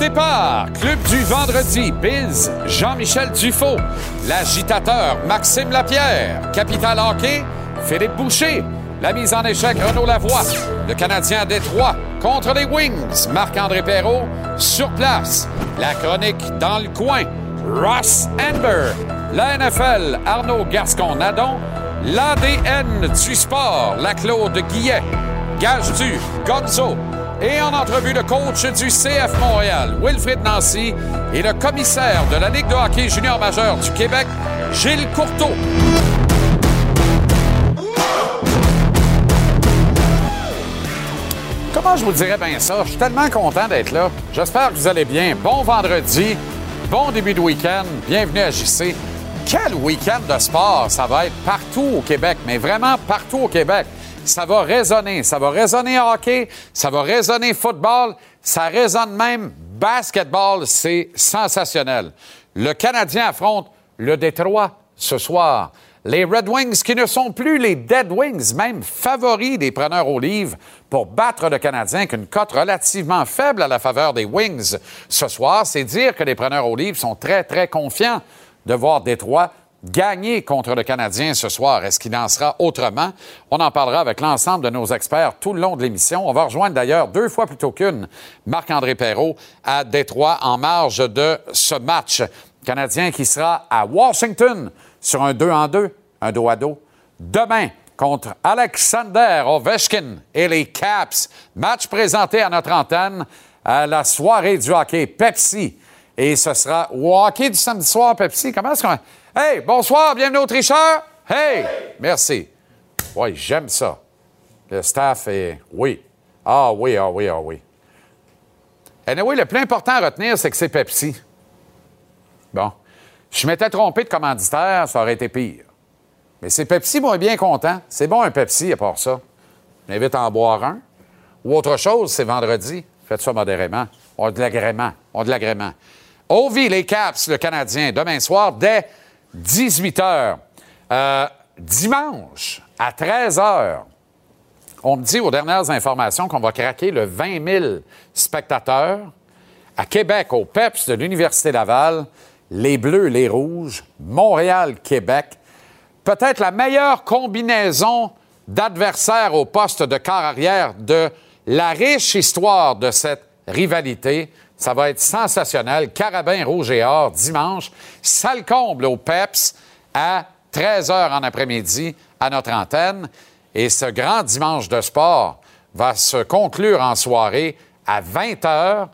Départ, Club du vendredi, Biz, Jean-Michel Dufaux, l'agitateur Maxime Lapierre, Capital Hockey, Philippe Boucher, la mise en échec Renaud Lavoie, le Canadien Détroit contre les Wings, Marc-André Perrault, sur place, la chronique dans le coin, Ross Amber, la NFL, Arnaud Gascon-Nadon, l'ADN du sport, la Claude Guillet, Gage du Gonzo, et en entrevue, le coach du CF Montréal, Wilfrid Nancy, et le commissaire de la Ligue de hockey junior majeur du Québec, Gilles Courteau. Comment je vous dirais bien ça? Je suis tellement content d'être là. J'espère que vous allez bien. Bon vendredi, bon début de week-end. Bienvenue à JC. Quel week-end de sport ça va être partout au Québec, mais vraiment partout au Québec ça va résonner. Ça va résonner hockey, ça va résonner football, ça résonne même basketball. C'est sensationnel. Le Canadien affronte le Détroit ce soir. Les Red Wings, qui ne sont plus les Dead Wings, même favoris des preneurs au livre pour battre le Canadien, qu'une cote relativement faible à la faveur des Wings ce soir, c'est dire que les preneurs au livre sont très, très confiants de voir Détroit gagner contre le Canadien ce soir. Est-ce qu'il en sera autrement? On en parlera avec l'ensemble de nos experts tout le long de l'émission. On va rejoindre d'ailleurs deux fois plutôt qu'une Marc-André Perrault à Détroit en marge de ce match. Canadien qui sera à Washington sur un 2 en 2, un dos à dos. Demain, contre Alexander Ovechkin et les Caps. Match présenté à notre antenne à la soirée du hockey Pepsi. Et ce sera au hockey du samedi soir Pepsi. Comment est-ce qu'on... Hey, bonsoir, bienvenue au tricheur. Hey, merci. Oui, j'aime ça. Le staff est. Oui. Ah oui, ah oui, ah oui. Anyway, le plus important à retenir, c'est que c'est Pepsi. Bon. Je m'étais trompé de commanditaire, ça aurait été pire. Mais c'est Pepsi, moi, bien content. C'est bon un Pepsi à part ça. Je m'invite à en boire un. Ou autre chose, c'est vendredi. Faites ça modérément. On a de l'agrément. On a de l'agrément. Ovi, les Caps, le Canadien, demain soir, dès 18 h. Euh, dimanche, à 13 h, on me dit aux dernières informations qu'on va craquer le 20 000 spectateurs à Québec, au PEPS de l'Université Laval, les Bleus, les Rouges, Montréal, Québec. Peut-être la meilleure combinaison d'adversaires au poste de quart arrière de la riche histoire de cette rivalité. Ça va être sensationnel. Carabin rouge et or dimanche. Salle comble au PEPS à 13 h en après-midi à notre antenne. Et ce grand dimanche de sport va se conclure en soirée à 20 h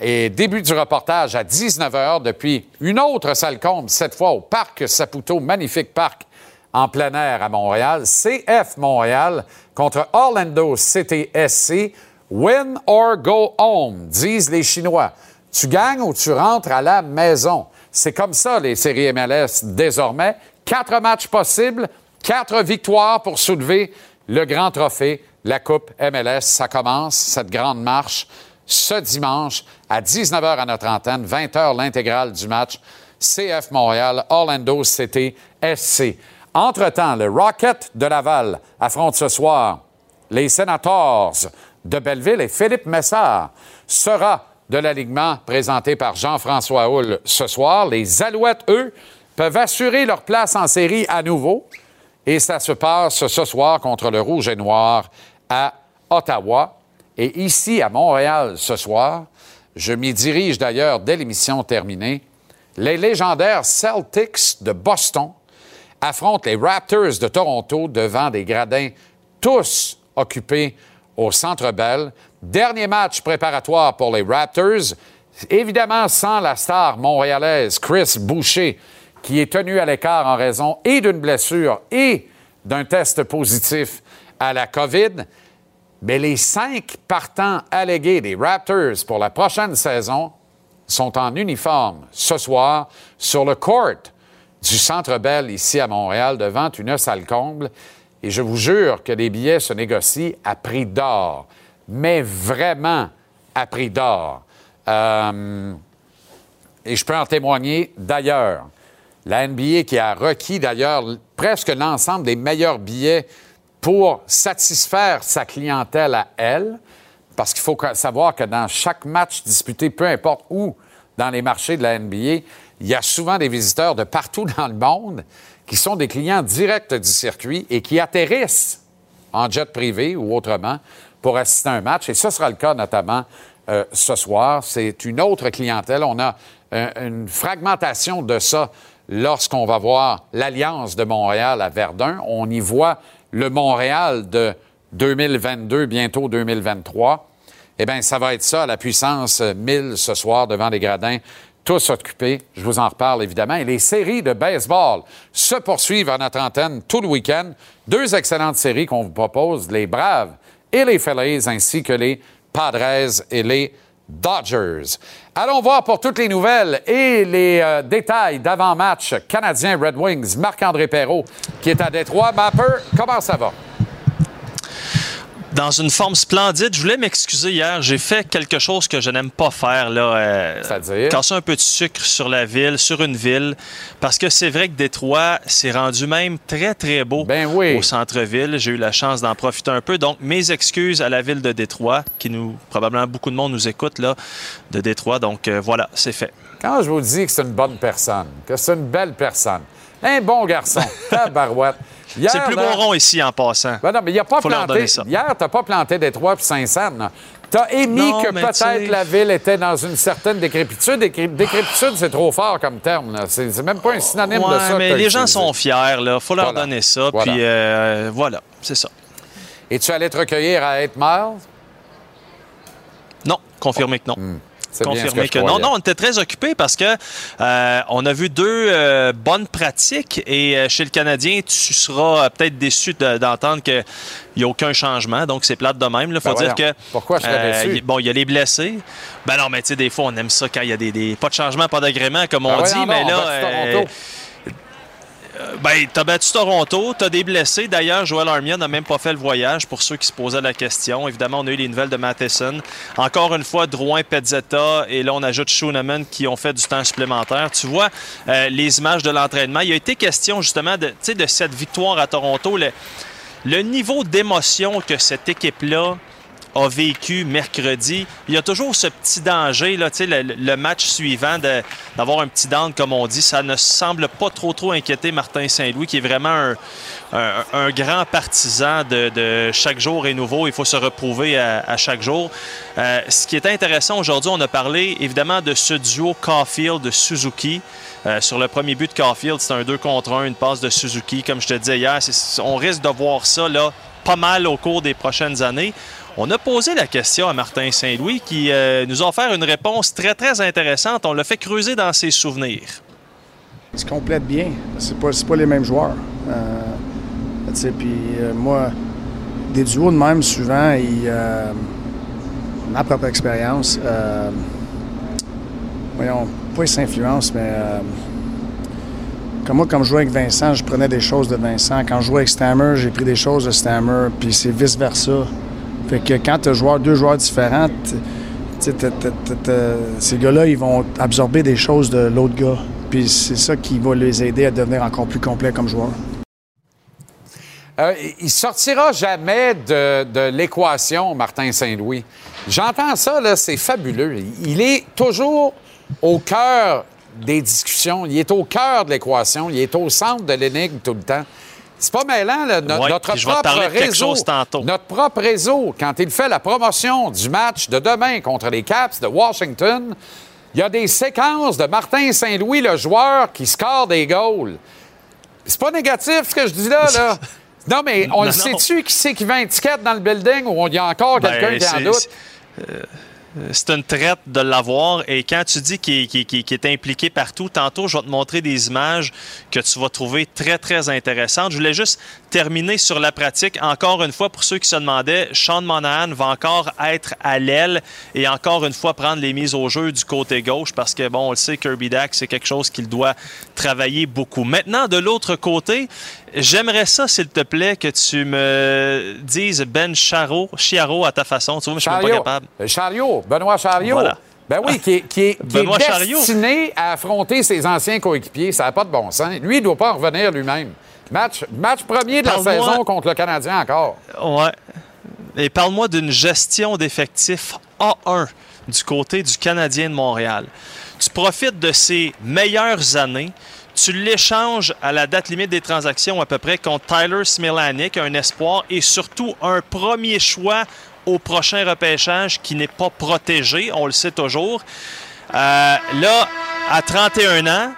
et début du reportage à 19 h depuis une autre salle comble, cette fois au Parc Saputo, magnifique parc en plein air à Montréal. CF Montréal contre Orlando CTSC. Win or go home, disent les Chinois. Tu gagnes ou tu rentres à la maison. C'est comme ça, les séries MLS désormais. Quatre matchs possibles, quatre victoires pour soulever le grand trophée, la Coupe MLS. Ça commence, cette grande marche, ce dimanche à 19h à notre antenne, 20h l'intégrale du match. CF Montréal, Orlando City, SC. Entre-temps, le Rocket de Laval affronte ce soir les Senators de Belleville et Philippe Messard sera de l'alignement présenté par Jean-François Houle ce soir. Les Alouettes, eux, peuvent assurer leur place en série à nouveau. Et ça se passe ce soir contre le Rouge et Noir à Ottawa. Et ici, à Montréal, ce soir, je m'y dirige d'ailleurs dès l'émission terminée. Les légendaires Celtics de Boston affrontent les Raptors de Toronto devant des gradins tous occupés au Centre Bell. Dernier match préparatoire pour les Raptors. Évidemment, sans la star montréalaise Chris Boucher, qui est tenu à l'écart en raison et d'une blessure et d'un test positif à la COVID. Mais les cinq partants allégués des Raptors pour la prochaine saison sont en uniforme ce soir sur le court du Centre Bell ici à Montréal devant une salle comble. Et je vous jure que les billets se négocient à prix d'or, mais vraiment à prix d'or. Euh, et je peux en témoigner d'ailleurs. La NBA qui a requis d'ailleurs presque l'ensemble des meilleurs billets pour satisfaire sa clientèle à elle, parce qu'il faut savoir que dans chaque match disputé, peu importe où dans les marchés de la NBA, il y a souvent des visiteurs de partout dans le monde qui sont des clients directs du circuit et qui atterrissent en jet privé ou autrement pour assister à un match. Et ce sera le cas notamment euh, ce soir. C'est une autre clientèle. On a euh, une fragmentation de ça lorsqu'on va voir l'Alliance de Montréal à Verdun. On y voit le Montréal de 2022, bientôt 2023. Eh bien, ça va être ça, la puissance 1000 ce soir devant les gradins tous occupés. Je vous en reparle évidemment. Et les séries de baseball se poursuivent à notre antenne tout le week-end. Deux excellentes séries qu'on vous propose, les Braves et les Phillies, ainsi que les Padres et les Dodgers. Allons voir pour toutes les nouvelles et les euh, détails d'avant-match canadien Red Wings, Marc-André Perrault, qui est à Détroit. Mapper, comment ça va? Dans une forme splendide. Je voulais m'excuser hier. J'ai fait quelque chose que je n'aime pas faire. Là, euh, C'est-à-dire? Casser un peu de sucre sur la ville, sur une ville. Parce que c'est vrai que Détroit s'est rendu même très, très beau ben oui. au centre-ville. J'ai eu la chance d'en profiter un peu. Donc, mes excuses à la ville de Détroit, qui nous, probablement beaucoup de monde nous écoute, là, de Détroit. Donc, euh, voilà, c'est fait. Quand je vous dis que c'est une bonne personne, que c'est une belle personne, un bon garçon, tabarouette. C'est plus là- bon rond ici en passant. Ben non, mais il a pas Faut planté. ça. Hier, t'as pas planté Détroit puis Saint-Saëns. Tu as émis Non, que peut-être la ville était dans une certaine décrépitude. Décré- Décrépitude, c'est trop fort comme terme. C'est même pas un synonyme de Ouais, ça. que mais t'as les gens sont fiers, là. Faut leur Voilà. donner ça. Voilà. Puis, euh, voilà, c'est ça. Et tu allais te recueillir à 8 miles? Non, confirmé que non. Hmm. Confirmé que, non. Non, on était très occupés parce que euh, on a vu deux euh, bonnes pratiques et euh, chez le Canadien, tu seras euh, peut-être déçu de- d'entendre qu'il n'y a aucun changement. Donc, c'est plate de même. Il faut Ben dire voyons. que. Pourquoi je serais y- Bon, il y a les blessés. Ben non, mais tu sais, des fois, on aime ça quand il y a des, des- pas de changement, pas d'agrément, comme on Ben dit. mais là. Euh, ben, t'as battu Toronto, t'as des blessés. D'ailleurs, Joel Armia n'a même pas fait le voyage pour ceux qui se posaient la question. Évidemment, on a eu les nouvelles de Matheson. Encore une fois, Drouin, Pezzetta et là, on ajoute Schooneman qui ont fait du temps supplémentaire. Tu vois euh, les images de l'entraînement. Il a été question justement de, de cette victoire à Toronto. Le, le niveau d'émotion que cette équipe-là a vécu mercredi. Il y a toujours ce petit danger, là, le, le match suivant, d'avoir un petit down, comme on dit. Ça ne semble pas trop, trop inquiéter Martin Saint-Louis, qui est vraiment un, grand partisan de, chaque jour est nouveau. Il faut se reprouver à, chaque jour. Euh, ce qui est intéressant aujourd'hui, on a parlé évidemment de ce duo Caulfield-Suzuki. Euh, sur le premier but de Caulfield, c'est un 2 contre 1, une passe de Suzuki. Comme je te disais hier, on risque de voir ça là, pas mal au cours des prochaines années. On a posé la question à Martin Saint-Louis qui euh, nous a offert une réponse très, très intéressante. On l'a fait creuser dans ses souvenirs. Ils se complètent bien. C'est pas, pas les mêmes joueurs. Euh, puis euh, moi, des duos de même, souvent, ils, ma propre expérience, voyons, pas ils s'influencent, mais comme moi, quand je jouais avec Vincent, je prenais des choses de Vincent. Quand je jouais avec Stammer, j'ai pris des choses de Stammer, puis c'est vice-versa. Fait que quand tu as deux joueurs différents, ces gars-là, ils vont absorber des choses de l'autre gars. Puis c'est ça qui va les aider à devenir encore plus complets comme joueurs. Euh, il sortira jamais de, de l'équation, Martin Saint-Louis. J'entends ça, là, c'est fabuleux. Il est toujours au cœur des discussions. Il est au cœur de l'équation. Il est au centre de l'énigme tout le temps. C'est pas mêlant, là. No- Ouais, notre propre réseau. Notre propre réseau, quand il fait la promotion du match de demain contre les Caps de Washington, il y a des séquences de Martin Saint-Louis, le joueur, qui score des goals. C'est pas négatif ce que je dis là, là. Non, mais on Non, le sait-tu qui c'est qui un ticket dans le building ou il y a encore Ben, quelqu'un qui en doute? C'est- euh, C'est une traite de l'avoir. Et quand tu dis qu'il est impliqué partout, tantôt, je vais te montrer des images que tu vas trouver très, très intéressantes. Je voulais juste terminer sur la pratique. Encore une fois, pour ceux qui se demandaient, Sean Monahan va encore être à l'aile et encore une fois prendre les mises au jeu du côté gauche parce que, bon, on le sait, Kirby Dack, c'est quelque chose qu'il doit travailler beaucoup. Maintenant, de l'autre côté, j'aimerais ça, s'il te plaît, que tu me dises Ben Charo, Chiaro à ta façon. Tu vois, je suis même pas capable. Euh, Chariot, Benoît Chariot. Voilà. Ben oui, qui est, qui est- qui est Benoît Chariot. destiné à affronter ses anciens coéquipiers. Ça n'a pas de bon sens. Lui, il ne doit pas en revenir lui-même. Match, match premier de la saison contre le Canadien encore. Ouais. Et parle-moi d'une gestion d'effectifs A1 du côté du Canadien de Montréal. Tu profites de ses meilleures années. Tu l'échanges à la date limite des transactions à peu près contre Tyler Smilanic, un espoir, et surtout un premier choix au prochain repêchage qui n'est pas protégé, on le sait toujours. Euh, là, à 31 ans,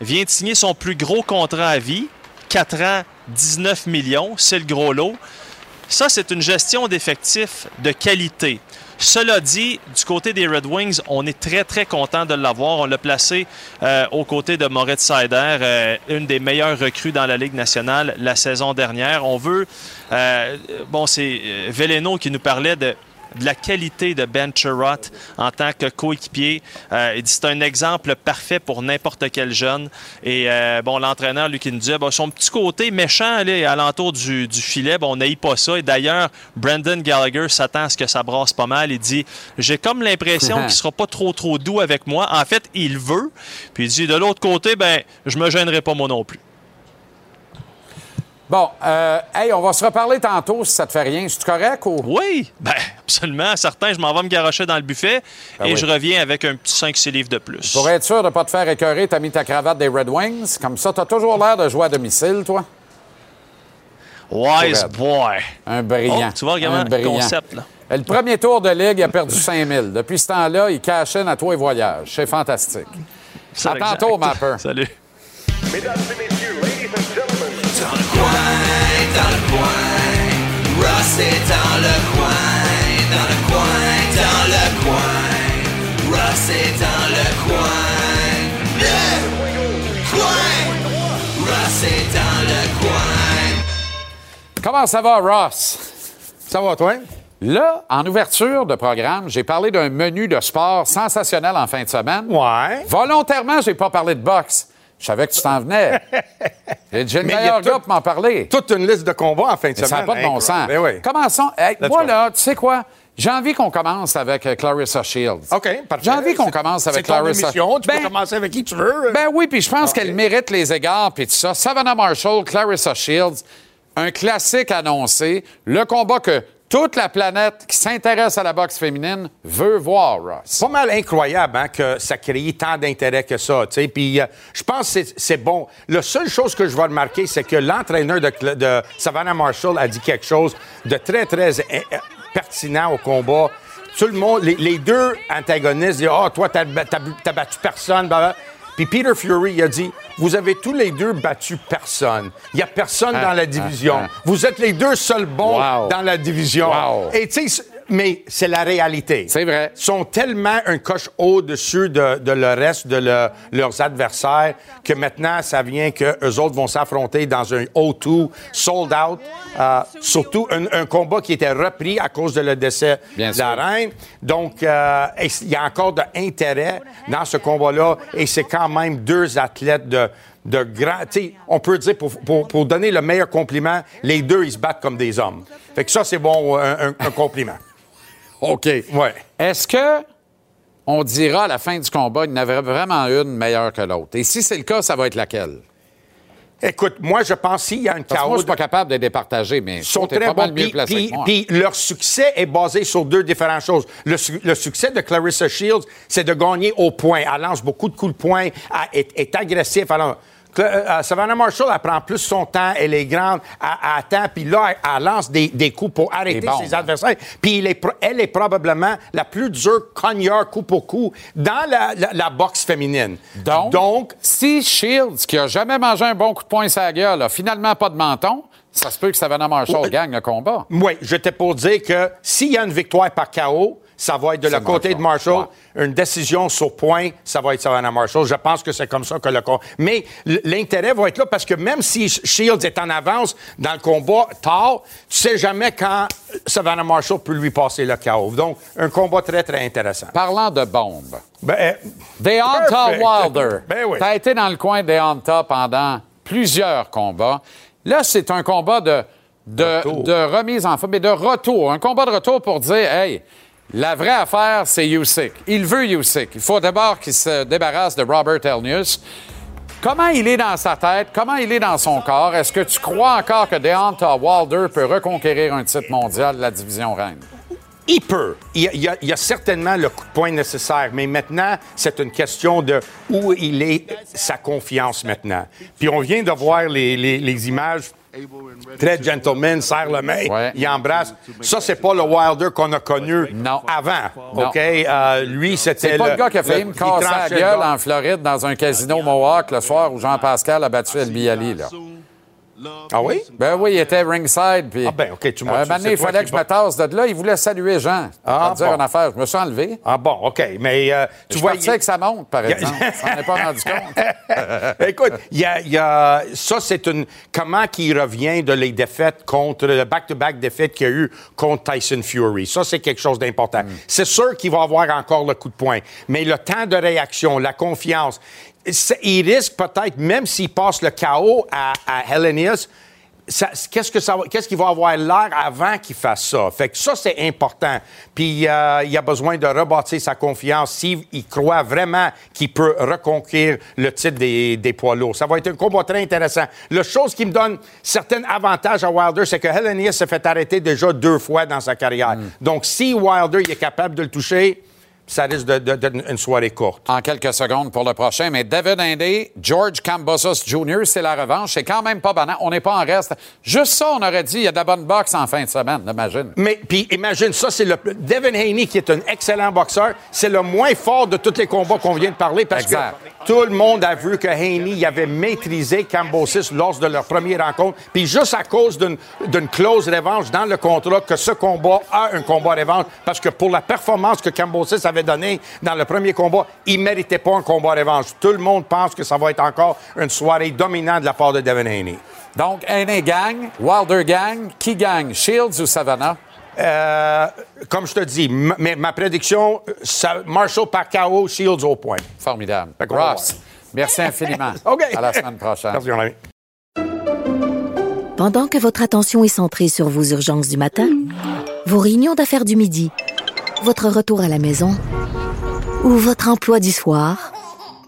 vient de signer son plus gros contrat à vie, 4 ans, 19 millions, c'est le gros lot. Ça, c'est une gestion d'effectifs de qualité. Cela dit, du côté des Red Wings, on est très, très content de l'avoir. On l'a placé euh, aux côtés de Moritz Seider, euh, une des meilleures recrues dans la Ligue nationale la saison dernière. On veut... euh, bon, c'est Veleno qui nous parlait de de la qualité de Ben Chirot en tant que coéquipier. Euh, il dit c'est un exemple parfait pour n'importe quel jeune. Et euh, bon, l'entraîneur, lui, qui nous disait, bon, son petit côté méchant là, alentour du, du filet, bon, on n'aille pas ça. Et d'ailleurs, Brandon Gallagher s'attend à ce que ça brasse pas mal. Il dit, j'ai comme l'impression qu'il sera pas trop, trop doux avec moi. En fait, il veut. Puis il dit, de l'autre côté, ben, je me gênerai pas moi non plus. Bon, euh, hey, on va se reparler tantôt si ça te fait rien. C'est correct ou? Oui, ben, absolument. Certains, je m'en vais me garocher dans le buffet Ben et oui. je reviens avec un petit 5-6 livres de plus. Pour être sûr de ne pas te faire écœurer, t'as mis ta cravate des Red Wings. Comme ça, t'as toujours l'air de jouer à domicile, toi. Wise boy. Un brillant. Oh, tu vois, regarde le concept, là. Le premier tour de ligue, il a perdu 5 000. Depuis ce temps-là, il cachine à toi et voyage. C'est fantastique. C'est À tantôt, Mapper. Salut. Mesdames et messieurs, ladies and gentlemen, dans le coin, Ross est dans le coin, dans le coin, dans le coin, Ross est dans le coin, le coin, Ross est dans le coin. Comment ça va, Ross? Ça va, toi? Là, en ouverture de programme, j'ai parlé d'un menu de sport sensationnel en fin de semaine. Ouais. Volontairement, j'ai pas parlé de boxe. Je savais que tu t'en venais. J'ai le meilleur gars pour m'en parler. Toute une liste de combats en fin de semaine. ça n'a pas de bon sens. Ben oui. Commençons. Hey, moi, go. là, tu sais quoi? J'ai envie qu'on commence avec euh, Clarissa Shields. OK, parfait. J'ai envie qu'on commence avec Clarissa. émission. Tu Ben, peux commencer avec qui tu veux. Ben oui, puis je pense qu'elle mérite les égards puis tout ça. Savannah Marshall, Clarissa Shields, un classique annoncé, le combat que toute la planète qui s'intéresse à la boxe féminine veut voir, Ross. C'est pas mal incroyable hein, que ça crée tant d'intérêt que ça. Puis euh, je pense que c'est- bon. La seule chose que je vais remarquer, c'est que l'entraîneur de, de Savannah Marshall a dit quelque chose de très, très euh, euh, pertinent au combat. Tout le monde, les, deux antagonistes disent Ah, toi, t'as battu personne. blablabla. Puis Peter Fury il a dit Vous avez tous les deux battu personne. Il n'y a personne dans la division. ah. Vous êtes les deux seuls bons Wow. dans la division. Wow. Et tu sais, mais c'est la réalité C'est vrai. sont tellement un coche au-dessus de, de le reste de le- leurs adversaires que maintenant, ça vient que eux autres vont s'affronter dans un O2 sold out. euh, surtout un, un combat qui était repris à cause de le décès Bien de la sûr. reine. Donc, euh, il y a encore de l'intérêt dans ce combat-là. Et c'est quand même deux athlètes de, de grand. On peut dire, pour, pour- pour donner le meilleur compliment, les deux, ils se battent comme des hommes. Fait que ça, c'est bon, un, un- un compliment. OK. Ouais. Est-ce que on dira à la fin du combat, il y en avait vraiment une meilleure que l'autre? Et si c'est le cas, ça va être laquelle? Écoute, moi, je pense s'il y a un Parce que moi, chaos je suis pas capable de départager, mais Ils sont toi, très pas mal mieux Puis, placé puis- que moi. puis leur succès est basé sur deux différentes choses. Le, le succès de Clarissa Shields, c'est de gagner au point. Elle lance beaucoup de coups de poing, elle est, est agressive. Alors, Cla- euh, Savannah Marshall, elle prend plus son temps, elle est grande, elle, attend, puis là, elle, elle lance des, des coups pour arrêter ses adversaires. Puis est elle est probablement la plus dure cogneur coup pour coup dans la, la- la boxe féminine. Donc, Donc, si Shields, qui a jamais mangé un bon coup de poing la gueule, a finalement pas de menton, ça se peut que Savannah Marshall gagne le combat. oui, j'étais pour dire que s'il y a une victoire par KO, ça va être de le côté de Marshall. Une décision sur point, ça va être Savannah Marshall. Je pense que c'est comme ça que le combat. Mais l'intérêt va être là parce que même si Shields est en avance dans le combat tard, tu sais jamais quand Savannah Marshall peut lui passer le KO. Donc, un combat très, très intéressant. Parlant de bombes, Ben, euh, Deonta. Wilder. Ben oui. Tu as été dans le coin de Deonta pendant plusieurs combats. Là, c'est un combat de, de, Retour. de remise en forme, mais de retour. Un combat de retour pour dire, hey, la vraie affaire, c'est Usyk. Il veut Usyk. Il faut d'abord qu'il se débarrasse de Robert Elnius. Comment il est dans sa tête? Comment il est dans son corps? Est-ce que tu crois encore que Deonta Wilder peut reconquérir un titre mondial de la division reine? Il peut. Il y, a, certainement le coup de poing nécessaire, mais maintenant, c'est une question de où il est, sa confiance maintenant. Puis on vient de voir les images. Très gentleman, serre la main, Ouais. il embrasse. Ça, c'est pas le Wilder qu'on a connu Non. avant. Non. OK? Euh, lui, c'était. C'est pas le gars qui a failli me casser la le gueule en Floride dans un casino Mohawk le soir où Jean-Pascal a battu El Bialy, là. Ah oui? Ben oui, il était ringside. Puis, Ah ben, OK, tu m'as- tu- c'est il fallait qui que je me tasse de là. Il voulait saluer Jean. Ah, dire bon. une affaire. Je me suis enlevé. Ah bon, OK. Mais euh, tu Tu vois. vois, que ça monte, par exemple. N'en est pas rendu compte. Écoute, il y a, y a- ça, c'est une. Comment qu'il revient de les défaites contre le back-to-back défaites qu'il y a eu contre Tyson Fury. Ça, c'est quelque chose d'important. C'est sûr qu'il va avoir encore le coup de poing, mais le temps de réaction, la confiance, il risque peut-être, même s'il passe le chaos à, à Hellenius, qu'est-ce que ça va- qu'est-ce qu'il va avoir l'air avant qu'il fasse ça? Fait que ça, c'est important. Puis euh, il a besoin de rebâtir sa confiance s'il il croit vraiment qu'il peut reconquérir le titre des, des poids lourds. Ça va être un combat très intéressant. La chose qui me donne certains avantages à Wilder, c'est que Hellenius s'est fait arrêter déjà deux fois dans sa carrière. Donc, si Wilder il est capable de le toucher, ça risque d'être une soirée courte. En quelques secondes pour le prochain. Mais David Indy, George Cambosos Jr., c'est la revanche. C'est quand même pas banal. On n'est pas en reste. Juste ça, on aurait dit, il y a de la bonne boxe en fin de semaine, imagine. Mais puis imagine ça, c'est le Devin Haney qui est un excellent boxeur, c'est le moins fort de tous les combats qu'on vient de parler parce Exact. que tout le monde a vu que Haney avait maîtrisé Cambosis lors de leur première rencontre, puis juste à cause d'une clause revanche dans le contrat que ce combat a un combat revanche parce que pour la performance que Cambosis avait donnée dans le premier combat, il méritait pas un combat revanche. Tout le monde pense que ça va être encore une soirée dominante de la part de Devin Haney. Donc, Indy gagne, Wilder gagne. Qui gagne, Shields ou Savannah? Euh, comme je te dis, m- mais ma prédiction, ça- Marshall par KO, Shields au point. Formidable. Ross, merci infiniment. OK. À la semaine prochaine. Merci, mon ami. Pendant que votre attention est centrée sur vos urgences du matin, vos réunions d'affaires du midi, votre retour à la maison ou votre emploi du soir,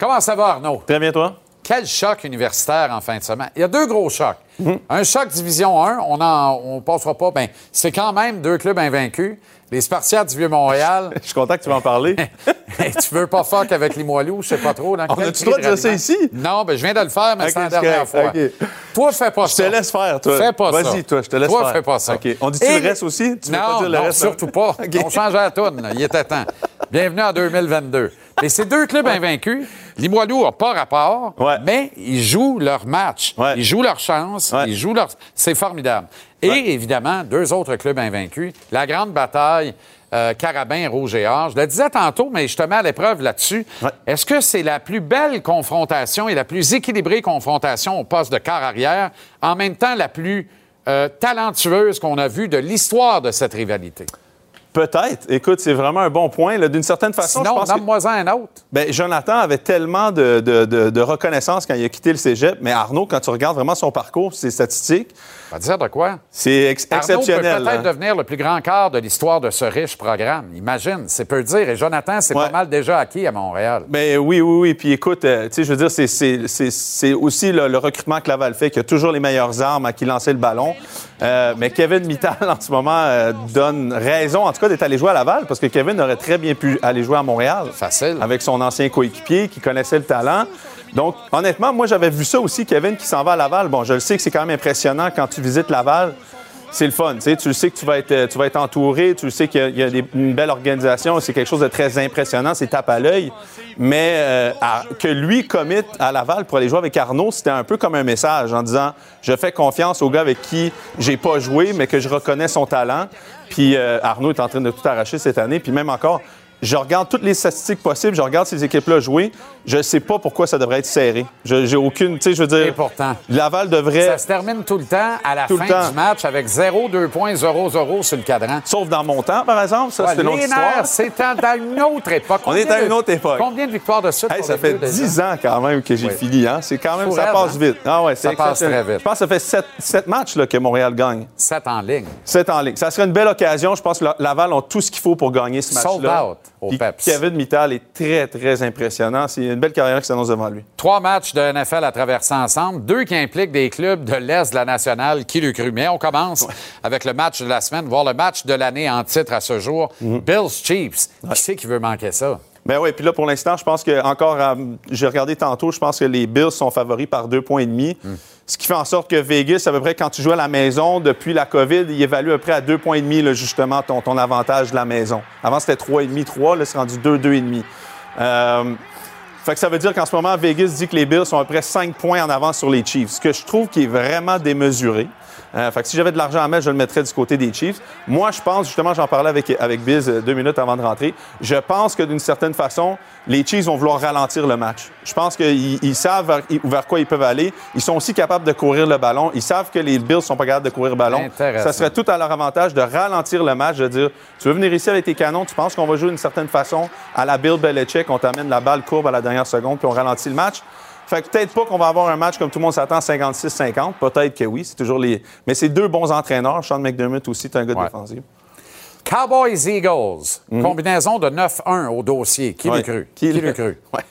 Comment ça va, Arnaud? Très bien, toi? Quel choc universitaire en fin de semaine. Il y a deux gros chocs. Un choc Division 1, on en, on passera pas. Ben, c'est quand même deux clubs invaincus. Les Spartiates du Vieux-Montréal. Je suis content que tu vas en parler. tu veux pas fuck avec les Moilous, je sais pas trop. Dans On a-tu droit de dire ça ici? Non, ben je viens de le faire, mais c'est la dernière fois. correct, ok. Toi, fais pas Je ça. te laisse faire, toi. Fais pas ça. Vas-y, toi, je te laisse toi, faire. fais pas ça. On dit-tu Et- le reste aussi? Tu veux non, pas dire le non, reste, surtout pas. On change la toune. là. Il était temps. Bienvenue en 2022. Mais ces deux clubs invaincus, Limoilou n'a pas rapport, Ouais. mais ils jouent leur match. Ouais. Ils jouent leur chance. Ils jouent leur... C'est formidable. Et évidemment, deux autres clubs invaincus. La grande bataille euh, Carabin, Rouge et Or. Je le disais tantôt, mais je te mets à l'épreuve là-dessus. Ouais. Est-ce que c'est la plus belle confrontation et la plus équilibrée confrontation au poste de quart arrière, en même temps la plus euh, talentueuse qu'on a vue de l'histoire de cette rivalité? Peut-être. Écoute, c'est vraiment un bon point. D'une certaine façon, je Sinon, pense que- nomme-moi un autre. ben, Jonathan avait tellement de, de- de- de reconnaissance quand il a quitté le cégep, mais Arnaud, quand tu regardes vraiment son parcours, ses statistiques, Va dire de quoi? c'est ex- Arnaud peut exceptionnel. peut-être hein. devenir le plus grand quart de l'histoire de ce riche programme. Imagine, c'est peu dire. Et Jonathan, c'est Ouais. pas mal déjà acquis à Montréal. Ben oui, oui, oui. Puis écoute, euh, tu sais, je veux dire, c'est- aussi le, le recrutement que Laval fait, qui a toujours les meilleures armes à qui lancer le ballon. Euh, mais Kevin Mittal, en ce moment, euh, donne raison, en tout cas, d'être allé jouer à Laval, parce que Kevin aurait très bien pu aller jouer à Montréal. Facile. Avec son ancien coéquipier qui connaissait le talent. Donc, honnêtement, moi, j'avais vu ça aussi, Kevin, qui s'en va à Laval. Bon, je le sais que c'est quand même impressionnant quand tu visites Laval. C'est le fun, tu sais, tu le sais que tu vas être, tu entouré, tu le sais qu'il y a, une belle organisation, c'est quelque chose de très impressionnant, c'est tape à l'œil. Mais euh, que lui commit à Laval pour aller jouer avec Arnaud, c'était un peu comme un message en disant je fais confiance au gars avec qui j'ai pas joué, mais que je reconnais son talent. Puis euh, Arnaud est en train de tout arracher cette année, puis même encore. Je regarde toutes les statistiques possibles, je regarde ces équipes-là jouer. Je ne sais pas pourquoi ça devrait être serré. Je- J'ai aucune. Tu sais, je veux dire. Et pourtant. Laval devrait. Ça se termine tout le temps à la Tout fin le temps. du match avec 0, 2 points, 0, 0 sur le cadran. Sauf dans mon temps, par exemple. Ça, Ouais, c'est une autre histoire. c'est dans une autre époque. On est à une autre époque. Combien de victoires de suite? Hey, ça fait Bleus, déjà? 10 ans quand même que j'ai Oui. fini. Hein? C'est quand même, ça passe hein? vite. Ah ouais, Ça passe très vite. Je pense que ça fait 7, sept matchs là, que Montréal gagne. 7 en ligne. 7 en ligne. Ça serait une belle occasion. Je pense que la- Laval ont tout ce qu'il faut pour gagner ce Sold match-là. out au Peps. Kevin Mittal est très, très impressionnant. C'est une belle carrière qui s'annonce devant lui. Trois matchs de NFL à traverser ensemble, deux qui impliquent des clubs de l'Est de la nationale, qui le cru. Mais on commence avec le match de la semaine, voire le match de l'année en titre à ce jour. Mhm. Bills Chiefs. Qui c'est qui veut manquer ça? Ben oui, puis là, pour l'instant, je pense que, encore, j'ai regardé tantôt, je pense que les Bills sont favoris par deux points et demi. Ce qui fait en sorte que Vegas, à peu près, quand tu joues à la maison, depuis la COVID, il évalue à peu près à deux points et demi, là, justement, ton, ton avantage de la maison. Avant, c'était trois et demi, trois, là, c'est rendu deux, deux et demi. Euh, fait que ça veut dire qu'en ce moment, Vegas dit que les Bills sont à peu près 5 points en avance sur les Chiefs, ce que je trouve qui est vraiment démesuré. Euh, fait que si j'avais de l'argent à mettre, je le mettrais du côté des Chiefs. Moi, je pense, justement, j'en parlais avec, avec Biz euh, deux minutes avant de rentrer, je pense que d'une certaine façon, les Chiefs vont vouloir ralentir le match. Je pense qu'ils ils savent vers, vers quoi ils peuvent aller. Ils sont aussi capables de courir le ballon. Ils savent que les Bills sont pas capables de courir le ballon. Ça serait tout à leur avantage de ralentir le match, de dire tu veux venir ici avec tes canons, tu penses qu'on va jouer d'une certaine façon à la Bill Belichick, on t'amène la balle courbe à la dernière seconde, puis on ralentit le match. Fait que peut-être pas qu'on va avoir un match comme tout le monde s'attend 56-50. Peut-être que oui, c'est toujours les. Mais c'est deux bons entraîneurs. Sean McDermott aussi, est un gars Ouais. défensive. Cowboys Eagles. Combinaison de 9-1 au dossier. Qui Mhm. Ouais. le cru? Qui le cru? Ouais.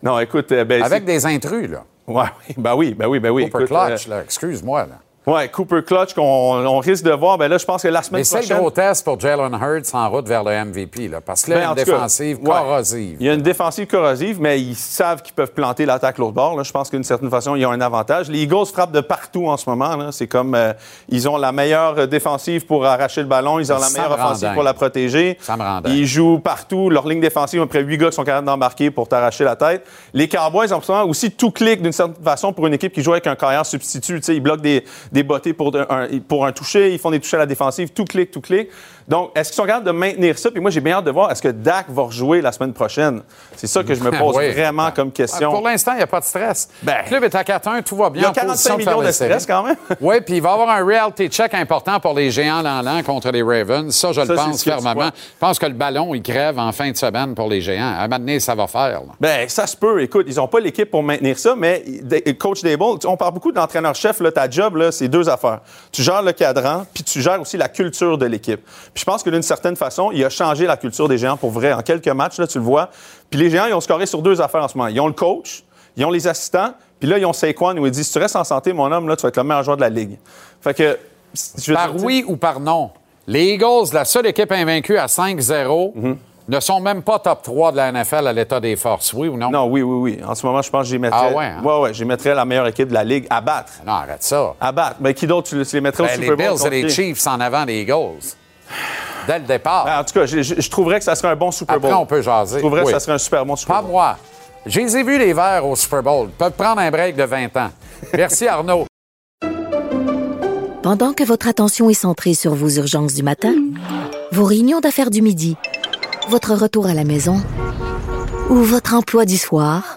Non, écoute, euh, ben, Avec des intrus, là. Ouais, oui, ben oui, ben oui, ben oui. Cooper écoute, euh, Clutch, là. Excuse-moi, là. Ouais, Cooper Clutch qu'on on risque de voir. Ben là, je pense que la semaine Mais c'est prochaine. gros test pour Jalen Hurts en route vers le MVP, là. Parce que là, il y Ben, a en une cas, défensive ouais. corrosive. Il y a une défensive corrosive, mais ils savent qu'ils peuvent planter l'attaque l'autre bord. là. Je pense d'une certaine façon, ils ont un avantage. Les Eagles frappent de partout en ce moment. là. C'est comme euh, ils ont la meilleure défensive pour arracher le ballon, ils ont la meilleure me offensive dingue. pour la protéger. Ça me rend dingue. Ils jouent partout. Leur ligne défensive, à peu près huit gars qui sont capables d'embarquer pour t'arracher la tête. Les Cowboys, en ce moment, aussi tout clique d'une certaine façon pour une équipe qui joue avec un carrière substitut. Tu sais, ils bloquent des, des bottées pour un, pour un toucher, ils font des touchés à la défensive, tout clique, tout clique. Donc, est-ce qu'ils sont capables de maintenir ça? Puis moi, j'ai bien hâte de voir, est-ce que Dak va rejouer la semaine prochaine? C'est ça que je me pose Oui. vraiment comme question. Pour l'instant, il n'y a pas de stress. Ben, le club est à 4-1, tout va bien. il y a en position 45 faire millions les de stress quand même. Oui, puis il va y avoir un reality check important pour les géants l'an contre les Ravens. Ça, je le Ça, pense fermement. Je pense que le ballon, il crève en fin de semaine pour les géants. À un moment donné, ça va faire. là. Ben, ça se peut. Écoute, ils n'ont pas l'équipe pour maintenir ça, mais de- coach Dable, on parle beaucoup d'entraîneur-chef. Ta job, c'est deux affaires. Tu gères le cadran, puis tu gères aussi la culture de l'équipe. Puis je pense que d'une certaine façon, il a changé la culture des géants pour vrai. En quelques matchs, là, tu le vois. Puis les géants, ils ont scoré sur deux affaires en ce moment. Ils ont le coach, ils ont les assistants, puis là, ils ont Saquon où il dit si tu restes en santé, mon homme, là, tu vas être le meilleur joueur de la ligue. Fait que. je Par dire, oui ou par non, les Eagles, la seule équipe invaincue à 5-0, Mhm. ne sont même pas top 3 de la NFL à l'état des forces. Oui ou non? Non, oui, oui, oui. En ce moment, je pense que j'y mettrais. Ah ouais, hein? ouais, ouais, j'y mettrais la meilleure équipe de la ligue à battre. Non, arrête ça. À battre. Mais qui d'autre, tu les mettrais au Ben, Super les Bowl? Bills et les? Chiefs en avant des Eagles. Dès le départ. Ben, en tout cas, je, je- je trouverais que ça serait un bon Super Bowl. Après, on peut jaser. Je trouverais Oui. que ça serait un super bon Super Pas Bowl. moi. Je les ai vus, les Verts, au Super Bowl. Ils peuvent prendre un break de 20 ans. Merci, Arnaud. Pendant que votre attention est centrée sur vos urgences du matin, vos réunions d'affaires du midi, votre retour à la maison ou votre emploi du soir,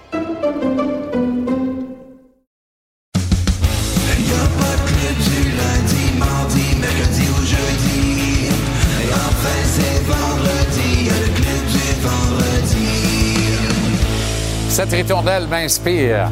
Cette ritournelle m'inspire.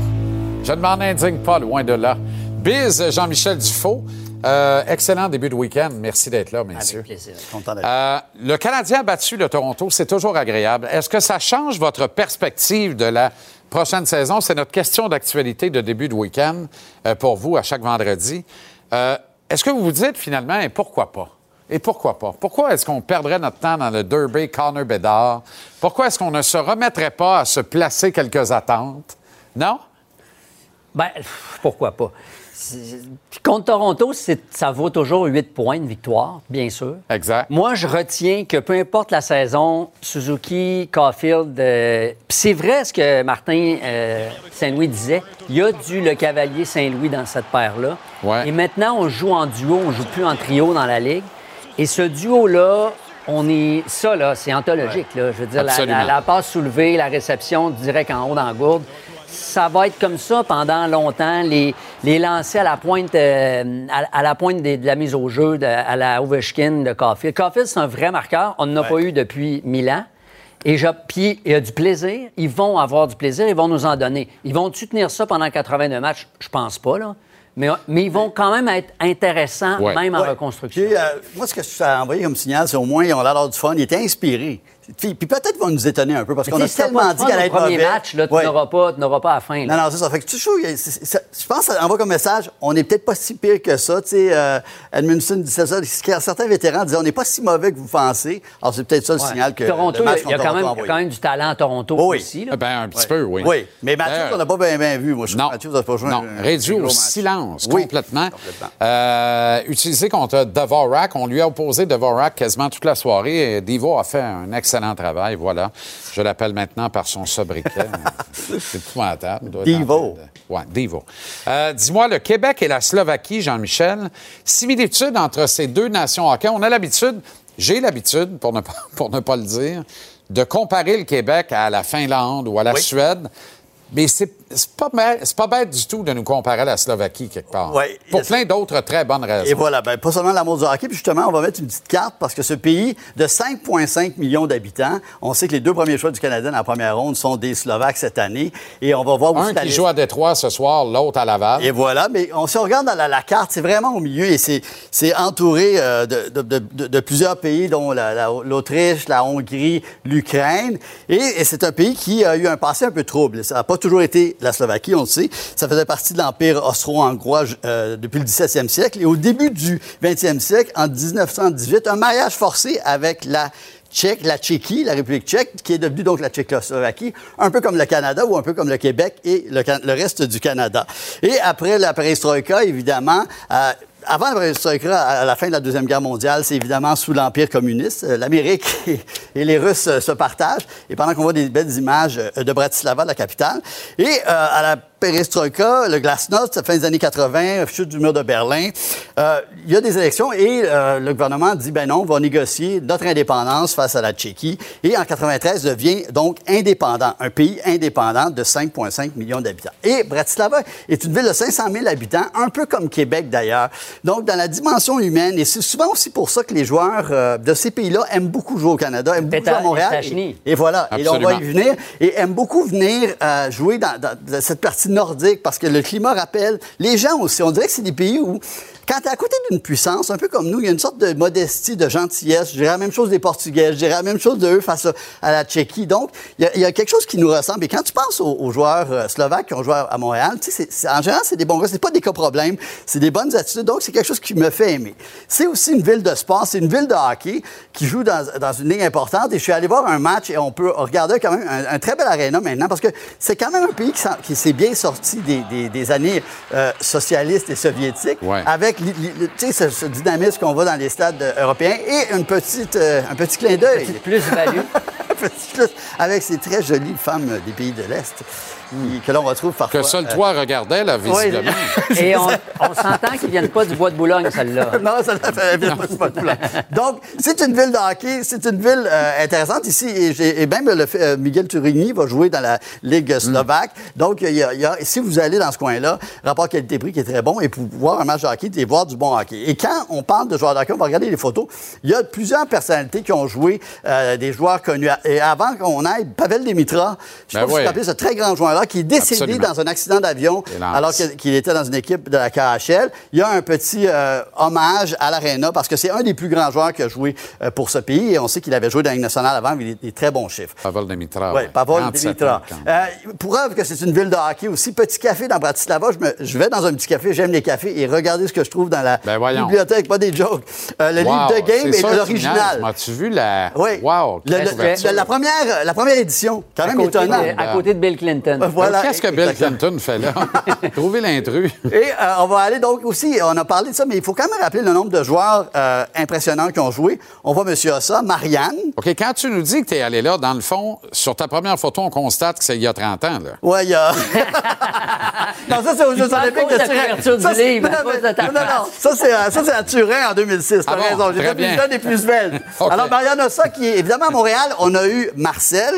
Je ne m'en indigne pas, loin de là. Biz, Jean-Michel Dufault. Euh, excellent début de week-end. Merci d'être là, messieurs. Avec plaisir. Content d'être Euh, le Canadien a battu le Toronto, c'est toujours agréable. Est-ce que ça change votre perspective de la prochaine saison? C'est notre question d'actualité de début de week-end euh, pour vous à chaque vendredi. Euh, est-ce que vous vous dites finalement, et pourquoi pas? Et pourquoi pas? Pourquoi est-ce qu'on perdrait notre temps dans le Derby Connor Bedard? Pourquoi est-ce qu'on ne se remettrait pas à se placer quelques attentes? Non? Ben, pourquoi pas? Puis contre Toronto, ça vaut toujours 8 points de victoire, bien sûr. Exact. Moi, je retiens que peu importe la saison, Suzuki, Caulfield, euh, puis c'est vrai ce que Martin euh, Saint-Louis disait, il y a du Le Cavalier Saint-Louis dans cette paire-là. Ouais. Et maintenant, on joue en duo, on joue plus en trio dans la Ligue. Et ce duo-là, on est. Ça, là, c'est anthologique. Là. Je veux dire, la, Absolument. la- la passe soulevée, la réception direct en haut dans la gourde. Ça va être comme ça pendant longtemps. Les, les lancers à la pointe, euh, à, à la pointe des- de la mise au jeu, de- à la Ovechkin de Caulfield. Caulfield, c'est un vrai marqueur. On n'en a pas eu depuis mille ans. Et je, puis, il y a du plaisir. Ils vont avoir du plaisir. Ils vont nous en donner. Ils vont-tu tenir ça pendant 82 matchs? Je pense pas, là. Mais, mais ils vont quand même être intéressants, Ouais. même en Ouais. reconstruction. Puis, euh, moi, ce que je t'ai envoyé comme signal, c'est au moins, ils ont l'air d'avoir du fun. Ils étaient inspirés. Puis, puis peut-être qu'ils vont nous étonner un peu parce qu'on a tellement pas dit qu'elle allait être mauvaise. match, là, tu Ouais. n'auras pas, tu n'auras pas à la fin. là. Non, non, c'est ça. Fait que tu je pense que ça envoie comme message, on n'est peut-être pas si pire que ça. Tu sais, euh, Edmundson disait ça. Certains vétérans disaient, on n'est pas si mauvais que vous pensez. Alors, c'est peut-être ça le Ouais. signal que Toronto, le match il y a quand même, Toronto il y a quand même du talent à Toronto Oh oui. aussi. là. Eh Ben, un petit peu, oui. Oui, mais Mathieu, on n'a pas bien, bien vu. Moi, je Non, Mathieu, pas joué non. un- réduit au silence Oui, complètement. complètement. Euh, utilisé contre Dvorak, on lui a opposé Dvorak quasiment toute la soirée et Divo a fait un excellent travail. Voilà, je l'appelle maintenant par son sobriquet. C'est épouvantable. Divo. Ouais, Divo. Euh, Dis-moi, le Québec et la Slovaquie, Jean-Michel, similitude entre ces deux nations hockey. On a l'habitude, j'ai l'habitude, pour ne, pas, pour ne pas le dire, de comparer le Québec à la Finlande ou à la Oui. Suède. Mais c'est c'est pas, mal- c'est pas bête du tout de nous comparer à la Slovaquie quelque part. Oui. Pour plein d'autres très bonnes raisons. Et voilà, ben, pas seulement l'amour du hockey, puis justement, on va mettre une petite carte parce que ce pays de 5,5 millions d'habitants, on sait que les deux premiers choix du Canada dans la première ronde sont des Slovaques cette année. Et on va voir aussi Un qui joue à Détroit ce soir, l'autre à Laval. Et voilà, mais on, si on regarde dans la, la carte, c'est vraiment au milieu et c'est c'est entouré euh, de, de- de- de- de plusieurs pays, dont la- la- l'Autriche, la, Hongrie, l'Ukraine. Et, et c'est un pays qui a eu un passé un peu trouble. Ça n'a pas toujours été la Slovaquie, on le sait. Ça faisait partie de l'Empire austro-hongrois euh, depuis le 17e siècle. Et au début du 20e siècle, en 1918, un mariage forcé avec la Tchèque, la Tchéquie, la République tchèque, qui est devenue donc la Tchécoslovaquie, un peu comme le Canada ou un peu comme le Québec et le, reste du Canada. Et après la perestroïka, évidemment, euh, avant à la fin de la Deuxième Guerre mondiale, c'est évidemment sous l'Empire communiste. Euh, L'Amérique et, les Russes euh, se partagent. Et pendant qu'on voit des belles images euh, de Bratislava, la capitale, et à la perestroïka, le glasnost, fin des années 80, chute du mur de Berlin, euh, il y a des élections et euh, le gouvernement dit, ben non, on va négocier notre indépendance face à la Tchéquie. Et en 93, devient donc indépendant, un pays indépendant de 5,5 millions d'habitants. Et Bratislava est une ville de 500 000 habitants, un peu comme Québec d'ailleurs. Donc, dans la dimension humaine, et c'est souvent aussi pour ça que les joueurs euh, de ces pays-là aiment beaucoup jouer au Canada, aiment beaucoup jouer à Montréal. Et, et voilà. Et là, on va y Absolument. venir. Et aiment beaucoup venir euh, jouer dans, dans- dans cette partie nordique parce que le climat rappelle les gens aussi. On dirait que c'est des pays où, quand tu es à côté d'une puissance, un peu comme nous, il y a une sorte de modestie, de gentillesse. Je dirais la même chose des Portugais, je dirais la même chose d'eux face à, à la Tchéquie. Donc, il y, a- il y a quelque chose qui nous ressemble. Et quand tu penses aux, aux joueurs euh, slovaques qui ont joué à Montréal, tu sais, c'est- c'est- en général, c'est des bons gars, c'est pas des cas problèmes, c'est des bonnes attitudes. Donc, c'est quelque chose qui me fait aimer. C'est aussi une ville de sport, c'est une ville de hockey qui joue dans, dans une ligne importante. Et je suis allé voir un match et on peut regarder quand même un, un très bel aréna maintenant parce que c'est quand même un pays qui, s'est bien sorti des, des- des années euh, socialistes et soviétiques Ouais. avec sais, ce, dynamisme qu'on voit dans les stades euh, européens et une petite, euh, un petit clin d'œil. Plus-value. petit plus, avec ces très jolies femmes des pays de l'Est qui- que l'on retrouve parfois. Que seul euh, toi regardais, là, visiblement. Et on, on s'entend qu'ils viennent pas du bois de Boulogne, celle-là. non, ça ne fait pas de problème. Donc, c'est une ville de hockey, c'est une ville euh, intéressante ici. Et, même le fait- euh, Miguel Turigny va jouer dans la Ligue slovaque. Donc, il y a- il y a- si vous allez dans ce coin-là, rapport qualité-prix qui est très bon, et pour voir un match de hockey et voir du bon hockey. Et quand on parle de joueurs de hockey, on va regarder les photos. Il y a plusieurs personnalités qui ont joué, euh, des joueurs connus. Et avant qu'on aille, Pavel Demitra, je Ben pense que oui. vous rappelez ce très grand joueur-là qui est décédé Absolument. dans un accident d'avion alors qu'il était dans une équipe de la KHL. Il y a un petit euh, hommage à l'Arena parce que c'est un des plus grands joueurs qui a joué euh, pour ce pays et on sait qu'il avait joué dans la Ligue nationale avant, mais il a des très bons chiffres. Pavel Demitra. Oui. Pavel 37 Dimitra. Euh, preuve que c'est une ville de hockey aussi. Petit café dans Bratislava. Je, me- je vais dans un petit café, j'aime les cafés et regardez ce que je trouve dans la Ben bibliothèque, pas des jokes. Euh, le Wow, livre de game c'est est ça, l'original. tu As-tu vu la. Oui. Wow, Le- le- la, première, la première édition, quand À même étonnant. à côté de Bill Clinton. Voilà. Qu'est-ce que Bill. Clinton fait là? Trouver l'intrus. Et euh, on va aller donc aussi, on a parlé de ça, mais il faut quand même rappeler le nombre de joueurs euh, impressionnants qui ont joué. On voit M. Ossa, Marianne. OK, quand tu nous dis que tu es allé là, dans le fond, sur ta première photo, on constate que c'est il y a 30 ans. Là. Ouais, il y a. non, ça, c'est aux Jeux Olympiques de la Turin. couverture du Ça, c'est- livre, non, non, non, face. ça, c'est à- ça, c'est à Turin en 2006. T'as Ah bon, raison. J'ai fait une jeune et plus belle. Alors, Marianne Ossa, qui est évidemment à Montréal, on a eu Marcel.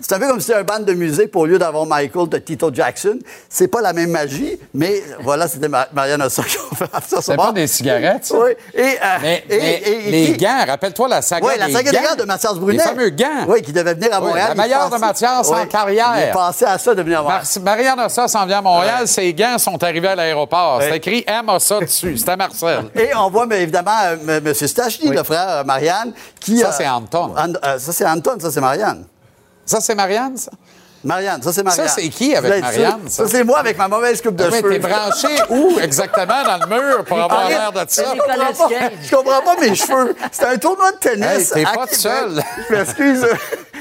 C'est un peu comme si c'était un band de musique pour au lieu d'avoir Michael de Tito Jackson. C'est pas la même magie, mais voilà, c'était Mar- Marianne Ossa qui a fait ça. C'est pas des cigarettes, ça? Oui. Et, euh, Mais, et- mais et- et les qui- gants, rappelle-toi la saga oui, la des saga des gants. gants de Mathias Brunet. Les fameux gants. Oui, qui devait venir à Oui, Montréal. la Il meilleure de Mathias en Oui, carrière. Il pensait à ça de venir à Montréal. Mar- Marianne Ossa s'en vient à Montréal, ses gants sont arrivés à l'aéroport. C'est Ouais. écrit M. Ossa dessus. C'était Marcel. Et on voit mais évidemment euh, M. Stachny, le frère euh, Marianne, qui. Ça, euh, c'est Anton. An- euh, ça, c'est Anton, ça, c'est Marianne. Ça, c'est Marianne, ça? Marianne, ça, c'est Marianne. Ça, c'est qui avec Marianne, ça? c'est moi avec ma mauvaise coupe de Ah, mais cheveux. t'es branché où exactement dans le mur pour avoir l'air de ça? C'est Je comprends pas-. Je comprends pas mes cheveux. C'était un tournoi de tennis. Hey, t'es pas Québec. seul. Je m'excuse.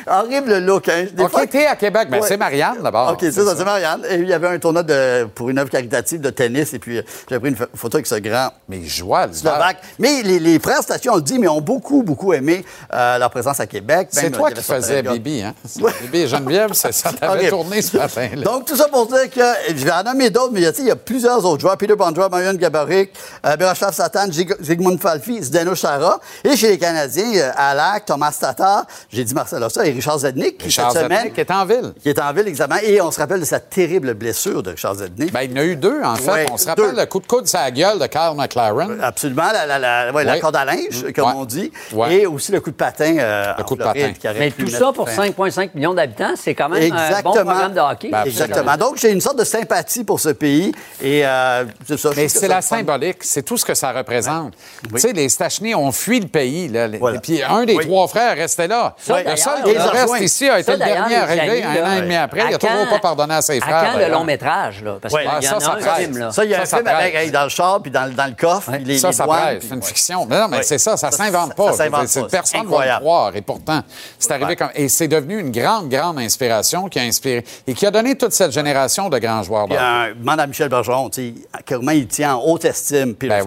Horrible look, hein. Des fois- OK, t'es à Québec. Ben, Ouais. c'est Marianne, d'abord. OK, c'est ça, c'est Marianne. Et il y avait un tournoi de, pour une œuvre caritative de tennis. Et puis, euh, j'ai pris une pho- photo avec ce grand Mais joie, Slovaque. Mais les, les frères Station, on le dit, mais ont beaucoup, beaucoup aimé euh, leur présence à Québec. C'est Même, toi qui faisais. Bibi, hein? Ouais. Bibi et Geneviève, ça, ça t'avait tourné ce matin-là. Donc, tout ça pour dire que, je vais en nommer d'autres, mais il y a, plusieurs autres joueurs. Peter Bondra, Marion Gaborik, euh, Miroslav Satan, Zygmunt Falfi, Zdeno Chara. Et chez les Canadiens, euh, Alak, Thomas Tatar, j'ai dit Marcel Ossa et Richard Zednik, qui, Richard cette semaine, Zednik est en ville. qui est en ville, exactement. Et on se rappelle de sa terrible blessure de Richard Zednik. Ben, il y en a eu deux, en fait. Ouais, On se rappelle deux. le coup de coude sur la gueule de Carl McLaren. Absolument, la, la, la, ouais, la corde à linge, comme Ouais. on dit. Ouais. Et aussi le coup de patin. euh, Le coup de Floride, patin. Mais tout ça pour fin. 5,5 millions d'habitants, c'est quand même un bon programme de hockey. Ben, Exactement. Donc, j'ai une sorte de sympathie pour ce pays. Et euh, ça. Mais c'est la symbolique, c'est tout ce que ça représente. Tu sais, les Stachny ont fui le pays. Là. Voilà. Et puis un des Oui. trois frères restait là. Ça, le d'ailleurs, seul rejoints. ici a été Ça, le dernier arrivé amis, un an et demi après. Il à n'a toujours pas pardonné à ses À frères. quand le long métrage, là? Parce Ouais. qu'il y en Ah, ça, a ça un film, là. Ça, il y a Ça, un film avec, dans le char puis dans, le- dans le coffre. Ouais. puis les, Ça, les ça presse. C'est une ouais. fiction. Mais non, mais Ouais. c'est ça, ça Ça, s'invente pas. ça s'invente C'est- pas. Personne ne va le croire. Et pourtant, c'est arrivé comme. Et c'est devenu une grande, grande inspiration qui a inspiré et qui a donné toute cette génération de grands joueurs. Il y de a un, demande à Michel Bergeron, tu sais, comment il tient en haute estime. Puis Ben,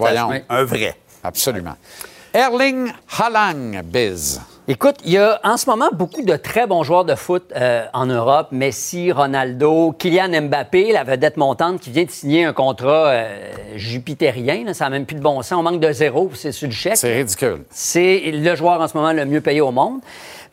Un vrai. Absolument. Erling Haaland, Biz. Écoute, il y a en ce moment beaucoup de très bons joueurs de foot euh, en Europe. Messi, Ronaldo, Kylian Mbappé, la vedette montante qui vient de signer un contrat euh, jupitérien. là. ça n'a même plus de bon sens. On manque de zéro, c'est sur le chèque. C'est ridicule. C'est le joueur en ce moment le mieux payé au monde.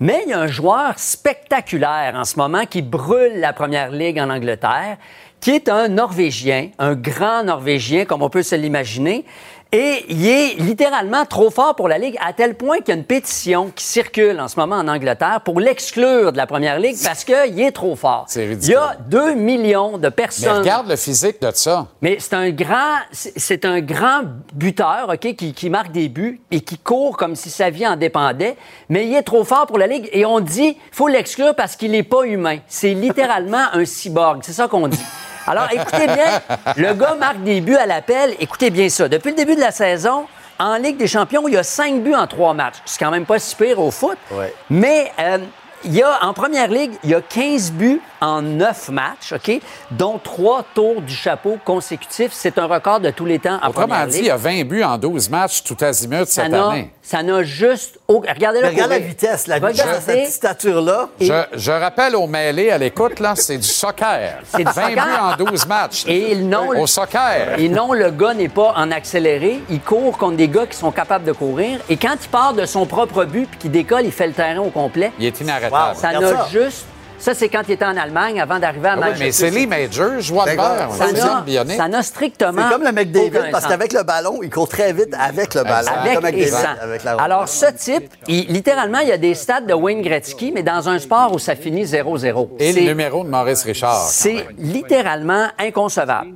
Mais il y a un joueur spectaculaire en ce moment qui brûle la première ligue en Angleterre, qui est un Norvégien, un grand Norvégien, comme on peut se l'imaginer. Et il est littéralement trop fort pour la Ligue, à tel point qu'il y a une pétition qui circule en ce moment en Angleterre pour l'exclure de la Première Ligue parce qu'il est trop fort. C'est Il y ridicule. a 2 millions de Mais personnes. regarde le physique de ça. Mais c'est un grand, c'est c'est un grand buteur, ok, qui, qui marque des buts et qui court comme si sa vie en dépendait. Mais il est trop fort pour la ligue et on dit, faut l'exclure parce qu'il n'est pas humain. C'est littéralement un cyborg. C'est ça qu'on dit. Alors, écoutez bien, le gars marque des buts à l'appel. Écoutez bien ça. Depuis le début de la saison, en Ligue des Champions, il y a cinq buts en trois matchs. C'est quand même pas si pire au foot. Ouais. Mais euh, il y a, en première ligue, il y a 15 buts en 9 matchs, OK? Dont 3 tours du chapeau consécutifs. C'est un record de tous les temps en Autrement première dit, ligue. il y a 20 buts en 12 matchs tout azimut cette n'a année. Ça n'a juste. au- Regardez-le. Mais regarde la vitesse, la vitesse de Regardez. cette stature-là. Et- Je, je rappelle aux mêlés à l'écoute, là, c'est du soccer. C'est du 20 soccer. buts en 12 matchs. Et non, Au soccer. Et non, le gars n'est pas en accéléré. Il court contre des gars qui sont capables de courir. Et quand il part de son propre but puis qu'il décolle, il fait le terrain au complet. Il est inarrêtable. Ça n'a juste. Ça, c'est quand il était en Allemagne avant d'arriver à Ah oui, Manchester. mais c'est Lee Major, joie de verre. Ça n'a- bionique. ça n'a strictement. C'est comme le McDavid, parce sens. qu'avec le ballon, il court très vite avec le ballon. Avec Comme et sans. avec la Alors, ce type, il- littéralement, il y a des stats de Wayne Gretzky, mais dans un sport où ça finit 0-0. Et C'est- le numéro de Maurice Richard. C'est littéralement inconcevable.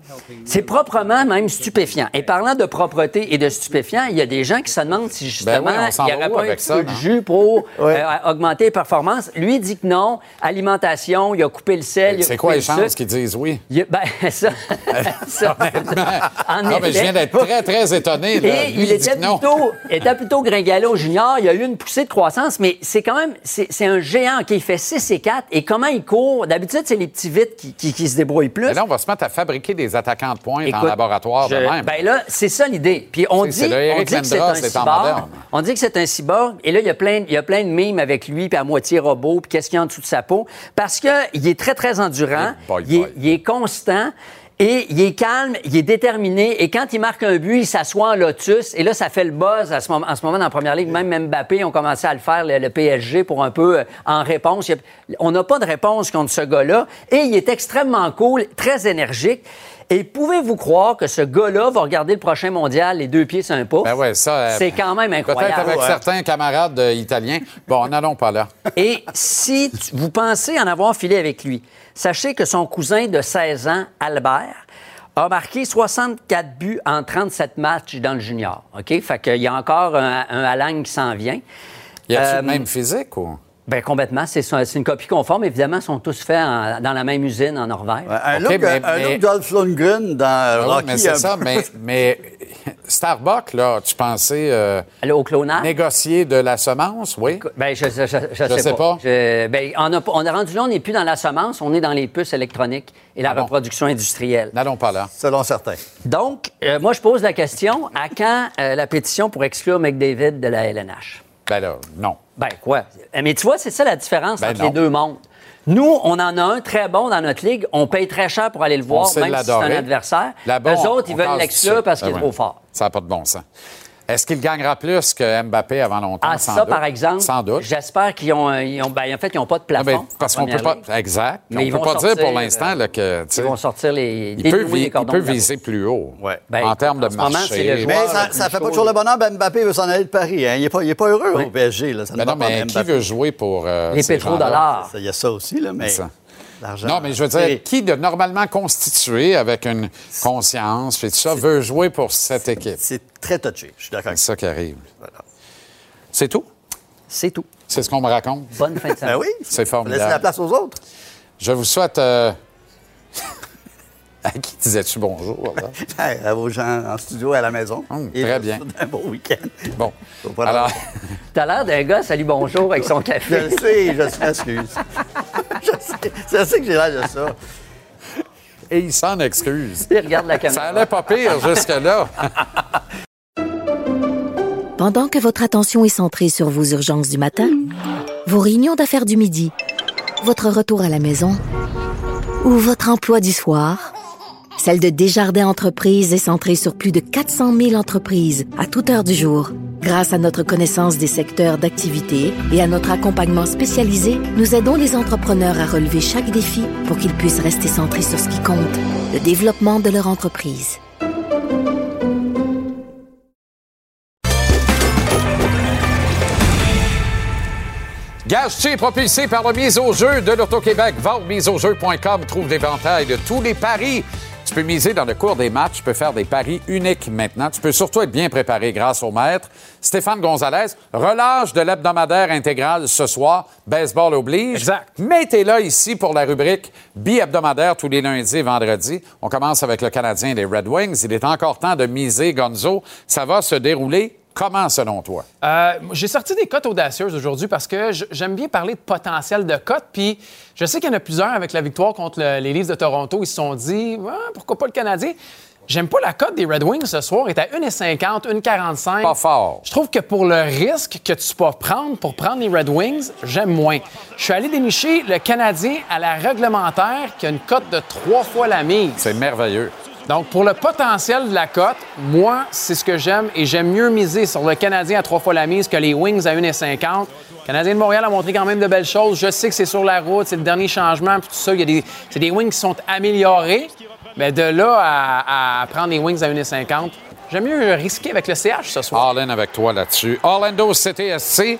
C'est proprement même stupéfiant. Et parlant de propreté et de stupéfiant, il y a des gens qui se demandent si justement Ben oui, s'en il n'y aurait pas un avec petit ça, peu de non? jus pour euh, augmenter les performances. Lui il dit que non. Il a coupé le sel. C'est quoi les le chances qu'ils disent oui? Il Ben, ça. ça- en Non, mais je viens d'être très, très étonné. là. Et Lui, il était non. plutôt, était plutôt gringalo junior. Il y a eu une poussée de croissance, mais c'est quand même, c'est un géant qui fait 6 et 4. Et comment il court? D'habitude, c'est les petits vites qui, qui- qui se débrouillent plus. Mais là, on va se mettre à fabriquer des attaquants de pointe en Écoute, laboratoire de même. Ben là, c'est ça l'idée. Puis on dit, on dit que c'est un cyborg. On dit que c'est un cyborg. Et là, il y a plein, il y a plein de mimes avec lui, puis à moitié robot, puis qu'est-ce qu'il y a en dessous de sa peau. Parce qu'il est très, très endurant. Boy, il, est, boy. il est constant. Et il est calme, il est déterminé. Et quand il marque un but, il s'assoit en lotus. Et là, ça fait le buzz à ce moment, en ce moment dans la première ligue. Même Mbappé ont commencé à le faire, le, le PSG, pour un peu euh, en réponse. A- on n'a pas de réponse contre ce gars-là. Et il est extrêmement cool, très énergique. Et pouvez-vous croire que ce gars-là va regarder le prochain mondial les deux pieds sur un pouf? Ben ouais, ça. euh, C'est quand même Peut-être incroyable. avec Ouais. certains camarades euh, italiens. Bon, n'allons pas là. Et si tu- vous pensez en avoir filé avec lui, sachez que son cousin de 16 ans, Albert, a marqué 64 buts en 37 matchs dans le junior. OK? Fait qu'il y a encore un, un Alain qui s'en vient. Y a-tu Euh, le même physique ou? Ben complètement. C'est une copie conforme. Évidemment, ils sont tous faits en- dans la même usine en Norvège. Un OK, look, mais- un mais- look Dolph Lundgren dans Ah oui, Rocky. mais c'est un ça. Mais, mais Starbucks, là, tu pensais euh, au clonage? négocier de la semence, oui? Ben, je, je, je- je sais, sais pas. Je- ben, on, a, on est rendu là, on n'est plus dans la semence, on est dans les puces électroniques et la Ah bon? reproduction industrielle. N'allons pas là. Selon certains. Donc, euh, moi, je pose la question à quand euh, la pétition pour exclure McDavid de la LNH? Ben là, non. Ben quoi? Mais tu vois, c'est ça la différence Ben entre non. les deux mondes. Nous, on en a un très bon dans notre ligue. On paye très cher pour aller le voir, même si c'est un adversaire. On- autres, ils on veulent l'exclure parce qu'il Ah est trop fort. Ça n'a pas de bon sens. Est-ce qu'il gagnera plus que Mbappé avant longtemps? Ah, sans ça, doute? par exemple, Sans doute. j'espère qu'ils ont, un- ils ont, ben, en fait, ils n'ont pas de plafond. ben, parce qu'on peut première pas. ligue. Exact. Mais on ils peut vont pas dire pour l'instant euh, que. Ils vont sortir les. Il peut, vi- il peut viser plus haut. Ouais. Ben, en termes de en ce moment, marché. c'est le Mais joueur ça, plus fait pas toujours le bonheur. Ben Mbappé veut s'en aller de Paris. hein. Il n'est pas, il est pas heureux Oui. au PSG. Là. Ça ne Ben non, pas, mais qui veut jouer pour. euh, Les pétrodollars. Il y a ça aussi, là, mais ça. L'argent. Non, mais je veux dire, qui de normalement constitué avec une conscience et tout ça veut jouer pour cette équipe? C'est très touché. Je suis d'accord avec C'est ça. qui arrive. C'est tout? C'est tout. C'est ce qu'on me raconte? Bonne fin de semaine. Ben oui. C'est Faut Laisser la formidable. place aux autres. Je vous souhaite. euh, à qui disais-tu bonjour? là? Hey, à vos gens en studio et à la maison. Hum, Et très je bien. Un bon week-end. Bon. Alors, T'as l'air d'un gars, salut, bonjour, avec son Je café. le sais, je m'excuse. je sais, je sais que j'ai l'air de ça. et il s'en excuse. Il regarde la Ça caméra. allait pas pire jusque-là. Pendant que votre attention est centrée sur vos urgences du matin, vos réunions d'affaires du midi, votre retour à la maison ou votre emploi du soir, celle de Desjardins Entreprises est centrée sur plus de 400 000 entreprises à toute heure du jour. Grâce à notre connaissance des secteurs d'activité et à notre accompagnement spécialisé, nous aidons les entrepreneurs à relever chaque défi pour qu'ils puissent rester centrés sur ce qui compte, le développement de leur entreprise. Gage propulsé par la mise au jeu de l'Auto-Québec. Va au miseaujeu.com, trouve l'éventail de tous les paris. Tu peux miser dans le cours des matchs, tu peux faire des paris uniques maintenant. Tu peux surtout être bien préparé grâce au maître. Stéphane Gonzalez, relâche de l'hebdomadaire intégral ce soir. Baseball oblige. Exact. Là ici pour la rubrique bi-hebdomadaire tous les lundis et vendredis. On commence avec le Canadien des Red Wings. Il est encore temps de miser, Gonzo. Ça va se dérouler comment selon toi? Euh, J'ai sorti des cotes audacieuses aujourd'hui parce que j'aime bien parler de potentiel de cotes. Puis je sais qu'il y en a plusieurs avec la victoire contre le- les Leafs de Toronto. Ils se sont dit, Ah, pourquoi pas le Canadien? J'aime pas la cote des Red Wings ce soir. Elle est à 1,50, 1,45. Pas fort. Je trouve que pour le risque que tu peux prendre pour prendre les Red Wings, j'aime moins. Je suis allé dénicher le Canadien à la réglementaire qui a une cote de trois fois la mise. C'est merveilleux. Donc, pour le potentiel de la cote, moi, c'est ce que j'aime et j'aime mieux miser sur le Canadien à trois fois la mise que les Wings à 1,50. Le Canadien de Montréal a montré quand même de belles choses. Je sais que c'est sur la route, c'est le dernier changement, puis tout ça. C'est des Wings qui sont améliorés. Mais de là à, prendre les Wings à 1,50, j'aime mieux risquer avec le CH ce soir. All in avec toi là-dessus. Orlando CTSC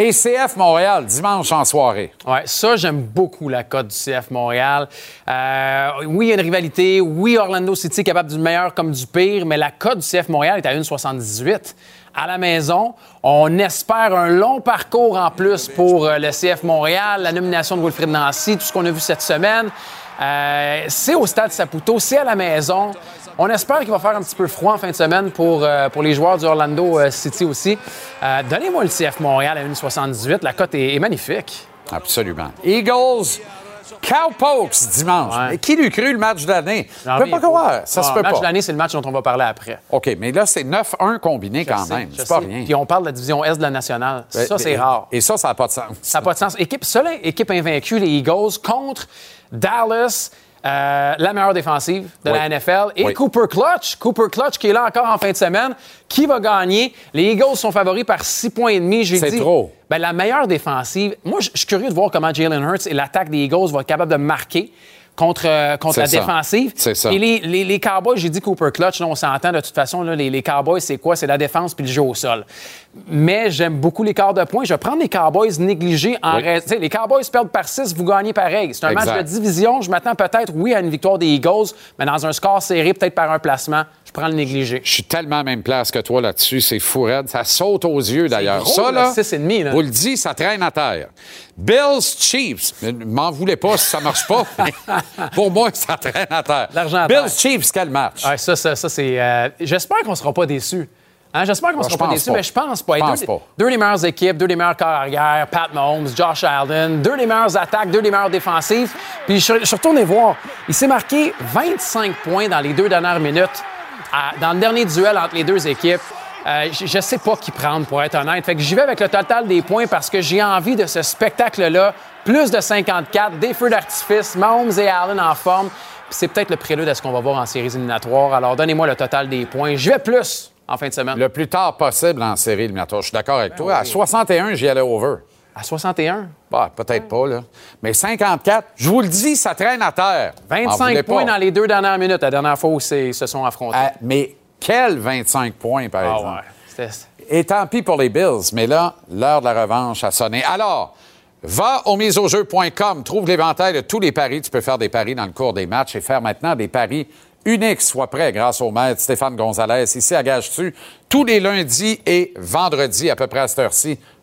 et CF Montréal, dimanche en soirée. Ouais, ça, j'aime beaucoup la cote du CF Montréal. Euh, oui, il y a une rivalité. Oui, Orlando City est capable du meilleur comme du pire, mais la cote du CF Montréal est à 1,78. À la maison, on espère un long parcours en plus pour euh, le CF Montréal, la nomination de Wilfried Nancy, tout ce qu'on a vu cette semaine. Euh, c'est au stade Saputo, c'est à la maison. On espère qu'il va faire un petit peu froid en fin de semaine pour, euh, pour les joueurs du Orlando euh, City aussi. Euh, Donnez-moi le CF Montréal à 1,78. La cote est, est magnifique. Absolument. Eagles, Cowpokes dimanche. Ouais. Qui lui cru le match de l'année? Je peux pas croire. Ça se peut Le match pas. de l'année, c'est le match dont on va parler après. OK, mais là, c'est 9-1 combiné quand sais, même. je C'est pas sais. rien. Puis on parle de la division Est de la nationale. Ça, c'est rare. Et ça, ça n'a pas de sens. Ça n'a pas de sens. Équipe, seule équipe invaincue, les Eagles, contre Dallas, euh, la meilleure défensive de Oui. la NFL, et Oui. Cooper Clutch. Cooper Clutch qui est là encore en fin de semaine. Qui va gagner? Les Eagles sont favoris par 6 points et demi. J'ai C'est dit, trop. Ben, la meilleure défensive. Moi, je je suis curieux de voir comment Jalen Hurts et l'attaque des Eagles vont être capables de marquer contre, euh, contre la ça. défensive. C'est ça. Et les, les- les Cowboys, j'ai dit Cooper Clutch, là, on s'entend de toute façon. là, les, les Cowboys, c'est quoi? C'est la défense puis le jeu au sol. Mais j'aime beaucoup les quarts de points. Je vais prendre les Cowboys négligés en Oui. sais, Les Cowboys perdent par 6, vous gagnez pareil. C'est un match de division. Je m'attends peut-être, oui, à une victoire des Eagles, mais dans un score serré, peut-être par un placement. Je prends le négligé. Je suis tellement à la même place que toi là-dessus. C'est fou raide. Ça saute aux yeux, d'ailleurs. Ça, là, là, demi, là. vous le dit, ça traîne à terre. Bills Chiefs. M'en voulez pas si ça marche pas. Pour moi, ça traîne à terre. L'argent Bills terre. Chiefs, quel match? Ouais, ça, ça, ça, c'est. euh, J'espère qu'on ne sera pas déçus. Hein, J'espère qu'on ne Ah, sera pas déçus, mais je pense pas. Pense deux, pas. deux des meilleures équipes, deux des meilleurs corps arrière, Pat Mahomes, Josh Allen, deux des meilleures attaques, deux des meilleures défensives. Puis je, je suis retourné voir. Il s'est marqué 25 points dans les deux dernières minutes à- dans le dernier duel entre les deux équipes. Euh, je je sais pas qui prendre, pour être honnête. Fait que j'y vais avec le total des points parce que j'ai envie de ce spectacle-là. Plus de 54, des feux d'artifice, Mahomes et Allen en forme. C'est peut-être le prélude à ce qu'on va voir en séries éliminatoires. Alors donnez-moi le total des points. Je vais plus en fin de semaine. Le plus tard possible en série éliminatoire. Je suis d'accord avec toi. À 61, j'y allais over. À 61? Bah, peut-être pas, là. Mais 54, je vous le dis, ça traîne à terre. M'en 25 voulez points dans les deux dernières minutes, la dernière fois où c'est- ils se sont affrontés. Ah, mais quel 25 points, par Ah exemple. ouais. Et tant pis pour les Bills, mais là, l'heure de la revanche a sonné. Alors, va au miseaujeu.com, trouve l'éventail de tous les paris. Tu peux faire des paris dans le cours des matchs et faire maintenant des paris uniques. Sois prêt grâce au maître Stéphane Gonzalez ici à Gage-Tu, tous les lundis et vendredis à peu près à cette heure-ci.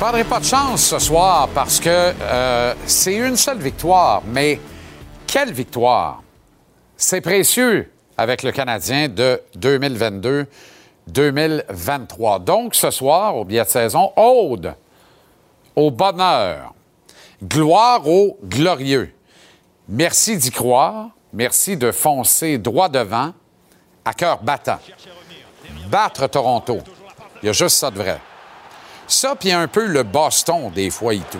Prendrai pas de chance ce soir parce que euh, c'est une seule victoire, mais quelle victoire! C'est précieux avec le Canadien de 2022-2023. Donc, ce soir, au billet de saison, Aude au bonheur, gloire au glorieux. Merci d'y croire, merci de foncer droit devant, à cœur battant. Battre Toronto, il y a juste ça de vrai. Ça, puis un peu le Boston, des fois, et tout.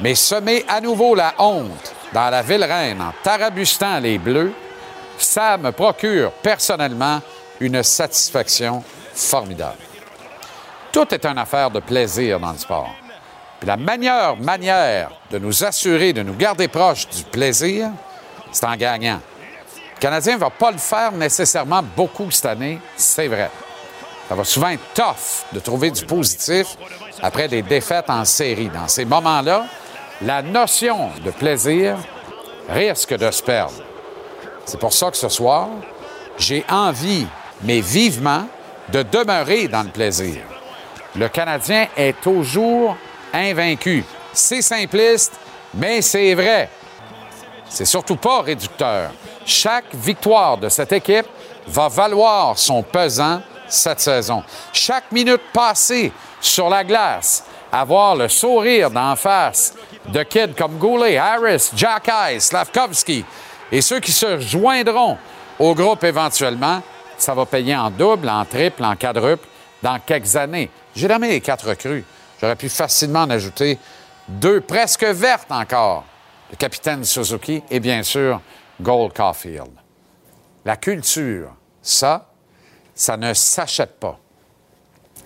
Mais semer à nouveau la honte dans la ville reine en tarabustant les Bleus, ça me procure personnellement une satisfaction formidable. Tout est une affaire de plaisir dans le sport. Puis la meilleure manière de nous assurer de nous garder proches du plaisir, c'est en gagnant. Le Canadien ne va pas le faire nécessairement beaucoup cette année, c'est vrai. Ça va souvent être tough de trouver du positif après des défaites en série. Dans ces moments-là, la notion de plaisir risque de se perdre. C'est pour ça que ce soir, j'ai envie, mais vivement, de demeurer dans le plaisir. Le Canadien est toujours invaincu. C'est simpliste, mais c'est vrai. C'est surtout pas réducteur. Chaque victoire de cette équipe va valoir son pesant cette saison. Chaque minute passée sur la glace, avoir le sourire d'en face de kids comme Goulet, Harris, Jack Ice, Slavkovski et ceux qui se joindront au groupe éventuellement, ça va payer en double, en triple, en quadruple dans quelques années. J'ai nommé les quatre recrues. J'aurais pu facilement en ajouter deux presque vertes encore. Le capitaine Suzuki et bien sûr Gold Caulfield. La culture, ça, ça ne s'achète pas.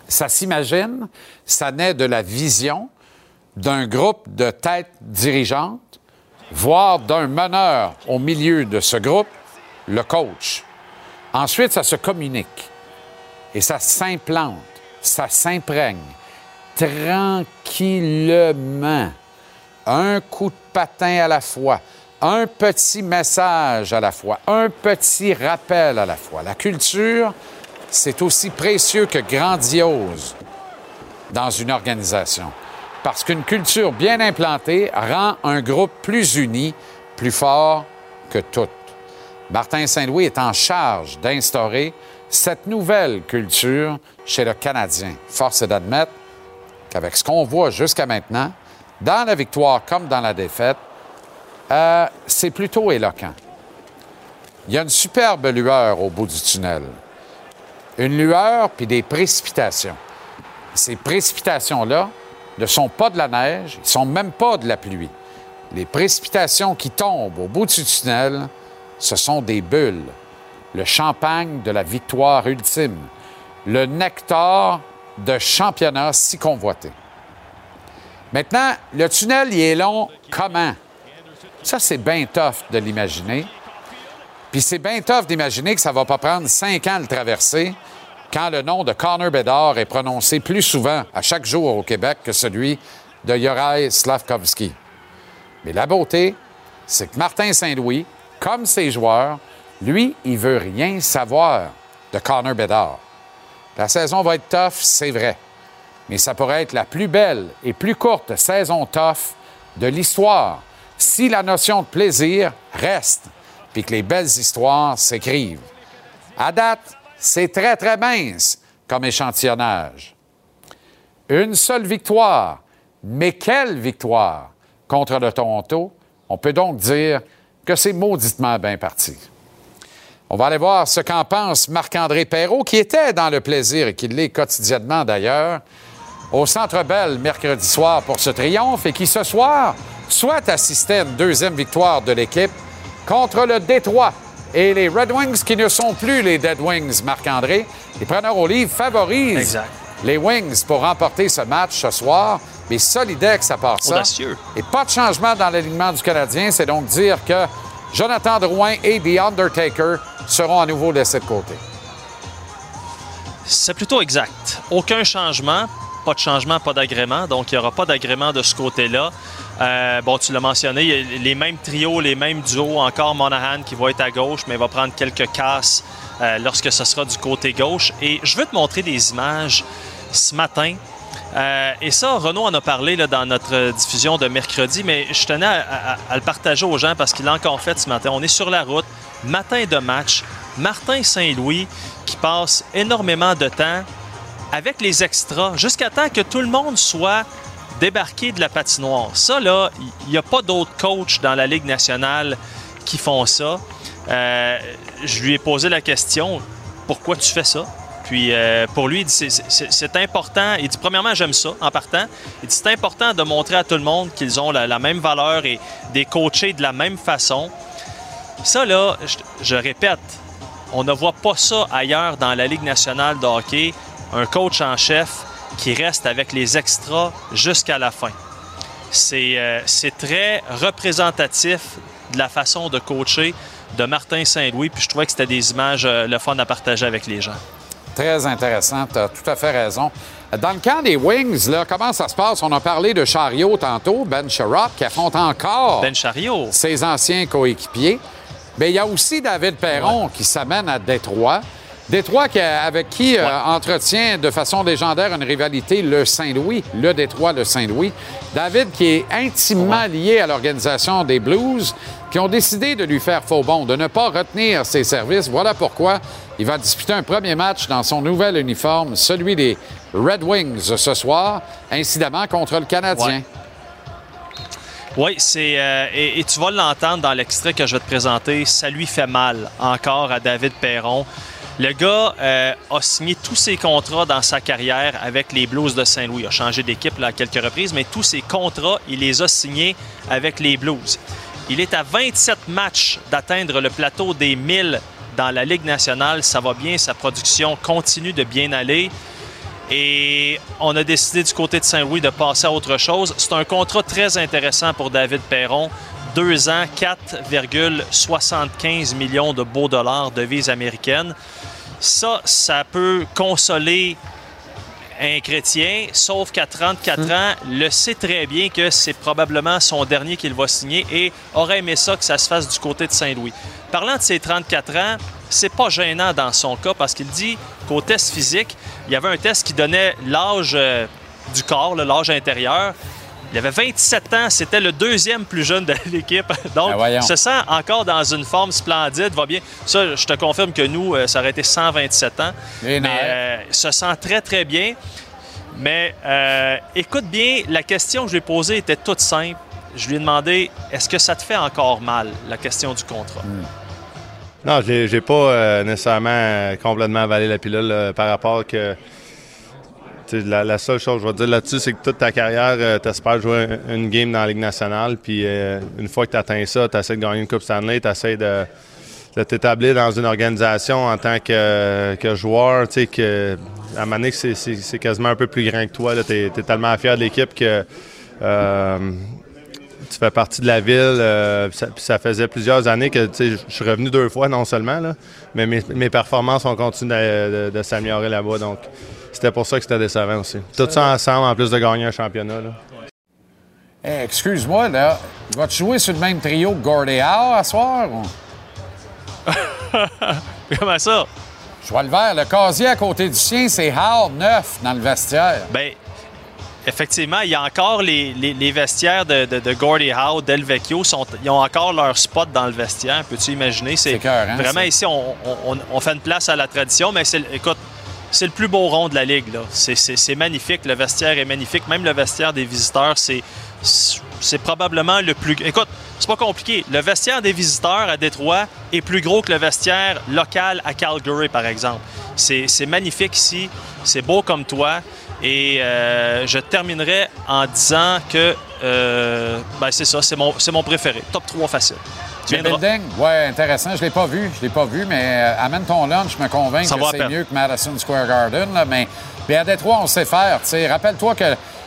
Ça s'imagine, ça naît de la vision d'un groupe de têtes dirigeantes, voire d'un meneur au milieu de ce groupe, le coach. Ensuite, ça se communique et ça s'implante, ça s'imprègne tranquillement, un coup de patin à la fois, un petit message à la fois, un petit rappel à la fois. La culture, c'est aussi précieux que grandiose dans une organisation. Parce qu'une culture bien implantée rend un groupe plus uni, plus fort que tout. Martin Saint-Louis est en charge d'instaurer cette nouvelle culture chez le Canadien. Force est d'admettre qu'avec ce qu'on voit jusqu'à maintenant, dans la victoire comme dans la défaite, euh, c'est plutôt éloquent. Il y a une superbe lueur au bout du tunnel. Une lueur puis des précipitations. Ces précipitations-là ne sont pas de la neige, ils ne sont même pas de la pluie. Les précipitations qui tombent au bout du tunnel, ce sont des bulles, le champagne de la victoire ultime, le nectar de championnat si convoité. Maintenant, le tunnel, il est long comment? Ça, c'est bien tough de l'imaginer. Puis c'est bien tough d'imaginer que ça va pas prendre cinq ans de le traverser quand le nom de Connor Bedard est prononcé plus souvent à chaque jour au Québec que celui de Juraj Slavkovski. Mais la beauté, c'est que Martin Saint-Louis, comme ses joueurs, lui, il veut rien savoir de Connor Bedard. La saison va être tough, c'est vrai. Mais ça pourrait être la plus belle et plus courte saison tough de l'histoire si la notion de plaisir reste puis que les belles histoires s'écrivent. À date, c'est très, très mince comme échantillonnage. Une seule victoire, mais quelle victoire contre le Toronto. On peut donc dire que c'est mauditement bien parti. On va aller voir ce qu'en pense Marc-André Perrault, qui était dans le plaisir et qui l'est quotidiennement d'ailleurs, au Centre Bell mercredi soir pour ce triomphe et qui ce soir souhaite assister à une deuxième victoire de l'équipe contre le Détroit. Et les Red Wings qui ne sont plus les Dead Wings, Marc-André, les preneurs au livre favorisent Exact. les Wings pour remporter ce match ce soir. Mais Solidex, à part ça. Audacieux. Et pas de changement dans l'alignement du Canadien. C'est donc dire que Jonathan Drouin et The Undertaker seront à nouveau laissés de côté. C'est plutôt exact. Aucun changement. Pas de changement, pas d'agrément. Donc, il n'y aura pas d'agrément de ce côté-là. Euh, bon, tu l'as mentionné, il les mêmes trios, les mêmes duos. Encore Monahan qui va être à gauche, mais va prendre quelques casses euh, lorsque ce sera du côté gauche. Et je veux te montrer des images ce matin. Euh, et ça, Renaud en a parlé dans notre diffusion de mercredi, mais je tenais à, à- à le partager aux gens parce qu'il l'a encore fait ce matin. On est sur la route, matin de match. Martin Saint-Louis qui passe énormément de temps avec les extras jusqu'à temps que tout le monde soit débarqué de la patinoire. Ça, là, il n'y a pas d'autres coachs dans la Ligue nationale qui font ça. Euh, je lui ai posé la question pourquoi tu fais ça? Puis euh, pour lui, il dit c'est- important. Il dit premièrement, j'aime ça en partant. Il dit c'est important de montrer à tout le monde qu'ils ont la, même valeur et des coachés de la même façon. Ça, là, je répète, on ne voit pas ça ailleurs dans la Ligue nationale de hockey. Un coach en chef qui reste avec les extras jusqu'à la fin. C'est euh, c'est très représentatif de la façon de coacher de Martin Saint-Louis. Puis je trouvais que c'était des images euh, le fun à partager avec les gens. Très intéressant. Tu as tout à fait raison. Dans le camp des Wings, là, comment ça se passe? On a parlé de Chariot tantôt, Ben Sherrod, qui affronte encore Ben Chariot. ses anciens coéquipiers. Mais il y a aussi David Perron qui s'amène à Détroit. Détroit qui a- avec qui euh, entretient de façon légendaire une rivalité le Saint-Louis, le Détroit, le Saint-Louis. David qui est intimement lié à l'organisation des Blues, qui ont décidé de lui faire faux bon, de ne pas retenir ses services. Voilà pourquoi il va disputer un premier match dans son nouvel uniforme, celui des Red Wings ce soir, incidemment contre le Canadien. Oui, c'est euh, et, et tu vas l'entendre dans l'extrait que je vais te présenter. Ça lui fait mal encore à David Perron. Le gars euh, a signé tous ses contrats dans sa carrière avec les Blues de Saint-Louis. Il a changé d'équipe à quelques reprises, mais tous ses contrats, il les a signés avec les Blues. Il est à 27 matchs d'atteindre le plateau des 1000 dans la Ligue nationale. Ça va bien, sa production continue de bien aller. Et on a décidé du côté de Saint-Louis de passer à autre chose. C'est un contrat très intéressant pour David Perron. Deux ans, 4,75 millions de beaux dollars de devises américaines. Ça, ça peut consoler un chrétien, sauf qu'à 34 ans, le sait très bien que c'est probablement son dernier qu'il va signer et aurait aimé ça que ça se fasse du côté de Saint-Louis. Parlant de ses 34 ans, c'est pas gênant dans son cas parce qu'il dit qu'au test physique, il y avait un test qui donnait l'âge euh, du corps, l'âge intérieur. Il avait 27 ans, c'était le deuxième plus jeune de l'équipe. Donc, Ben se sent encore dans une forme splendide, va bien. Ça, je te confirme que nous, euh, ça aurait été 127 ans. Mais euh, se sent très, très bien. Mais euh, écoute bien, la question que je lui ai posée était toute simple. Je lui ai demandé est-ce que ça te fait encore mal, la question du contrat? Non, j'ai j'ai pas euh, nécessairement complètement avalé la pilule par rapport que. La, seule chose que je vais dire là-dessus, c'est que toute ta carrière, tu espères jouer un- une game dans la Ligue nationale. Puis euh, une fois que tu atteins ça, tu essaies de gagner une Coupe Stanley, tu essaies de, de t'établir dans une organisation en tant que, joueur. Tu sais, que, à un c'est- quasiment un peu plus grand que toi. Tu es, tellement fier de l'équipe que. euh, tu fais partie de la ville. euh, ça, faisait plusieurs années que je suis revenu deux fois, non seulement, mais mes, performances ont continué de, de- de s'améliorer là-bas. Donc, c'était pour ça que c'était décevant aussi. Tout ça ensemble, en plus de gagner un championnat. là. Eh, Excuse-moi, là. Vas-tu jouer sur le même trio que Howe à soir? ou- Comment ça? Je vois le vert. Le casier à côté du sien, c'est Howe neuf dans le vestiaire. Ben, effectivement, il y a encore les, les- les vestiaires de, de, de Gordie Howe, Del Vecchio, sont, ils ont encore leur spot dans le vestiaire. Peux-tu imaginer? C'est écœurant, vraiment ça. ici, on, on- on fait une place à la tradition, mais c'est, le- écoute, c'est le plus beau rond de la ligue. C'est, magnifique. Le vestiaire est magnifique. Même le vestiaire des visiteurs, c'est, probablement le plus. Écoute, c'est pas compliqué. Le vestiaire des visiteurs à Détroit est plus gros que le vestiaire local à Calgary, par exemple. C'est, magnifique ici. C'est beau comme toi. Et euh, je terminerai en disant que euh, ben, c'est ça, c'est mon, mon préféré. Top 3 facile. Building, ouais, intéressant. Je l'ai pas vu, je l'ai pas vu, mais euh, amène ton lunch, je me convainc que c'est mieux que Madison Square Garden. là, mais, mais à Détroit, on sait faire. Rappelle-toi que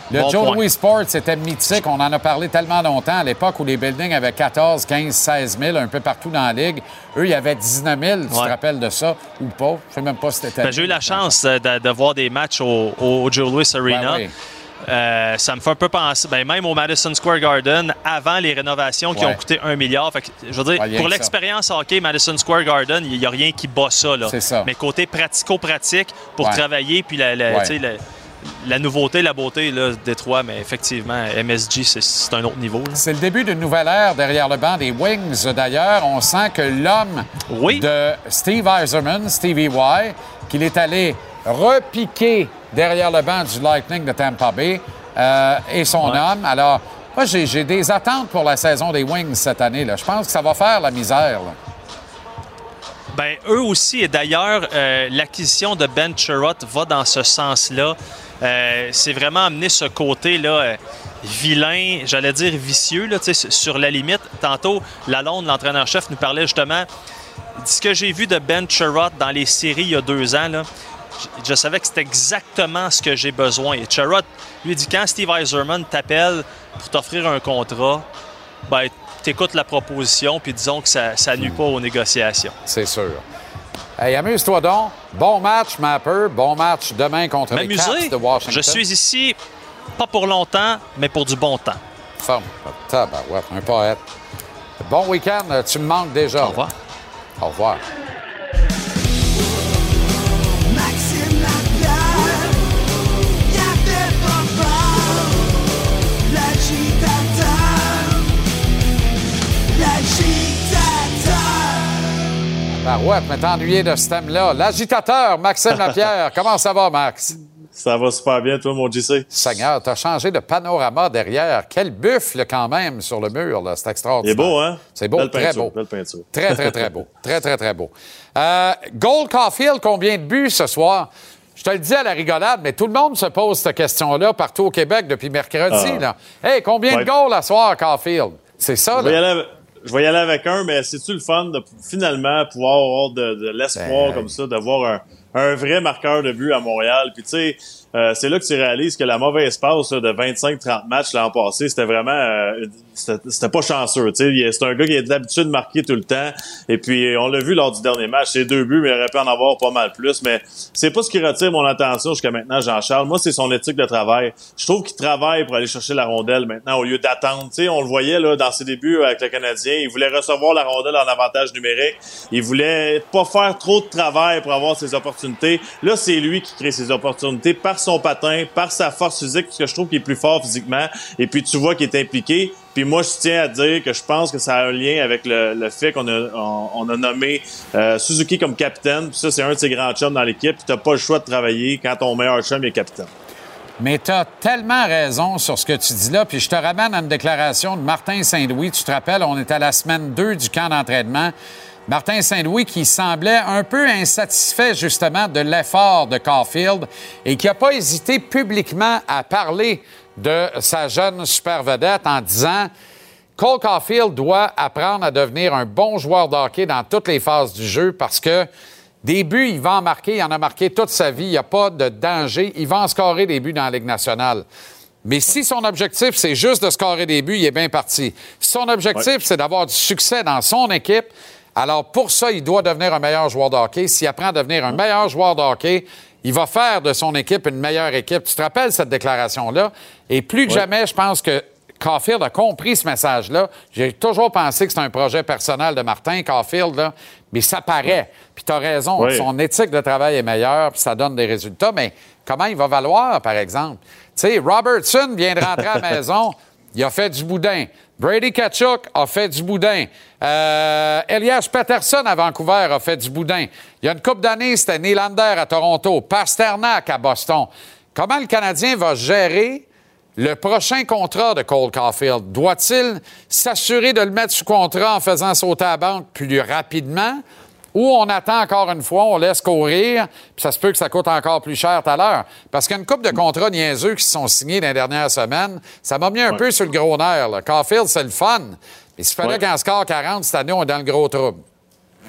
le Bon Joe point. Louis Sports était mythique. On en a parlé tellement longtemps à l'époque où les buildings avaient 14, 15, 16 000 un peu partout dans la ligue. Eux, il y avait 19 000. Tu te rappelles de ça ou pas? Je sais même pas si c'était. Ben, j'ai eu la chance euh, de, de voir des matchs au, au Joe Louis Arena. Ouais, oui. Euh, ça me fait un peu penser, ben, même au Madison Square Garden, avant les rénovations qui Ouais. ont coûté un milliard. Fait que, je veux dire, Ouais, rien pour l'expérience hockey, Madison Square Garden, il n'y a rien qui bat ça. là. C'est ça. Mais côté pratico-pratique, pour Ouais. travailler, puis la- la nouveauté, la beauté là, de Détroit, mais effectivement, MSG, c'est- un autre niveau. C'est le début d'une nouvelle ère derrière le banc des Wings. D'ailleurs, on sent que l'homme Oui. de Steve Eiserman, Stevie Y, qu'il est allé repiquer derrière le banc du Lightning de Tampa Bay, euh, et son Ouais. homme. Alors, moi, j'ai des attentes pour la saison des Wings cette année. Là. Je pense que ça va faire la misère. là. Ben, eux aussi, et d'ailleurs, euh, l'acquisition de Ben Chirot va dans ce sens-là. Euh, c'est vraiment amener ce côté-là euh, vilain, j'allais dire vicieux, là, sur la limite. Tantôt, Lalonde, l'entraîneur-chef, nous parlait justement de ce que j'ai vu de Ben Chirot dans les séries il y a deux ans. Je, savais que c'était exactement ce que j'ai besoin. Et Chirot, lui, dit quand Steve Eiserman t'appelle pour t'offrir un contrat, ben, t'écoutes la proposition, puis disons que ça, ça pas aux négociations. C'est sûr. Hey, amuse-toi donc. Bon match, Mapper. Bon match demain contre les Caps de Washington. Je suis ici, pas pour longtemps, mais pour du bon temps. Forme. Tabarouette, un poète. Bon week-end. Tu me manques déjà. Au revoir. Au revoir. Barouette, mais t'es ennuyé de ce thème-là. L'agitateur, Maxime Lapierre. Comment ça va, Max? Ça va super bien, toi, mon JC. Seigneur, t'as changé de panorama derrière. Quel buffle, quand même, sur le mur, là. C'est extraordinaire. beau, hein? C'est beau, Belle très peinture, beau. Belle peinture. Très, très, très beau. Très, très, très beau. Euh, Gold Caulfield, combien de buts ce soir? Je te le dis à la rigolade, mais tout le monde se pose cette question-là partout au Québec depuis mercredi. Ah. là. Hey, combien Ouais. de goals à soir, Caulfield? C'est ça, là? Je vais y aller avec un, mais c'est-tu le fun de finalement pouvoir avoir de, de l'espoir Ben, comme ça, d'avoir un, un vrai marqueur de but à Montréal? Puis tu sais, euh, c'est là que tu réalises que la mauvaise passe là, de 25-30 matchs l'an passé, c'était vraiment... euh, c'était pas chanceux. C'est un gars qui est d'habitude de marquer tout le temps. Et puis, on l'a vu lors du dernier match, c'est deux buts, mais il aurait pu en avoir pas mal plus. Mais c'est pas ce qui retire mon attention jusqu'à maintenant, Jean-Charles. Moi, c'est son éthique de travail. Je trouve qu'il travaille pour aller chercher la rondelle maintenant au lieu d'attendre. On le voyait là dans ses débuts avec le Canadien. Il voulait recevoir la rondelle en avantage numérique. Il voulait pas faire trop de travail pour avoir ses opportunités. Là, c'est lui qui crée ses opportunités son patin, par sa force physique, parce que je trouve qu'il est plus fort physiquement. Et puis, tu vois qu'il est impliqué. Puis moi, je tiens à dire que je pense que ça a un lien avec le, fait qu'on a, on, nommé euh, Suzuki comme capitaine. Puis ça, c'est un de ses grands chums dans l'équipe. Puis t'as pas le choix de travailler quand ton meilleur chum est capitaine. Mais tu as tellement raison sur ce que tu dis là. Puis je te ramène à une déclaration de Martin Saint-Louis. Tu te rappelles, on était à la semaine 2 du camp d'entraînement. Martin Saint-Louis qui semblait un peu insatisfait justement de l'effort de Caulfield et qui n'a pas hésité publiquement à parler de sa jeune super vedette en disant Cole Caulfield doit apprendre à devenir un bon joueur de hockey dans toutes les phases du jeu parce que des buts, il va en marquer. Il en a marqué toute sa vie. Il n'y a pas de danger. Il va en scorer des buts dans la Ligue nationale. Mais si son objectif, c'est juste de scorer des buts, il est bien parti. Si son objectif, c'est d'avoir du succès dans son équipe, alors pour ça, il doit devenir un meilleur joueur de hockey. S'il apprend à devenir un meilleur joueur de hockey, il va faire de son équipe une meilleure équipe. Tu te rappelles cette déclaration-là? Et plus que jamais, je pense que Caulfield a compris ce message-là. J'ai toujours pensé que c'est un projet personnel de Martin Caulfield, là, mais ça paraît. Puis tu as raison, Oui. son éthique de travail est meilleure, puis ça donne des résultats. Mais comment il va valoir, par exemple? Tu sais, Robertson vient de rentrer à la maison, il a fait du boudin. Brady Kachuk a fait du boudin. Euh, Elias Peterson à Vancouver a fait du boudin. Il y a une couple d'années, c'était Nylander à Toronto, Pasternak à Boston. Comment le Canadien va gérer le prochain contrat de Cole Caulfield? Doit-il s'assurer de le mettre sous contrat en faisant sauter à la banque plus rapidement? Ou on attend encore une fois, on laisse courir, puis ça se peut que ça coûte encore plus cher tout à l'heure. Parce qu'il y a une couple de contrats niaiseux qui se sont signés dans les dernières semaines. Ça m'a mis un Ouais. peu sur le gros nerf. Là. Caulfield, c'est le fun. Mais s'il fallait Ouais. qu'en score 40 cette année, on est dans le gros trouble.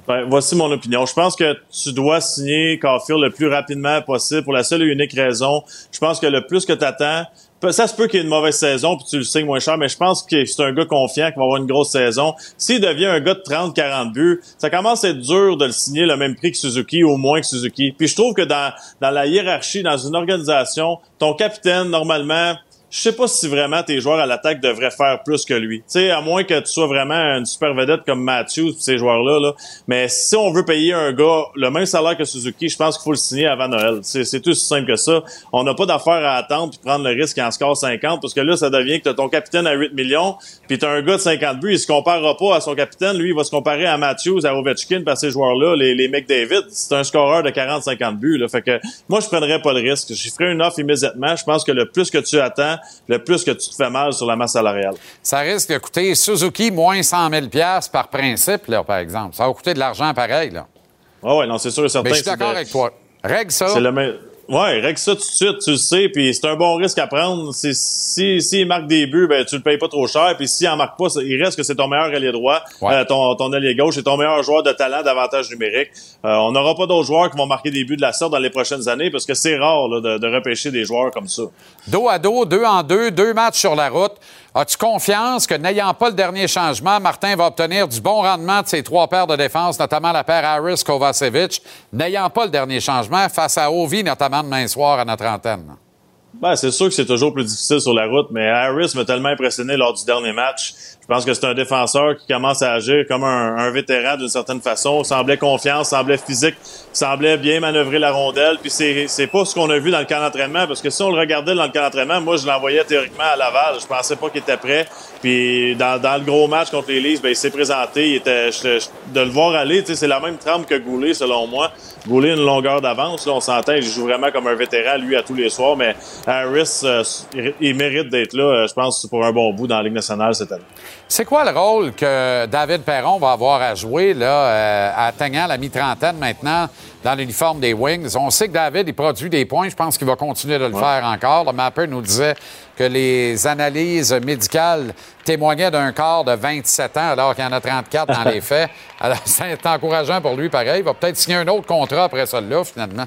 Ben, voici mon opinion. Je pense que tu dois signer Caulfield le plus rapidement possible pour la seule et unique raison. Je pense que le plus que tu attends, ça se peut qu'il y ait une mauvaise saison puis tu le signes moins cher, mais je pense que c'est un gars confiant qui va avoir une grosse saison. S'il devient un gars de 30-40 buts, ça commence à être dur de le signer le même prix que Suzuki ou moins que Suzuki. Puis je trouve que dans, dans la hiérarchie, dans une organisation, ton capitaine, normalement, je sais pas si vraiment tes joueurs à l'attaque devraient faire plus que lui. Tu sais, à moins que tu sois vraiment une super vedette comme Matthews pis ces joueurs-là. Là. Mais si on veut payer un gars le même salaire que Suzuki, je pense qu'il faut le signer avant Noël. C'est, tout aussi simple que ça. On n'a pas d'affaire à attendre puis prendre le risque en score 50 parce que là, ça devient que t'as ton capitaine à 8 millions puis t'as un gars de 50 buts. Il se comparera pas à son capitaine. Lui, il va se comparer à Matthews, à Ovechkin pis à ces joueurs-là, les, les McDavid. C'est un scoreur de 40-50 buts. Là. Fait que moi, je prendrais pas le risque. Je ferais une offre immédiatement. Je pense que le plus que tu attends, le plus que tu te fais mal sur la masse salariale. Ça risque de coûter Suzuki moins 100 000 par principe, là, par exemple. Ça va coûter de l'argent pareil. Là. Ah ouais, non, c'est sûr et certain. Mais je suis d'accord de- avec toi. Règle ça. C'est le même. Ouais, règle ça tout de suite, tu le sais, puis c'est un bon risque à prendre. C'est- Si s'il marque des buts, ben tu le payes pas trop cher, puis s'il en marque pas, ça- il reste que c'est ton meilleur allié droit, Ouais. euh, ton ton allié gauche, et ton meilleur joueur de talent d'avantage numérique. Euh, on n'aura pas d'autres joueurs qui vont marquer des buts de la sorte dans les prochaines années parce que c'est rare là, de, de repêcher des joueurs comme ça. Dos à dos, deux en deux, deux matchs sur la route. As-tu confiance que n'ayant pas le dernier changement, Martin va obtenir du bon rendement de ses trois paires de défense, notamment la paire Harris-Kovacevic, n'ayant pas le dernier changement face à Ovi, notamment demain soir à notre antenne? Ben, c'est sûr que c'est toujours plus difficile sur la route, mais Harris m'a tellement impressionné lors du dernier match. Je pense que c'est un défenseur qui commence à agir comme un, un vétéran d'une certaine façon. Semblait confiant, semblait physique, semblait bien manœuvrer la rondelle. Puis c'est, c'est pas ce qu'on a vu dans le camp d'entraînement, parce que si on le regardait dans le camp d'entraînement, moi je l'envoyais théoriquement à Laval. Je pensais pas qu'il était prêt. Puis dans, dans le gros match contre les ben, il s'est présenté. Il était, je- je- de le voir aller, c'est la même trempe que Goulet selon moi. Goulet une longueur d'avance, là, on s'entend. Il joue vraiment comme un vétéran, lui, à tous les soirs. Mais Harris, euh, il- il mérite d'être là, euh, je pense, pour un bon bout dans la Ligue nationale cette année. C'est quoi le rôle que David Perron va avoir à jouer là, euh, atteignant la mi-trentaine maintenant dans l'uniforme des Wings? On sait que David, il produit des points. Je pense qu'il va continuer de le Ouais. faire encore. Le Mapper nous disait que les analyses médicales témoignaient d'un corps de 27 ans alors qu'il y en a 34 dans les faits. Alors, c'est encourageant pour lui, pareil. Il va peut-être signer un autre contrat après ça-là, finalement.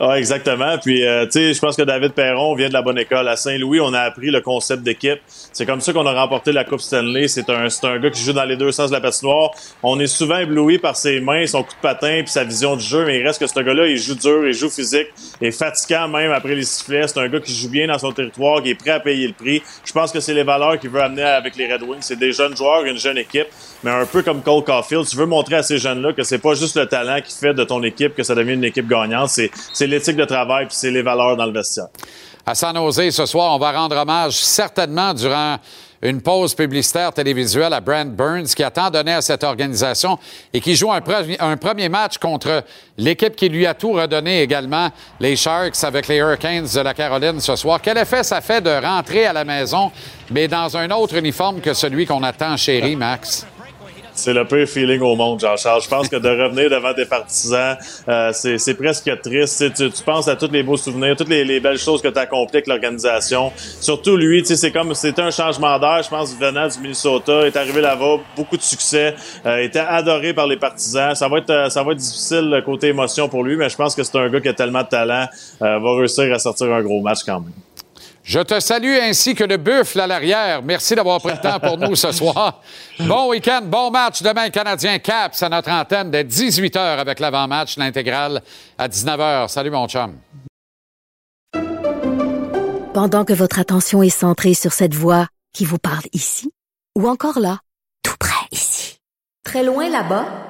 Ah, exactement. Puis, euh, tu sais, je pense que David Perron vient de la bonne école. À Saint-Louis, on a appris le concept d'équipe. C'est comme ça qu'on a remporté la Coupe Stanley. C'est un, c'est un gars qui joue dans les deux sens de la patinoire. On est souvent ébloui par ses mains, son coup de patin, puis sa vision du jeu. Mais il reste que ce gars-là, il joue dur, il joue physique, il est fatigant même après les sifflets. C'est un gars qui joue bien dans son territoire, qui est prêt à payer le prix. Je pense que c'est les valeurs qu'il veut amener avec les Red Wings. C'est des jeunes joueurs, une jeune équipe. Mais un peu comme Cole Caulfield, tu veux montrer à ces jeunes-là que c'est pas juste le talent qui fait de ton équipe que ça devient une équipe gagnante. C'est l'éthique de travail puis c'est les valeurs dans le vestiaire. À San Jose, ce soir, on va rendre hommage certainement durant une pause publicitaire télévisuelle à Brent Burns, qui a tant donné à cette organisation et qui joue un, pre- un premier match contre l'équipe qui lui a tout redonné également, les Sharks avec les Hurricanes de la Caroline ce soir. Quel effet ça fait de rentrer à la maison, mais dans un autre uniforme que celui qu'on a tant chéri, Max? C'est le pire feeling au monde, Jean-Charles. Je pense que de revenir devant des partisans, euh, c'est, presque triste. Tu, tu, penses à tous les beaux souvenirs, toutes les, les belles choses que tu as accomplies avec l'organisation. Surtout lui, c'est comme c'était un changement d'air, je pense, venant du Minnesota, est arrivé là-bas, beaucoup de succès, euh, était adoré par les partisans. Ça va être, euh, ça va être difficile le côté émotion pour lui, mais je pense que c'est un gars qui a tellement de talent, euh, va réussir à sortir un gros match quand même. Je te salue ainsi que le buffle à l'arrière. Merci d'avoir pris le temps pour nous ce soir. Bon week-end, bon match demain, Canadien Caps à notre antenne dès 18h avec l'avant-match, l'intégrale à 19h. Salut mon chum. Pendant que votre attention est centrée sur cette voix qui vous parle ici, ou encore là, tout près ici, très loin là-bas,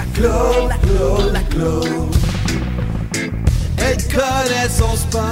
La Claude, la Claude, la Claude. Elle connaît son sport.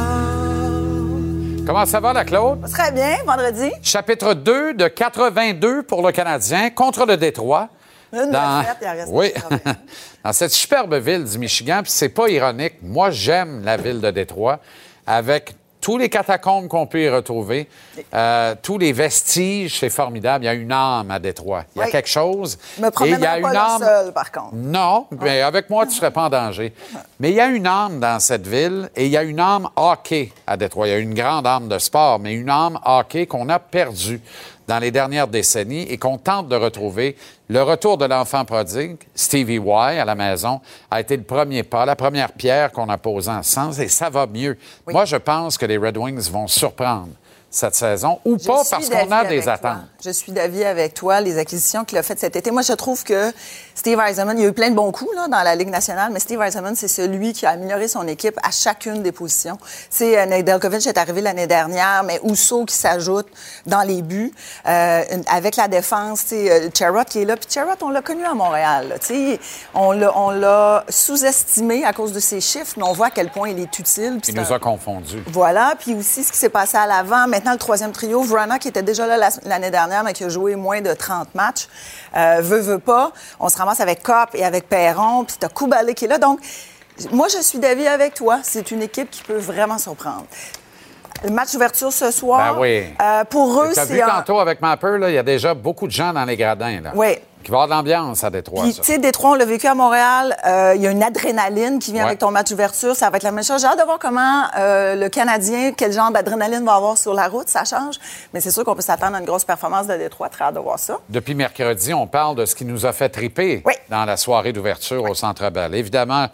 Comment ça va, la Claude? Très bien, vendredi. Chapitre 2 de 82 pour le Canadien contre le Détroit. Une Dans- défaite, il en reste Oui, 80. dans cette superbe ville du Michigan, puis c'est pas ironique. Moi, j'aime la ville de Détroit avec tous les catacombes qu'on peut y retrouver, euh, tous les vestiges, c'est formidable. Il y a une âme à Détroit. Il y a Oui. quelque chose. Je me Et il y a pas une âme. seul, par contre. Non, mais avec moi, tu ne serais pas en danger. Mais il y a une âme dans cette ville et il y a une âme hockey à Détroit. Il y a une grande âme de sport, mais une âme hockey qu'on a perdue dans les dernières décennies et qu'on tente de retrouver. Le retour de l'enfant prodigue, Stevie Y, à la maison, a été le premier pas, la première pierre qu'on a posée ensemble et ça va mieux. Moi, je pense que les Red Wings vont surprendre cette saison ou Je pas parce qu'on a des toi. attentes. Je suis d'avis avec toi, les acquisitions qu'il a faites cet été. Moi, je trouve que Steve Eisenman, il y a eu plein de bons coups là, dans la Ligue nationale, mais Steve Eisenman, c'est celui qui a amélioré son équipe à chacune des positions. C'est euh, Nedeljkovic est arrivé l'année dernière, mais Ousso qui s'ajoute dans les buts. Euh, avec la défense, c'est euh, Charrot qui est là. Puis Charrot, on l'a connu à Montréal. là. On l'a sous-estimé à cause de ses chiffres, mais on voit à quel point il est utile. Il nous un- a confondus. voilà, puis aussi ce qui s'est passé à l'avant. Maintenant, le troisième trio, Vrana, qui était déjà là la- l'année dernière, mais qui a joué moins de 30 matchs, euh, veut, veut pas. On se ramasse avec Cop et avec Perron, puis t'as Koubalé qui est là. Donc, Moi, je suis d'avis avec toi. C'est une équipe qui peut vraiment surprendre. Le match d'ouverture ce soir. Ben oui. euh, pour eux, Tu as c'est vu un- tantôt avec Mapper, là, il y a déjà beaucoup de gens dans les gradins. Là, Oui. Qui va avoir de l'ambiance à Détroit. Puis, tu sais, Détroit, on l'a vécu à Montréal. euh, Il y a une adrénaline qui vient Ouais. avec ton match d'ouverture. Ça va être la même chose. J'ai hâte de voir comment euh, le Canadien, quel genre d'adrénaline va avoir sur la route. Ça change. Mais c'est sûr qu'on peut s'attendre à une grosse performance de Détroit. Très hâte de voir ça. Depuis mercredi, on parle de ce qui nous a fait triper dans la soirée d'ouverture au Centre Bell. Évidemment,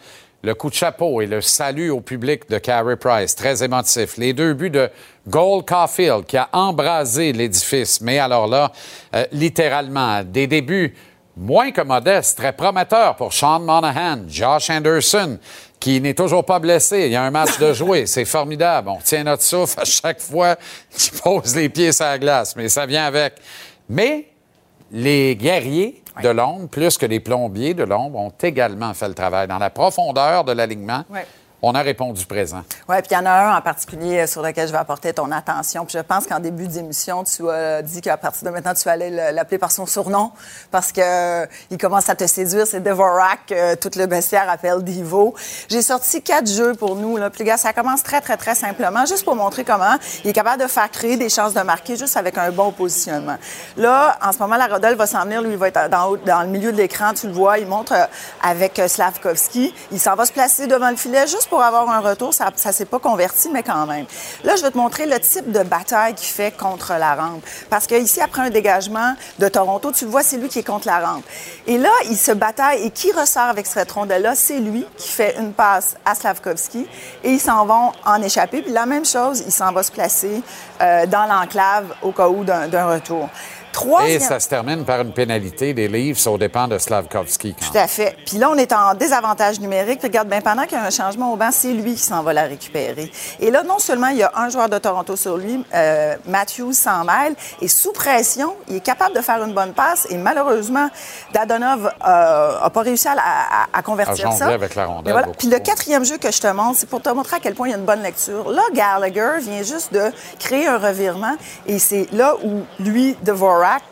le coup de chapeau et le salut au public de Carey Price, très émotif. Les deux buts de Gold Caulfield qui a embrasé l'édifice. Mais alors là, euh, littéralement, des débuts moins que modestes, très prometteurs pour Sean Monahan, Josh Anderson, qui n'est toujours pas blessé. Il y a un match de jouer. C'est formidable. On tient notre souffle à chaque fois qu'il pose les pieds sur la glace, mais ça vient avec. Mais les guerriers de l'ombre, plus que les plombiers de l'ombre, ont également fait le travail. Dans la profondeur de l'alignement. On a répondu présent. Oui, puis il y en a un en particulier euh, sur lequel je vais apporter ton attention. Puis je pense qu'en début d'émission, tu as dit qu'à partir de maintenant, tu allais le- l'appeler par son surnom parce que euh, commence à te séduire. C'est Devorak. euh, tout le bestiaire appelle Divo. J'ai sorti quatre jeux pour nous. Là. Puis gars, ça commence très, très, très simplement, juste pour montrer comment il est capable de faire créer des chances de marquer juste avec un bon positionnement. Là, en ce moment, la Rodel va s'en venir. Lui, il va être dans, dans le milieu de l'écran. Tu le vois, il montre euh, avec Slavkovski. Il s'en va se placer devant le filet juste pour avoir un retour. Ça ne s'est pas converti, mais quand même. Là, je vais te montrer le type de bataille qu'il fait contre la rampe. Parce que ici, après un dégagement de Toronto, tu le vois, c'est lui qui est contre la rampe. Et là, il se bataille. Et qui ressort avec cette rondelle-là? C'est lui qui fait une passe à Slavkovski. Et ils s'en vont en échapper. Puis la même chose, il s'en va se placer euh, dans l'enclave au cas où d'un d'un Et ça se termine par une pénalité des Leafs aux dépens de Slavkovski. Tout à fait. Puis là, on est en désavantage numérique. Regarde, bien, pendant qu'il y a un changement au banc, c'est lui qui s'en va la récupérer. Et là, non seulement il y a un joueur de Toronto sur lui, euh, Matthews s'en mêle, et sous pression, il est capable de faire une bonne passe. Et malheureusement, Dadonov n'a pas réussi à, à- à convertir À ça. avec la rondelle voilà. Puis le quatrième jeu que je te montre, c'est pour te montrer à quel point il y a une bonne lecture. Là, Gallagher vient juste de créer un revirement. Et c'est là où lui,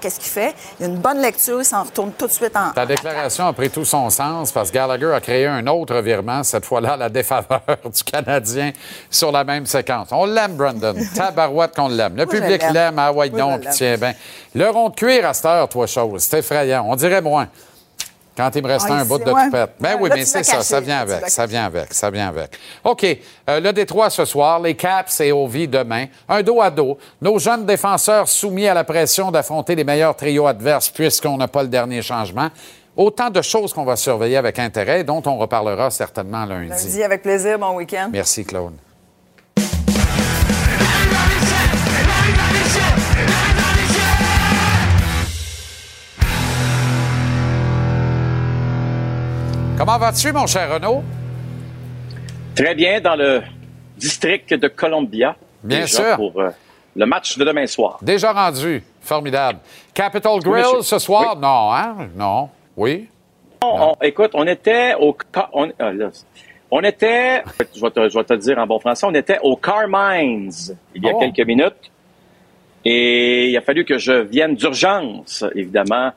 Qu'est-ce qu'il fait? Il a une bonne lecture, il s'en retourne tout de suite en, Ta déclaration a pris tout son sens parce que Gallagher a créé un autre virement, cette fois-là à la défaveur du Canadien sur la même séquence. On l'aime, Brandon. Tabarouette qu'on l'aime. Le public l'aime. Ah, ouais, je donc, tiens bien. Le rond de cuir à cette heure, toi, chose. C'est effrayant. On dirait moins. Quand il me restait Ah, un bout de ouais. toupette. Ben Ouais, oui, là, mais c'est ça. caché. Ça vient avec. Ça vient avec. Ça vient avec. OK. Euh, le Détroit ce soir. Les Caps et Ovi demain. Un dos à dos. Nos jeunes défenseurs soumis à la pression d'affronter les meilleurs trios adverses puisqu'on n'a pas le dernier changement. Autant de choses qu'on va surveiller avec intérêt et dont on reparlera certainement lundi. Lundi, avec plaisir, bon week-end. Merci, Claude. Comment vas-tu, mon cher Renaud? Très bien dans le district de Columbia. Bien déjà, sûr. Pour euh, le match de demain soir. Déjà rendu. Formidable. Capitol Grill ce soir? Non, hein? Non. Oui? On- on- écoute, on était au. Ca- On, était. Je vais, te, je vais te le dire en bon français. On était au Carmines il y a Oh. quelques minutes. Et il a fallu que je vienne d'urgence, évidemment,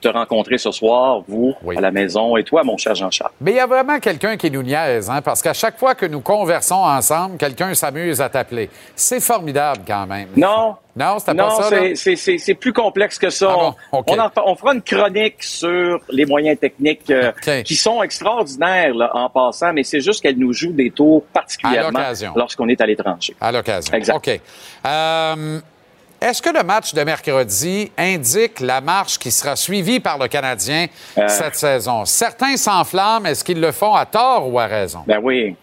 te rencontrer ce soir, vous, à la maison, et toi, mon cher Jean-Charles. Mais il y a vraiment quelqu'un qui nous niaise, hein? Parce qu'à chaque fois que nous conversons ensemble, quelqu'un s'amuse à t'appeler. C'est formidable quand même. Non. Non, c'était Non, pas ça, là? c'est- plus complexe que ça. Ah bon? On- OK. on, en- on fera une chronique sur les moyens techniques euh, qui sont extraordinaires là, en passant, mais c'est juste qu'elle nous joue des tours À particulièrement l'occasion. lorsqu'on est à l'étranger. À l'occasion. Exact. OK. Euh, Est-ce que le match de mercredi indique la marche qui sera suivie par le Canadien Euh. cette saison? Certains s'enflamment. Est-ce qu'ils le font à tort ou à raison? Ben oui.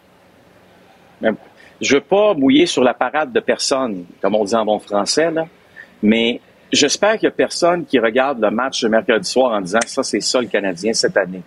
Ben, je veux pas mouiller sur la parade de personne, comme on dit en bon français, là, mais j'espère qu'il y a personne qui regarde le match de mercredi soir en disant ça, c'est ça le Canadien cette année.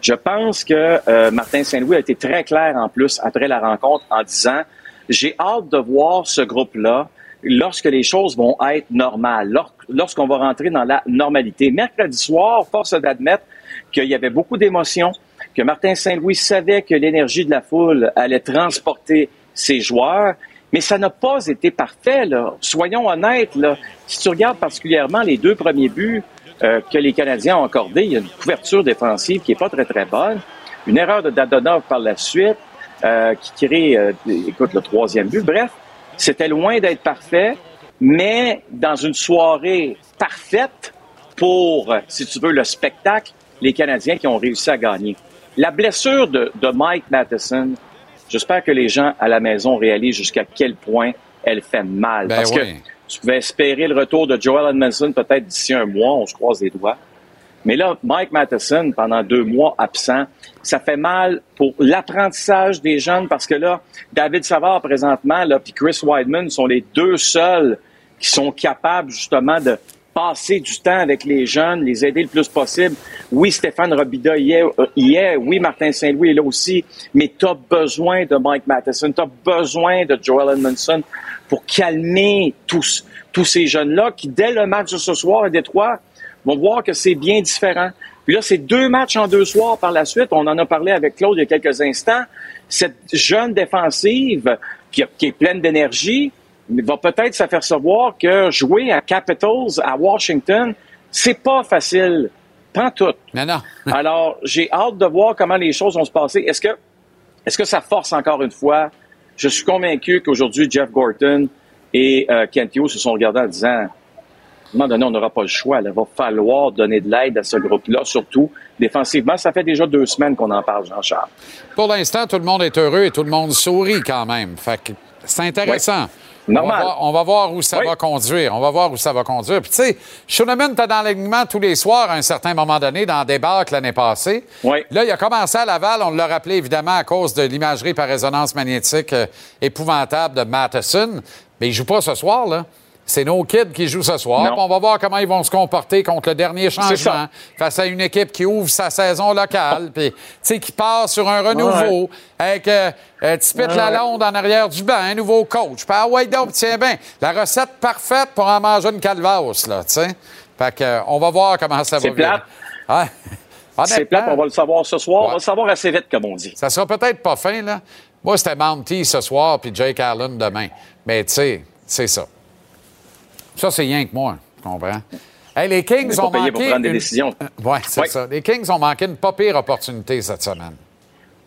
Je pense que euh, Martin Saint-Louis a été très clair en plus après la rencontre en disant j'ai hâte de voir ce groupe-là lorsque les choses vont être normales, lor- lorsqu'on va rentrer dans la normalité. Mercredi soir, force d'admettre qu'il y avait beaucoup d'émotions, que Martin Saint-Louis savait que l'énergie de la foule allait transporter ses joueurs, mais ça n'a pas été parfait. Là. Soyons honnêtes. Là. Si tu regardes particulièrement les deux premiers buts euh, que les Canadiens ont accordés, il y a une couverture défensive qui est pas très, très bonne. Une erreur de Dadonov par la suite euh, qui crée, euh, écoute, le troisième but. Bref, c'était loin d'être parfait, mais dans une soirée parfaite pour, si tu veux, le spectacle, les Canadiens qui ont réussi à gagner. La blessure de, de Mike Matheson, j'espère que les gens à la maison réalisent jusqu'à quel point elle fait mal. Ben parce oui. que tu pouvais espérer le retour de Joel Edmondson peut-être d'ici un mois, on se croise les doigts. Mais là, Mike Matheson, pendant deux mois absent, ça fait mal pour l'apprentissage des jeunes parce que là, David Savard présentement, là, puis Chris Weidman sont les deux seuls qui sont capables justement de passer du temps avec les jeunes, les aider le plus possible. Oui, Stéphane Robida y est, euh, oui, Martin Saint-Louis est là aussi, mais tu as besoin de Mike Matheson, tu as besoin de Joel Edmondson pour calmer tous, tous ces jeunes-là qui, dès le match de ce soir à Détroit, vont voir que c'est bien différent. Puis là, c'est deux matchs en deux soirs par la suite. On en a parlé avec Claude il y a quelques instants. Cette jeune défensive qui, est pleine d'énergie va peut-être s'apercevoir que jouer à Capitals, à Washington, c'est pas facile. Pas tout. Non, non. Alors, j'ai hâte de voir comment les choses vont se passer. Est-ce que, est-ce que ça force encore une fois? Je suis convaincu qu'aujourd'hui, Jeff Gorton et euh, Kent Hughes se sont regardés en disant, un moment donné, on n'aura pas le choix. Il va falloir donner de l'aide à ce groupe-là, surtout défensivement. Ça fait déjà deux semaines qu'on en parle, Jean-Charles. Pour l'instant, tout le monde est heureux et tout le monde sourit quand même. Fait que c'est intéressant. Normal. On va, voir- on va voir où ça va conduire. On va voir où ça va conduire. Puis, tu sais, Schoenemann était dans l'alignement tous les soirs à un certain moment donné, dans des barques l'année passée. Là, il a commencé à Laval. On l'a rappelé, évidemment, à cause de l'imagerie par résonance magnétique euh, épouvantable de Matheson. Mais il joue pas ce soir, là. C'est nos kids qui jouent ce soir. On va voir comment ils vont se comporter contre le dernier changement face à une équipe qui ouvre sa saison locale, puis qui part sur un renouveau avec euh, euh, Tipit Ouais. Lalonde en arrière du banc, un nouveau coach. Puis ah ouais donc tiens bien, la recette parfaite pour en manger une calvasse là, tu sais. Fait que euh, on va voir comment ça va. C'est plate. Ouais. C'est plate, on va le savoir ce soir. On va le savoir assez vite, comme on dit. ça sera peut-être pas fin là. Moi c'était Mounty ce soir puis Jake Allen demain. Mais tu sais, c'est ça. Ça c'est rien que moi, tu comprends? Hey, les Kings ont manqué pour prendre des une- décisions. Oui, c'est Ouais. ça. Les Kings ont manqué une pas pire opportunité cette semaine.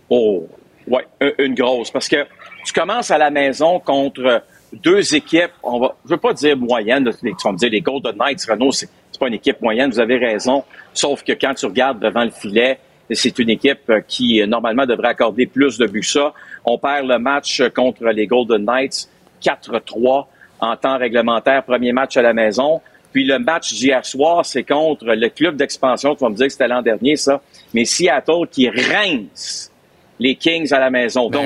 Oh, ouais, un- une grosse. Parce que tu commences à la maison contre deux équipes, on va, je veux pas dire moyennes, là, tu vas me dire les Golden Knights, Renault, c'est c'est pas une équipe moyenne, vous avez raison. Sauf que quand tu regardes devant le filet, c'est une équipe euh, qui, euh, normalement, devrait accorder plus de buts ça. On perd le match euh, contre les Golden Knights 4-3 en temps réglementaire, premier match à la maison. Puis le match d'hier soir, c'est contre le club d'expansion. Tu vas me dire que c'était l'an dernier, ça. Mais Seattle qui rince les Kings à la maison. Donc,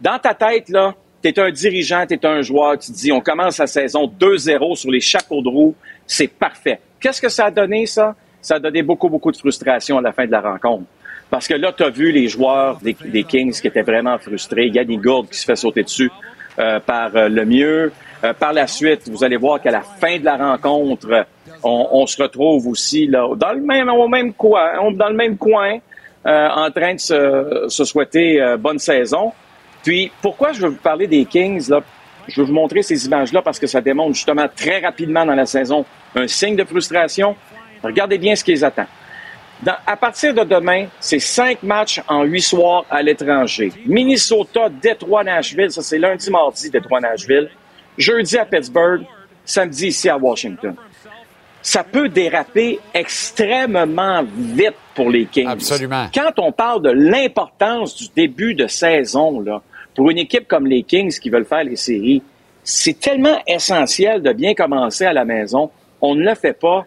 dans ta tête, là, tu es un dirigeant, tu es un joueur, tu te dis, on commence la saison 2-0 sur les chapeaux de roue, c'est parfait. Qu'est-ce que ça a donné, ça? Ça a donné beaucoup, beaucoup de frustration à la fin de la rencontre. Parce que là, tu as vu les joueurs des, des Kings qui étaient vraiment frustrés. Yannick Gourde qui se fait sauter dessus euh, par euh, le mieux. Euh, par la suite, vous allez voir qu'à la fin de la rencontre, on, se retrouve aussi dans le même, coin, dans le même coin, en train de se, se souhaiter euh, bonne saison. Puis, pourquoi je veux vous parler des Kings, là? Je veux vous montrer ces images-là parce que ça démontre justement très rapidement dans la saison un signe de frustration. Regardez bien ce qui les attend. Dans- à partir de demain, c'est cinq matchs en huit soirs à l'étranger. Minnesota, Détroit, Nashville. Ça, c'est lundi, mardi, Détroit, Nashville. Jeudi à Pittsburgh. Samedi ici à Washington. Ça peut déraper extrêmement vite pour les Kings. Absolument. Quand on parle de l'importance du début de saison, là, pour une équipe comme les Kings qui veulent faire les séries, c'est tellement essentiel de bien commencer à la maison. On ne le fait pas.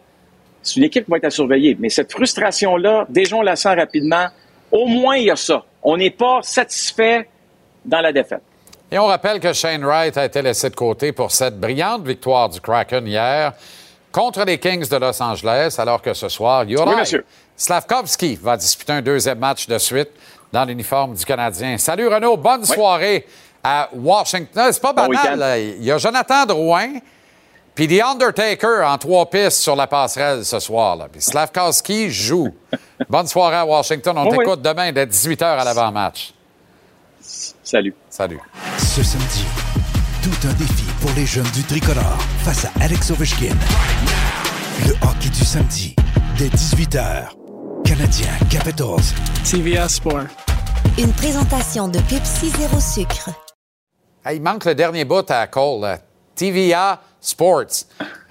C'est une équipe qui va être à surveiller. Mais cette frustration-là, déjà, on la sent rapidement. Au moins, il y a ça. On n'est pas satisfait dans la défaite. Et on rappelle que Shane Wright a été laissé de côté pour cette brillante victoire du Kraken hier contre les Kings de Los Angeles, alors que ce soir, Oui. Slavkovski va disputer un deuxième match de suite dans l'uniforme du Canadien. Salut Renaud, bonne soirée à Washington. C'est pas Bon banal. là. Il y a Jonathan Drouin, puis The Undertaker en trois pistes sur la passerelle ce soir. Là. Puis joue. bonne soirée à Washington. On oui. t'écoute demain dès 18h à l'avant-match. Salut. Salut. Ce samedi, tout un défi pour les jeunes du tricolore face à Alex Ovechkin. Le hockey du samedi, dès 18h. Canadien Capitals. CVS Sport. Une présentation de Pepsi Zéro Sucre. Hey, il manque le dernier bout à Cole. là. TVA Sports.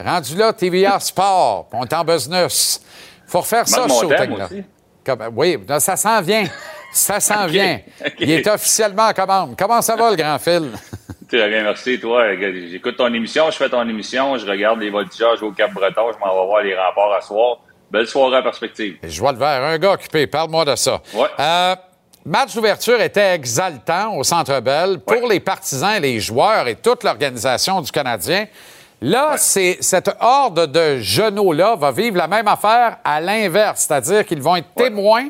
Rendu là, TVA Sport. On est en business. faut refaire ça, Manque ce mon shooting. thème Là. aussi. Comme- oui, là, ça s'en vient. Ça s'en vient. Il est officiellement en commande. Comment ça va, le grand fil? Très bien, merci. Toi, j'écoute ton émission, je fais ton émission, je regarde les voltigeurs, je vais au Cap-Breton, je m'en vais voir les remparts à soir. Belle soirée à perspective. Je vois le verre. Un gars occupé. Parle-moi de ça. Euh, match d'ouverture était exaltant au Centre Bell pour les partisans les joueurs et toute l'organisation du Canadien. Là, c'est cette horde de genoux-là va vivre la même affaire à l'inverse, c'est-à-dire qu'ils vont être témoins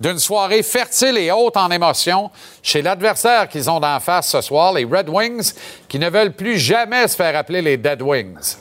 d'une soirée fertile et haute en émotions chez l'adversaire qu'ils ont d'en face ce soir, les Red Wings, qui ne veulent plus jamais se faire appeler les Dead Wings.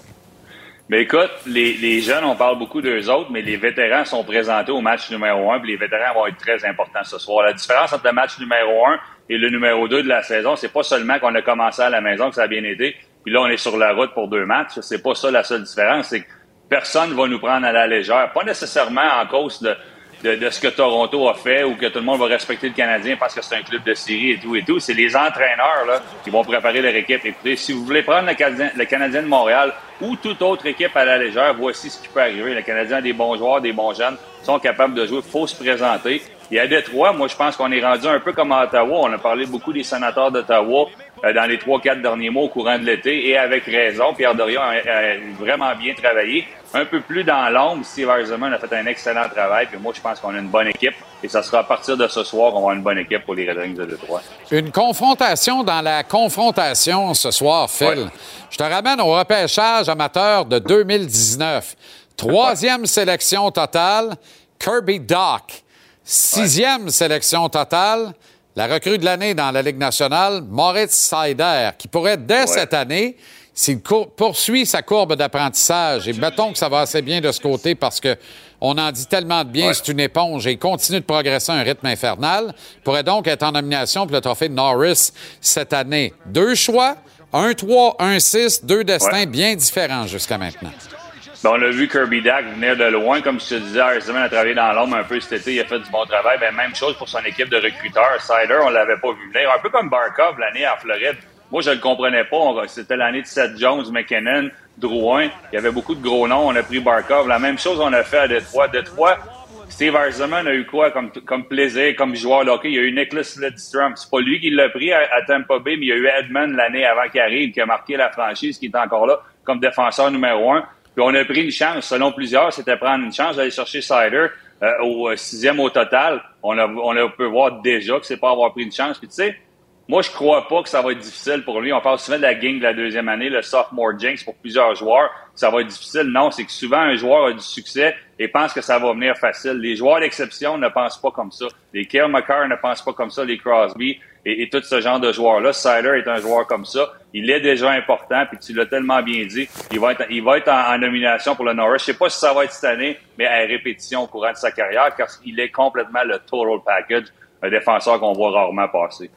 Mais écoute, les, jeunes, on parle beaucoup d'eux autres, mais les vétérans sont présentés au match numéro un, puis les vétérans vont être très importants ce soir. La différence entre le match numéro un et le numéro deux de la saison, c'est pas seulement qu'on a commencé à la maison, que ça a bien été, puis là, on est sur la route pour deux matchs. C'est pas ça la seule différence, c'est que personne va nous prendre à la légère. Pas nécessairement en cause de, de, de ce que Toronto a fait ou que tout le monde va respecter le Canadien parce que c'est un club de série et tout et tout. C'est les entraîneurs là, qui vont préparer leur équipe. Écoutez, si vous voulez prendre le Canadien, le Canadien de Montréal ou toute autre équipe à la légère, voici ce qui peut arriver. Le Canadien a des bons joueurs, des bons jeunes, sont capables de jouer. Il faut se présenter. Et à Détroit, moi, je pense qu'on est rendu un peu comme à Ottawa. On a parlé beaucoup des sénateurs d'Ottawa euh, dans les trois, quatre derniers mois au courant de l'été, et avec raison. Pierre Dorion a, a vraiment bien travaillé. Un peu plus dans l'ombre, Steve Eisenman a fait un excellent travail. Puis moi, je pense qu'on a une bonne équipe. Et ça sera à partir de ce soir qu'on va avoir une bonne équipe pour les Red Wings de Détroit. Une confrontation dans la confrontation ce soir, Phil. Je te ramène au repêchage amateur de 2019. Troisième sélection totale, Kirby Dock. Sixième sélection totale, la recrue de l'année dans la Ligue nationale, Moritz Seider, qui pourrait, dès cette année, s'il poursuit sa courbe d'apprentissage, et mettons que ça va assez bien de ce côté parce que on en dit tellement de bien, c'est une éponge et il continue de progresser à un rythme infernal, pourrait donc être en nomination pour le trophée de Norris cette année. Deux choix, un 3, un 6, deux destins Ouais. bien différents jusqu'à maintenant. Ben, on a vu Kirby Dack venir de loin, comme je te disais, Eisenman a travaillé dans l'ombre un peu cet été, il a fait du bon travail. Ben, même chose pour son équipe de recruteurs. Sider, on l'avait pas vu venir. Un peu comme Barkov l'année en Floride. Moi, je le comprenais pas. C'était l'année de Seth Jones, McKinnon, Drouin. Il y avait beaucoup de gros noms. On a pris Barkov. La même chose on a fait à Détroit. Détroit, Steve Eisenman a eu quoi comme, comme plaisir, comme joueur de hockey? Il y a eu Nicholas Lidstrom. C'est pas lui qui l'a pris à, à Tampa Bay, mais il y a eu Edmund l'année avant qu'il arrive, qui a marqué la franchise, qui est encore là comme défenseur numéro un. Puis on a pris une chance, selon plusieurs, c'était prendre une chance d'aller chercher Sider euh, au euh, sixième au total. On, a, on a, peut voir déjà que c'est pas avoir pris une chance. Puis tu sais, moi, je crois pas que ça va être difficile pour lui. On parle souvent de la gang de la deuxième année, le sophomore jinx pour plusieurs joueurs. Ça va être difficile. Non, c'est que souvent, un joueur a du succès et pense que ça va venir facile. Les joueurs d'exception ne pensent pas comme ça. Les Kale McCarr ne pensent pas comme ça, les Crosby et, et tout ce genre de joueurs-là. Sider est un joueur comme ça. Il est déjà important, puis tu l'as tellement bien dit. Il va être, il va être en, en nomination pour le Norris. Je sais pas si ça va être cette année, mais à répétition au courant de sa carrière, car il est complètement le total package, un défenseur qu'on voit rarement passer.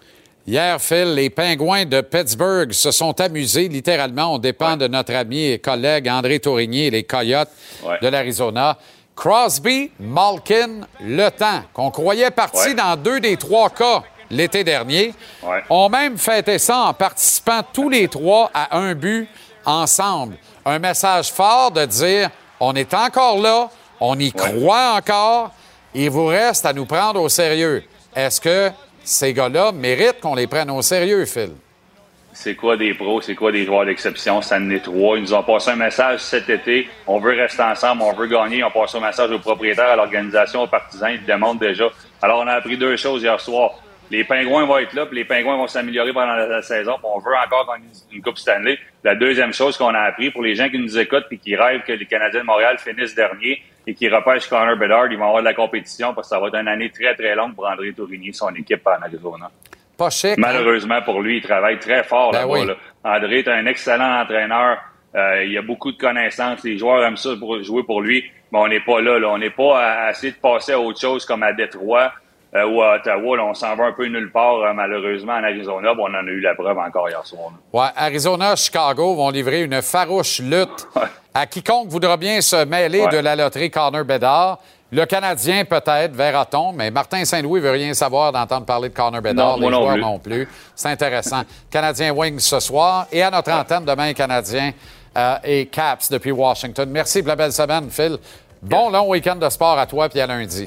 Hier, Phil, les Pingouins de Pittsburgh se sont amusés littéralement. On dépend de notre ami et collègue André Tourigny et les Coyotes Ouais. de l'Arizona. Crosby, Malkin, Le Temps, qu'on croyait parti Ouais. dans deux des trois cas l'été dernier, ont même fêté ça en participant tous les trois à un but ensemble. Un message fort de dire on est encore là, on y croit encore, il vous reste à nous prendre au sérieux. Est-ce que ces gars-là méritent qu'on les prenne au sérieux, Phil? C'est quoi des pros, c'est quoi des joueurs d'exception, ça en est trois. Ils nous ont passé un message cet été. On veut rester ensemble, on veut gagner. Ils ont passé un message aux propriétaires, à l'organisation, aux partisans. Ils le demandent déjà. Alors, on a appris deux choses hier soir. Les Pingouins vont être là, puis les Pingouins vont s'améliorer pendant la, la saison. puis on veut encore gagner une Coupe Stanley. La deuxième chose qu'on a appris pour les gens qui nous écoutent puis qui rêvent que les Canadiens de Montréal finissent dernier et qui repêchent Connor Bedard, ils vont avoir de la compétition parce que ça va être une année très, très longue pour André Tourigny, son équipe en Arizona. Pas chic. hein? Malheureusement pour lui, il travaille très fort Ben là-bas. oui. là. André est un excellent entraîneur. Euh, il a beaucoup de connaissances. Les joueurs aiment ça pour jouer pour lui. Mais on n'est pas là, là. On n'est pas à, à essayer de passer à autre chose comme à Détroit euh, ou à Ottawa. là. On s'en va un peu nulle part, euh, malheureusement, en Arizona. Bon, on en a eu la preuve encore hier soir. là. Ouais, Arizona, Chicago vont livrer une farouche lutte à quiconque voudra bien se mêler Ouais. de la loterie Connor Bedard. Le Canadien, peut-être, verra-t-on, mais Martin Saint-Louis veut rien savoir d'entendre parler de Connor Bedard. Non, les non joueurs plus. non plus. C'est intéressant. Canadien Wings ce soir et à notre antenne demain, Canadien euh, et Caps depuis Washington. Merci pour la belle semaine, Phil. Bon long week-end de sport à toi puis à lundi.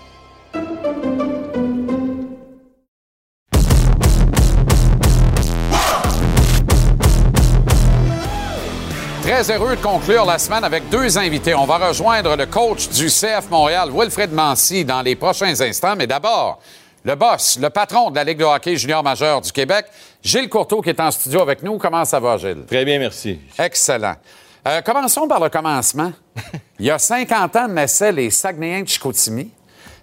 Très heureux de conclure la semaine avec deux invités. On va rejoindre le coach du CF Montréal, Wilfred Mancy, dans les prochains instants. Mais d'abord, le boss, le patron de la Ligue de hockey junior majeur du Québec, Gilles Courteau, qui est en studio avec nous. Comment ça va, Gilles? Très bien, merci. Excellent. Euh, commençons par le commencement. Il y a 50 ans naissaient les Saguenayens de Chicoutimi.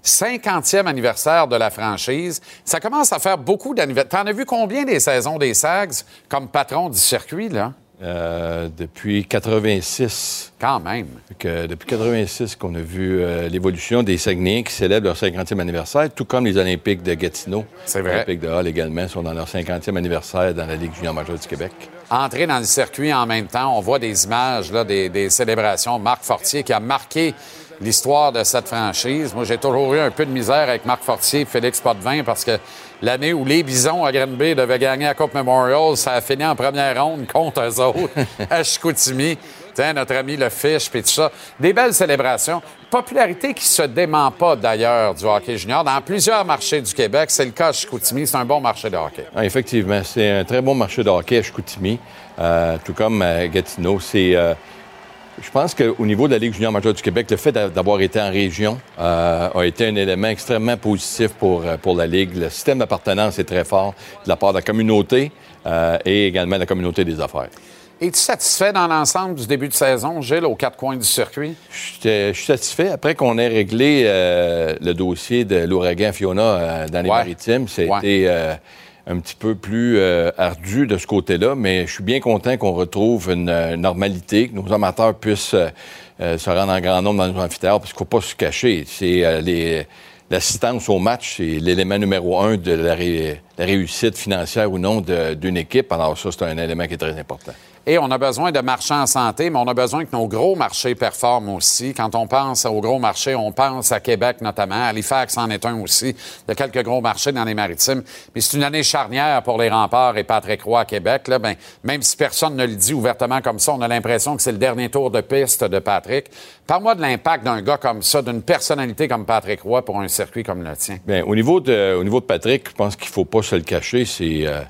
50e anniversaire de la franchise. Ça commence à faire beaucoup d'anniversaires. T'en as vu combien des saisons des Sags comme patron du circuit, là? Euh, depuis 86. Quand même. Que, depuis 86 qu'on a vu euh, l'évolution des Saguenayens qui célèbrent leur 50e anniversaire, tout comme les Olympiques de Gatineau. C'est vrai. Les Olympiques de Hall également sont dans leur 50e anniversaire dans la Ligue junior majeure du Québec. Entrer dans le circuit en même temps, on voit des images, là, des, des célébrations. Marc Fortier qui a marqué l'histoire de cette franchise. Moi, j'ai toujours eu un peu de misère avec Marc Fortier et Félix Potvin parce que l'année où les Bisons à Granby devaient gagner la Coupe Memorial, ça a fini en première ronde contre eux autres à Chicoutimi. Tiens, notre ami le Fish puis tout ça. Des belles célébrations. Popularité qui se dément pas d'ailleurs du hockey junior. Dans plusieurs marchés du Québec, c'est le cas à Chicoutimi. C'est un bon marché de hockey. Ah, effectivement, c'est un très bon marché de hockey à Chicoutimi, euh, tout comme à Gatineau. C'est, euh, je pense qu'au niveau de la Ligue junior majeure du Québec, le fait d'a- d'avoir été en région euh, a été un élément extrêmement positif pour, euh, pour la Ligue. Le système d'appartenance est très fort de la part de la communauté euh, et également de la communauté des affaires. Es-tu satisfait dans l'ensemble du début de saison, Gilles, aux quatre coins du circuit? Je suis satisfait. Après qu'on ait réglé euh, le dossier de l'ouragan Fiona dans les Ouais. maritimes, c'était un petit peu plus euh, ardu de ce côté-là, mais je suis bien content qu'on retrouve une euh, normalité, que nos amateurs puissent euh, se rendre en grand nombre dans nos amphithéâtres, parce qu'il ne faut pas se cacher. C'est L'assistance au match, c'est l'élément numéro un de la, ré- la réussite financière ou non d'une équipe. Alors ça, c'est un élément qui est très important. Et on a besoin de marchands en santé, mais on a besoin que nos gros marchés performent aussi. Quand on pense aux gros marchés, on pense à Québec notamment. Halifax en est un aussi. A quelques gros marchés dans les maritimes. Mais c'est une année charnière pour les remparts et Patrick Roy à Québec. Là, ben, même si personne ne le dit ouvertement comme ça, on a l'impression que c'est le dernier tour de piste de Patrick. Parle-moi de l'impact d'un gars comme ça, d'une personnalité comme Patrick Roy pour un circuit comme le tien. Bien, au niveau de, au niveau de Patrick, je pense qu'il ne faut pas se le cacher. C'est, euh,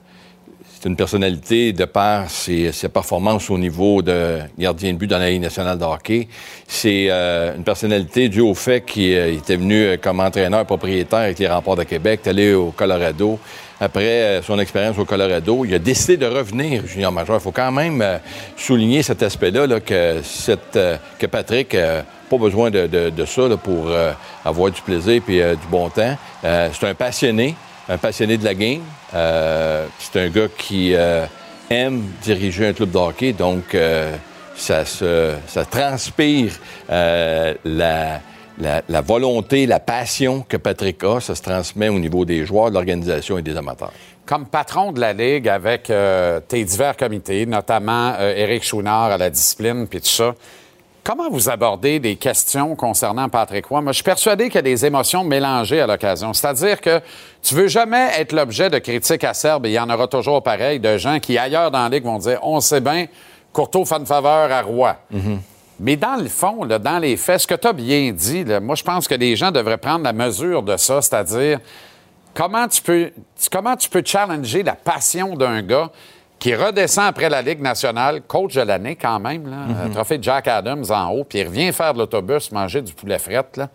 c'est une personnalité de par ses, performances au niveau de gardien de but dans la Ligue nationale de hockey. C'est euh, une personnalité due au fait qu'il euh, était venu euh, comme entraîneur propriétaire avec les remparts de Québec, allé au Colorado. Après son expérience au Colorado, il a décidé de revenir junior majeur. Il faut quand même souligner cet aspect-là, là, que, euh, que Patrick n'a pas besoin de, ça pour avoir du plaisir et du bon temps. C'est un passionné, un passionné de la game. Euh, c'est un gars qui euh, aime diriger un club de hockey, donc euh, ça, se, transpire la, volonté, la passion que Patrick a, ça se transmet au niveau des joueurs, de l'organisation et des amateurs. Comme patron de la Ligue avec tes divers comités, notamment Éric Chouinard à la discipline, puis tout ça, comment vous abordez des questions concernant Patrick Roy? Moi, je suis persuadé qu'il y a des émotions mélangées à l'occasion. C'est-à-dire que tu veux jamais être l'objet de critiques acerbes, et il y en aura toujours pareil, de gens qui, ailleurs dans la vont dire « On sait bien, Courteau une faveur à Roy. Mais dans le fond, dans les faits, ce que tu as bien dit, moi, je pense que les gens devraient prendre la mesure de ça, c'est-à-dire comment tu peux challenger la passion d'un gars qui redescend après la Ligue nationale, coach de l'année quand même, là, Mhm. euh, trophée Jack Adams en haut, puis il revient faire de l'autobus, manger du poulet fret. Là.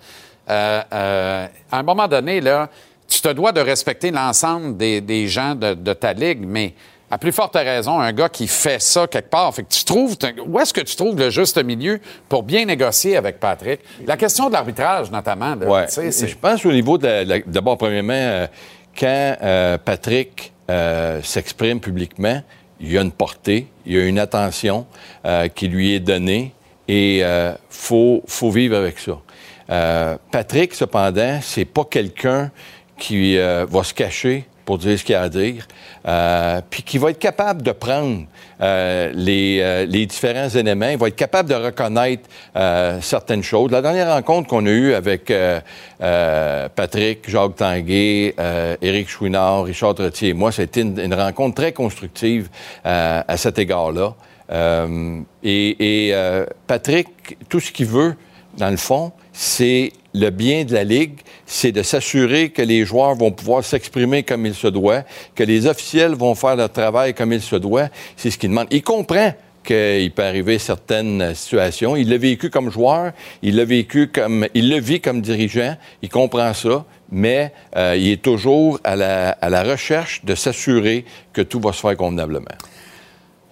Euh, euh, à un moment donné, là, tu te dois de respecter l'ensemble des, des gens de, de ta Ligue, mais à plus forte raison, un gars qui fait ça quelque part. Fait que tu trouves, où est-ce que tu trouves le juste milieu pour bien négocier avec Patrick? La question de l'arbitrage, notamment. là, Ouais. Je pense au niveau de d'abord, premièrement, euh, quand euh, Patrick euh, s'exprime publiquement, il y a une portée, il y a une attention euh, qui lui est donnée et il faut, faut vivre avec ça. Euh, Patrick, cependant, c'est pas quelqu'un qui euh, va se cacher pour dire ce qu'il a à dire, euh, puis qui va être capable de prendre euh, les, euh, les différents éléments, il va être capable de reconnaître certaines choses. La dernière rencontre qu'on a eue avec Patrick, Jacques Tanguay, Éric Chouinard, Richard Trottier et moi, c'était une, une rencontre très constructive à cet égard-là. Et Patrick, tout ce qu'il veut, dans le fond, c'est le bien de la Ligue, c'est de s'assurer que les joueurs vont pouvoir s'exprimer comme il se doit, que les officiels vont faire leur travail comme il se doit. C'est ce qu'il demande. Il comprend qu'il peut arriver certaines situations. Il l'a vécu comme joueur, il l'a vécu comme, il le vit comme dirigeant, il comprend ça, mais euh, il est toujours à la, à la recherche de s'assurer que tout va se faire convenablement.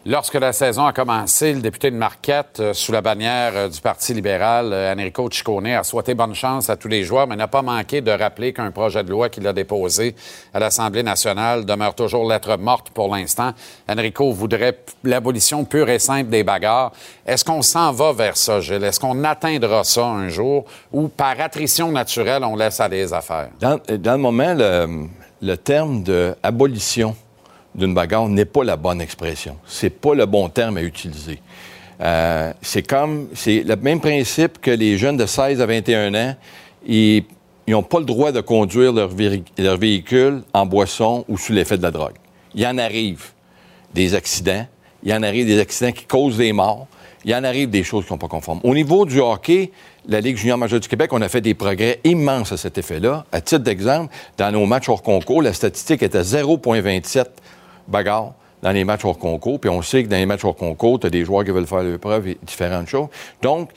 Lorsque la saison a commencé, le député de Marquette, euh, sous la bannière euh, du Parti libéral, euh, Enrico Ciccone, a souhaité bonne chance à tous les joueurs, mais n'a pas manqué de rappeler qu'un projet de loi qu'il a déposé à l'Assemblée nationale demeure toujours lettre morte pour l'instant. Enrico voudrait l'abolition pure et simple des bagarres. Est-ce qu'on s'en va vers ça, Gilles? Est-ce qu'on atteindra ça un jour ou par attrition naturelle, on laisse aller les affaires? Dans, le moment, le, le terme de abolition d'une bagarre n'est pas la bonne expression. C'est pas le bon terme à utiliser. Euh, c'est comme, c'est le même principe que les jeunes de 16 à 21 ans, ils n'ont pas le droit de conduire leur, véhicule en boisson ou sous l'effet de la drogue. Il en arrive des accidents, il en arrive des accidents qui causent des morts, il en arrive des choses qui ne sont pas conformes. Au niveau du hockey, la Ligue junior majeure du Québec, on a fait des progrès immenses à cet effet-là. À titre d'exemple, dans nos matchs hors concours, la statistique était 0,27 bagarres dans les matchs hors concours. Puis on sait que dans les matchs hors concours, tu as des joueurs qui veulent faire l'épreuve et différentes choses. Donc,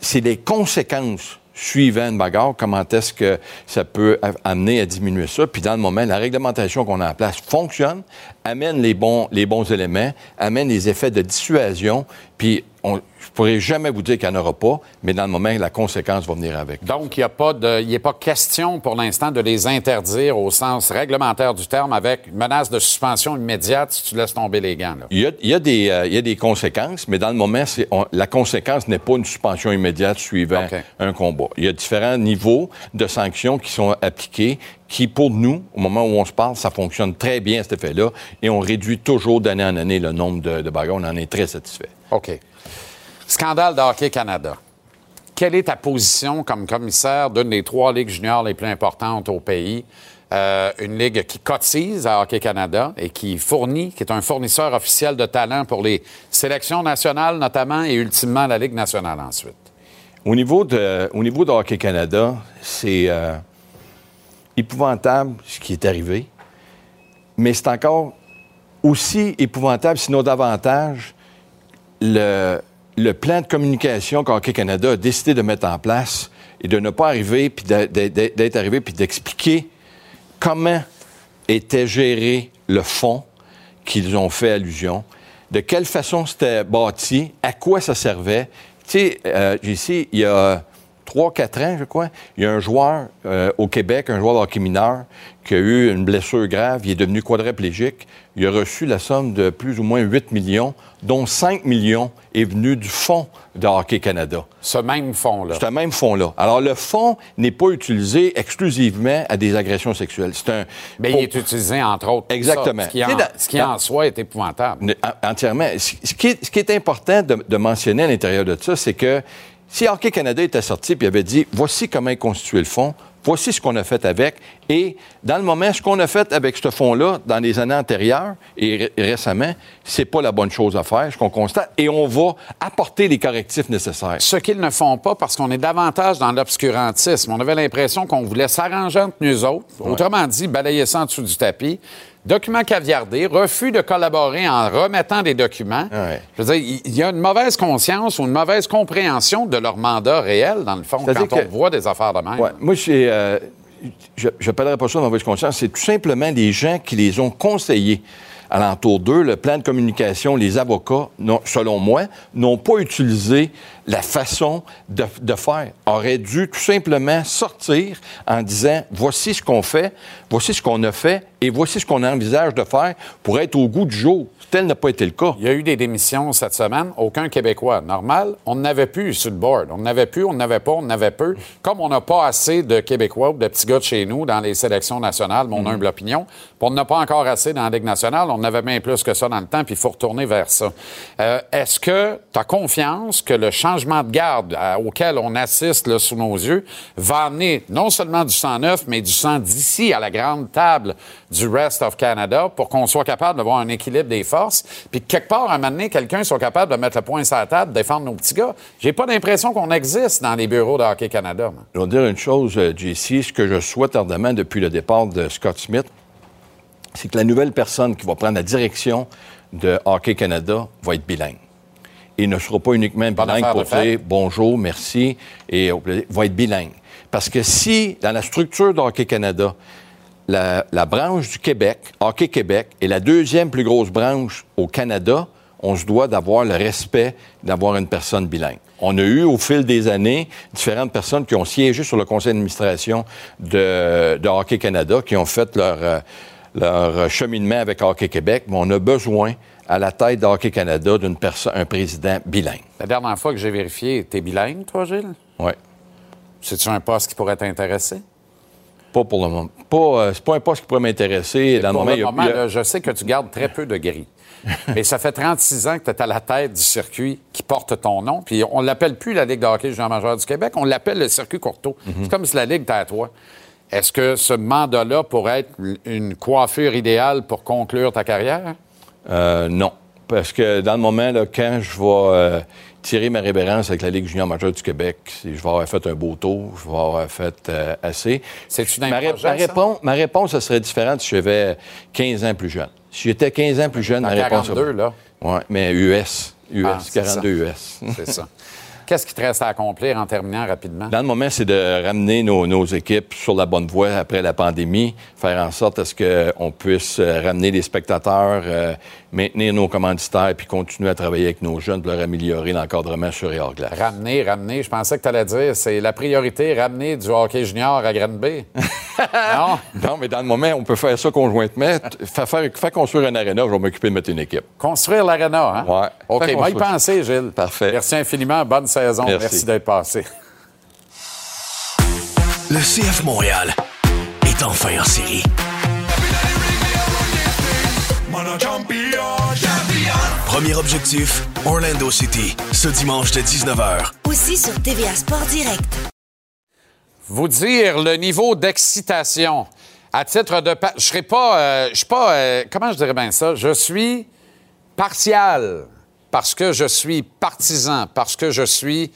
c'est les conséquences suivant une bagarre, comment est-ce que ça peut amener à diminuer ça. Puis dans le moment, la réglementation qu'on a en place fonctionne, amène les bons, les bons éléments, amène les effets de dissuasion, puis on, je pourrais jamais vous dire qu'il n'y en aura pas, mais dans le moment, la conséquence va venir avec. Donc, il n'y a pas de, il n'est pas question pour l'instant de les interdire au sens réglementaire du terme avec une menace de suspension immédiate si tu laisses tomber les gants. Là. Il y a, il y a des, euh, il y a des conséquences, mais dans le moment, on- la conséquence n'est pas une suspension immédiate suivant un combat. Il y a différents niveaux de sanctions qui sont appliqués, qui, pour nous, au moment où on se parle, ça fonctionne très bien, cet effet-là, et on réduit toujours d'année en année le nombre de, de bagarres. On en est très satisfait. OK. Scandale de Hockey Canada. Quelle est ta position comme commissaire d'une des trois ligues juniors les plus importantes au pays? Euh, une ligue qui cotise à Hockey Canada et qui fournit, qui est un fournisseur officiel de talent pour les sélections nationales notamment et ultimement la Ligue nationale ensuite. Au niveau de, au niveau de Hockey Canada, c'est euh, épouvantable ce qui est arrivé, mais c'est encore aussi épouvantable, sinon davantage, le, le plan de communication qu'Hockey Canada a décidé de mettre en place et de ne pas arriver, puis d'être arrivé, puis d'expliquer comment était géré le fonds qu'ils ont fait allusion, de quelle façon c'était bâti, à quoi ça servait. Tu sais, euh, JC, il y a 3-4 ans, je crois, il y a un joueur euh, au Québec, un joueur de hockey mineur, qui a eu une blessure grave, il est devenu quadriplégique. Il a reçu la somme de plus ou moins 8 millions, dont 5 millions est venu du fonds de Hockey Canada. Ce même fonds-là. Ce même fonds-là. Alors, le fonds n'est pas utilisé exclusivement à des agressions sexuelles. C'est un. Mais il est utilisé, entre autres, pour Exactement. ça, ce qui, en, dans- ce qui en soi est épouvantable. Entièrement. Ce ce qui est, ce qui est important de, de mentionner à l'intérieur de ça, c'est que si Hockey Canada était sorti et avait dit voici comment est constitué le fonds, voici ce qu'on a fait avec, et dans le moment, ce qu'on a fait avec ce fonds-là dans les années antérieures et ré- récemment, c'est pas la bonne chose à faire, ce qu'on constate, et on va apporter les correctifs nécessaires. Ce qu'ils ne font pas parce qu'on est davantage dans l'obscurantisme. On avait l'impression qu'on voulait s'arranger entre nous autres. Autrement dit, balayer ça en dessous du tapis. Documents caviardés, refus de collaborer en remettant des documents. Je veux dire, il- y a une mauvaise conscience ou une mauvaise compréhension de leur mandat réel, dans le fond, quand on voit des affaires de même. Ouais, moi, euh, je n'appellerais pas ça mauvaise conscience. C'est tout simplement les gens qui les ont conseillés alentour d'eux, le plan de communication, les avocats, non- selon moi, n'ont pas utilisé la façon de, de faire. Auraient dû tout simplement sortir en disant voici ce qu'on fait, voici ce qu'on a fait et voici ce qu'on envisage de faire pour être au goût du jour. Tel n'a pas été le cas. Il y a eu des démissions cette semaine. Aucun Québécois. Normal, on n'avait plus sur le board. On n'avait plus, on n'avait pas, on n'avait peu. Comme on n'a pas assez de Québécois ou de petits gars de chez nous dans les sélections nationales, mon humble opinion, on n'a pas encore assez dans la Ligue nationale. On avait bien plus que ça dans le temps, puis il faut retourner vers ça. Euh, Est-ce que tu as confiance que le changement de garde euh, auquel on assiste sous nos yeux va amener non seulement du sang neuf, mais du sang d'ici à la grande table du rest of Canada pour qu'on soit capable d'avoir un équilibre des forces, puis que quelque part, à un moment donné, quelqu'un soit capable de mettre le point sur la table, défendre nos petits gars. J'ai pas l'impression qu'on existe dans les bureaux de Hockey Canada. Je vais dire une chose, euh, JC, ce que je souhaite ardemment depuis le départ de Scott Smith, c'est que la nouvelle personne qui va prendre la direction de Hockey Canada va être bilingue. Il ne sera pas uniquement bilingue pour dire bonjour, merci, et au plaisir. va être bilingue. Parce que si, dans la structure de Hockey Canada, la, la branche du Québec, Hockey Québec, est la deuxième plus grosse branche au Canada, on se doit d'avoir le respect d'avoir une personne bilingue. On a eu au fil des années différentes personnes qui ont siégé sur le conseil d'administration de, de Hockey Canada, qui ont fait leur, euh, leur cheminement avec Hockey Québec, mais on a besoin à la tête de Hockey Canada d'un président bilingue. La dernière fois que j'ai vérifié, t'es bilingue, toi, Gilles? Oui. C'est-tu un poste qui pourrait t'intéresser? Pas pour le moment. Pas, euh, c'est pas un poste qui pourrait m'intéresser. Dans le Pour moment, le moment, il y a- là, je sais que tu gardes très peu de gris. Mais ça fait 36 ans que tu es à la tête du circuit qui porte ton nom. Puis on l'appelle plus la Ligue de hockey junior majeur du Québec, on l'appelle le circuit Courteau. Mhm. C'est comme si la Ligue était à toi. Est-ce que ce mandat-là pourrait être une coiffure idéale pour conclure ta carrière? Euh, non. Parce que dans le moment, là, quand je vais euh, tirer ma révérence avec la Ligue junior majeure du Québec, c'est- je vais avoir fait un beau tour, je vais avoir fait euh, assez. C'est-tu ma, ré- ma réponse, ma réponse, ça serait différente si j'avais 15 ans plus jeune. Si j'étais 15 ans plus jeune, T'as ma réponse... 42, là. Oui, mais US. US, Ah, c'est 42 ça. US. C'est ça. Qu'est-ce qui te reste à accomplir en terminant rapidement? Dans le moment, c'est de ramener nos, équipes sur la bonne voie après la pandémie, faire en sorte à ce qu'on puisse euh, ramener les spectateurs, euh, maintenir nos commanditaires, puis continuer à travailler avec nos jeunes pour leur améliorer l'encadrement sur et hors glace. Ramener, ramener. Je pensais que tu allais dire, c'est la priorité, ramener du hockey junior à Granby. non? Non, mais dans le moment, on peut faire ça conjointement. Faire, faire, faire construire un aréna, je vais m'occuper de mettre une équipe. Construire l'aréna, hein? Ouais. OK, moi y penser, Gilles. Parfait. Merci infiniment. Bonne saison. Merci. Merci d'être passé. Le CF Montréal est enfin en série. Premier objectif, Orlando City, ce dimanche de 19h. Aussi sur TVA Sport Direct. Vous dire le niveau d'excitation. À titre de... pa- Je serais pas... euh, je suis pas... euh, comment je dirais bien ça? Je suis partial parce que je suis partisan, parce que je suis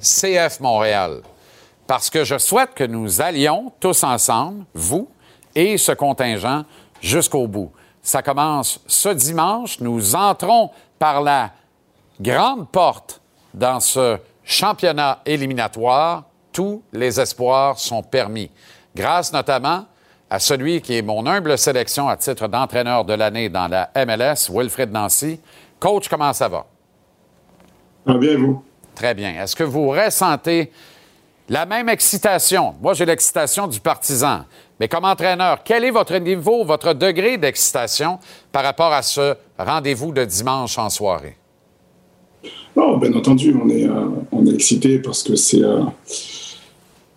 CF Montréal, parce que je souhaite que nous allions tous ensemble, vous et ce contingent, jusqu'au bout. Ça commence ce dimanche. Nous entrons par la grande porte dans ce championnat éliminatoire. Tous les espoirs sont permis. Grâce notamment à celui qui est mon humble sélection à titre d'entraîneur de l'année dans la MLS, Wilfred Nancy. Coach, comment ça va? Ah bien, vous? Très bien. Est-ce que vous ressentez la même excitation? Moi, j'ai l'excitation du partisan. Mais comme entraîneur, quel est votre niveau, votre degré d'excitation par rapport à ce rendez-vous de dimanche en soirée? Non, bien entendu, on est, euh, est excité parce que c'est euh,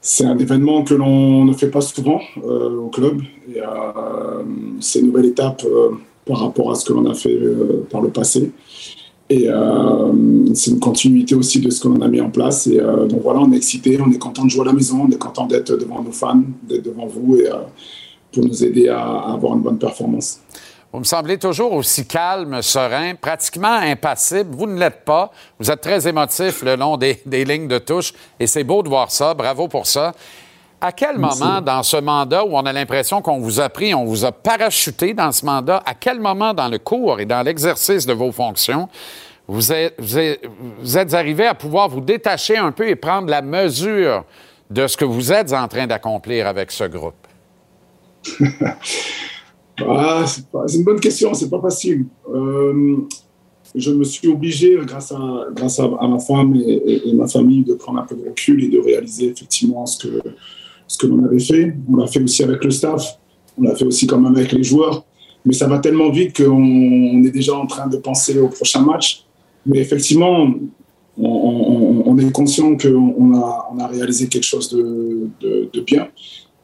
c'est un événement que l'on ne fait pas souvent euh, au club. C'est une nouvelle étape par rapport à ce que l'on a fait par le passé. Et euh, c'est une continuité aussi de ce que l'on a mis en place. Et euh, donc voilà, on est excité, on est content de jouer à la maison, on est content d'être devant nos fans, d'être devant vous euh, pour nous aider à, avoir une bonne performance. Vous me semblez toujours aussi calme, serein, pratiquement impassible. Vous ne l'êtes pas. Vous êtes très émotif le long des lignes de touche et c'est beau de voir ça. Bravo pour ça. À quel moment dans ce mandat où on a l'impression qu'on vous a pris, on vous a parachuté dans ce mandat, à quel moment dans le cours et dans l'exercice de vos fonctions, vous êtes, vous êtes, vous êtes arrivé à pouvoir vous détacher un peu et prendre la mesure de ce que vous êtes en train d'accomplir avec ce groupe? Ah, c'est une bonne question, c'est pas facile. Euh, je me suis obligé, grâce à, grâce à, à ma femme et, et- et ma famille, de prendre un peu de recul et de réaliser effectivement ce que, ce que l'on avait fait. On l'a fait aussi avec le staff, on l'a fait aussi quand même avec les joueurs. Mais ça va tellement vite qu'on on est déjà en train de penser au prochain match. Mais effectivement, on, est conscient qu'on on a, on a réalisé quelque chose de, bien.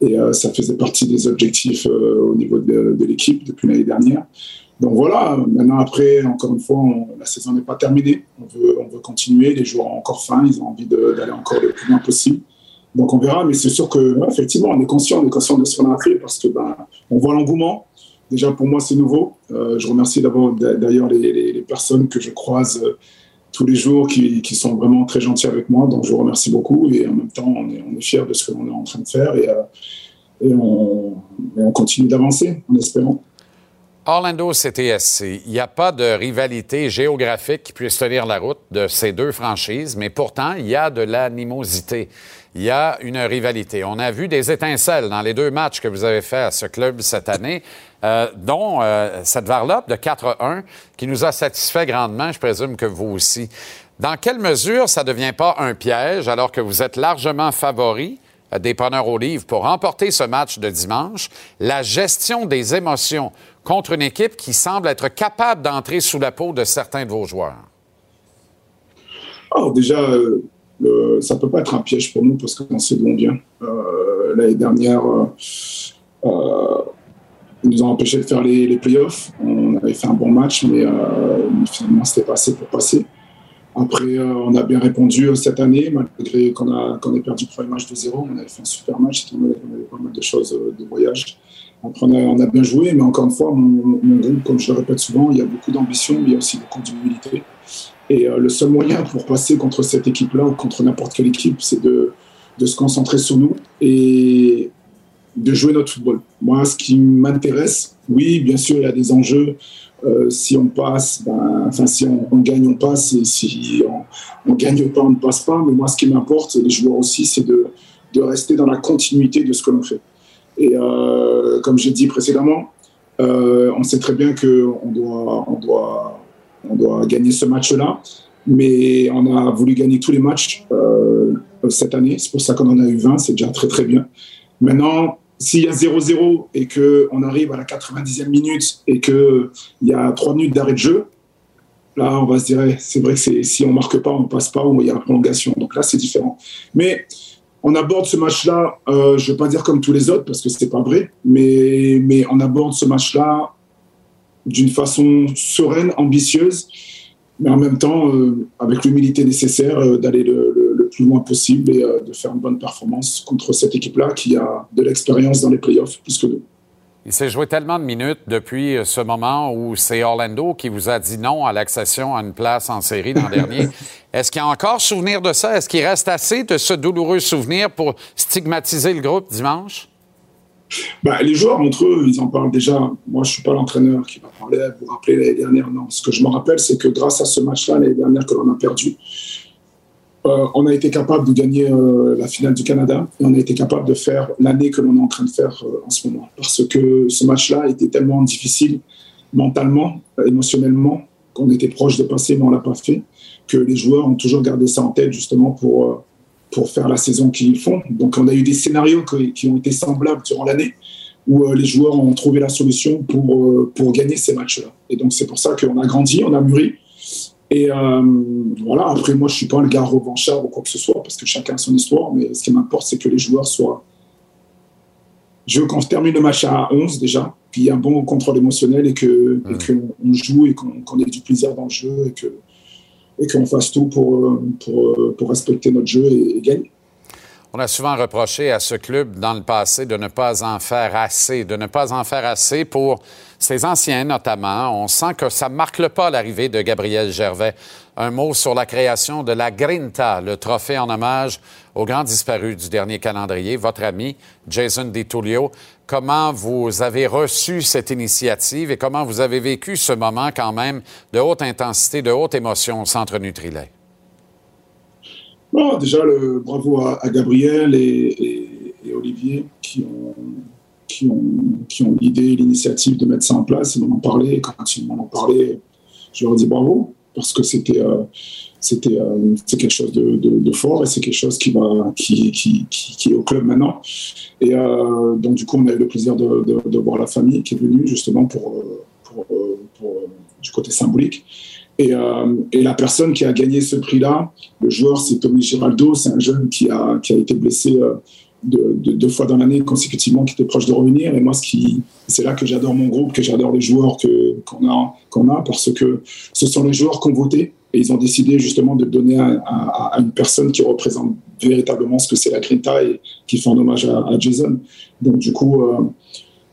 Et euh, ça faisait partie des objectifs euh, au niveau de, l'équipe depuis l'année dernière. Donc voilà, maintenant après, encore une fois, la saison n'est pas terminée. On veut, on veut continuer, les joueurs ont encore faim, ils ont envie d'aller encore le plus loin possible. Donc on verra, mais c'est sûr que effectivement, on est conscient, on est conscient de ce qu'on a fait parce que ben, on voit l'engouement. Déjà pour moi, c'est nouveau. Euh, je remercie d'abord d'ailleurs les, personnes que je croise euh, tous les jours qui, sont vraiment très gentils avec moi. Donc je vous remercie beaucoup et en même temps, on est, on fiers de ce que l'on est en train de faire et, euh, on, et on continue d'avancer en espérant. Orlando CTSC, il n'y a pas de rivalité géographique qui puisse tenir la route de ces deux franchises, mais pourtant, il y a de l'animosité. Il y a une rivalité. On a vu des étincelles dans les deux matchs que vous avez faits à ce club cette année, euh, dont euh, cette varlope de 4-1 qui nous a satisfait grandement, je présume que vous aussi. Dans quelle mesure ça ne devient pas un piège alors que vous êtes largement favori euh, des preneurs au livre pour remporter ce match de dimanche, la gestion des émotions contre une équipe qui semble être capable d'entrer sous la peau de certains de vos joueurs? Alors déjà, ça ne peut pas être un piège pour nous parce qu'on sait d'où on vient. Euh, L'année dernière, euh, euh, ils nous ont empêché de faire les, les playoffs. On avait fait un bon match, mais, finalement, c'était pas assez pour passer. Après, on a bien répondu cette année, malgré qu'on ait perdu le premier match de 0 On avait fait un super match, on avait, on avait pas mal de choses de voyage. Après, on a, on a bien joué, mais encore une fois, mon, mon groupe, comme je le répète souvent, il y a beaucoup d'ambition, mais il y a aussi beaucoup d'humilité. Et euh, le seul moyen pour passer contre cette équipe-là ou contre n'importe quelle équipe, c'est de, de se concentrer sur nous et de jouer notre football. Moi, ce qui m'intéresse, oui, bien sûr, il y a des enjeux. Euh, si on passe, ben, enfin, si on, on gagne, on passe. Si on ne gagne pas, on ne passe pas. Mais moi, ce qui m'importe, les joueurs aussi, c'est de, de rester dans la continuité de ce que l'on fait. Et euh, comme j'ai dit précédemment, on sait très bien qu'on doit, on doit, on doit gagner ce match-là, mais on a voulu gagner tous les matchs euh, cette année. C'est pour ça qu'on en a eu 20, c'est déjà très très bien. Maintenant, s'il y a 0-0 et qu'on arrive à la 90e minute et qu'il y a 3 minutes d'arrêt de jeu, là, on va se dire, c'est vrai que si on marque pas, on passe pas ou il y a la prolongation. Donc là, c'est différent. Mais on aborde ce match-là, euh, je ne vais pas dire comme tous les autres parce que ce n'est pas vrai, mais on aborde ce match-là d'une façon sereine, ambitieuse, mais en même temps euh, avec l'humilité nécessaire euh, d'aller le, le- le plus loin possible et euh, de faire une bonne performance contre cette équipe-là qui a de l'expérience dans les playoffs plus que nous. Il s'est joué tellement de minutes depuis ce moment où c'est Orlando qui vous a dit non à l'accession à une place en série l'an dernier. Est-ce qu'il y a encore souvenir de ça? Est-ce qu'il reste assez de ce douloureux souvenir pour stigmatiser le groupe dimanche? Bah, les joueurs entre eux, ils en parlent déjà. Moi, je suis pas l'entraîneur qui va parler, vous rappeler l'année dernière. Non, ce que je me rappelle, c'est que grâce à ce match-là, l'année dernière que l'on a perdu, euh, on a été capable de gagner euh, la finale du Canada et on a été capable de faire l'année que l'on est en train de faire euh, en ce moment. Parce que ce match-là était tellement difficile mentalement, émotionnellement, qu'on était proche de passer, mais on l'a pas fait, que les joueurs ont toujours gardé ça en tête justement pour, pour faire la saison qu'ils font. Donc on a eu des scénarios qui, ont été semblables durant l'année où euh, les joueurs ont trouvé la solution pour, euh, pour gagner ces matchs-là. Et donc c'est pour ça qu'on a grandi, on a mûri. Et euh, voilà, après moi je suis pas le gars revanchard ou quoi que ce soit, parce que chacun a son histoire, mais ce qui m'importe c'est que les joueurs soient... Je veux qu'on termine le match à 11 déjà, ait un bon contrôle émotionnel et qu'on on joue et qu'on qu'on ait du plaisir dans le jeu et que et qu'on fasse tout pour, euh, euh, pour respecter notre jeu et gagner. On a souvent reproché à ce club dans le passé de ne pas en faire assez, de ne pas en faire assez pour ses anciens notamment. On sent que ça marque le pas l'arrivée de Gabriel Gervais. Un mot sur la création de la Grinta, le trophée en hommage au grand disparu du dernier calendrier, votre ami Jason DiTullio. Comment vous avez reçu cette initiative et comment vous avez vécu ce moment quand même de haute intensité, de haute émotion au Centre Nutrilait? Bon, déjà, le, bravo à, Gabriel et, Olivier qui ont, qui ont, qui ont l'idée, l'initiative de mettre ça en place. Ils m'en ont parlé. Quand ils m'en ont parlé, je leur ai dit bravo parce que c'était euh, euh, quelque chose de, fort et c'est quelque chose qui est au club maintenant. Et euh, donc du coup, on a eu le plaisir de, voir la famille qui est venue justement pour, pour, du côté symbolique. Et, euh, et la personne qui a gagné ce prix-là, le joueur, c'est Tommy Giraldo. C'est un jeune qui a, qui a été blessé euh, de- de- deux fois dans l'année consécutivement, qui était proche de revenir. Et moi, ce qui, c'est là que j'adore mon groupe, que j'adore les joueurs que, qu'on, a, qu'on a, parce que ce sont les joueurs qui ont voté. Et ils ont décidé justement de donner à, à- à une personne qui représente véritablement ce que c'est la Grinta et qui fait un hommage à, Jason. Donc, du coup, euh,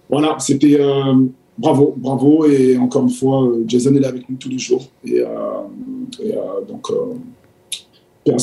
voilà, c'était euh, bravo, bravo. Et encore une fois, euh, Jason est là avec nous tous les jours. Et, euh, euh, donc, paix.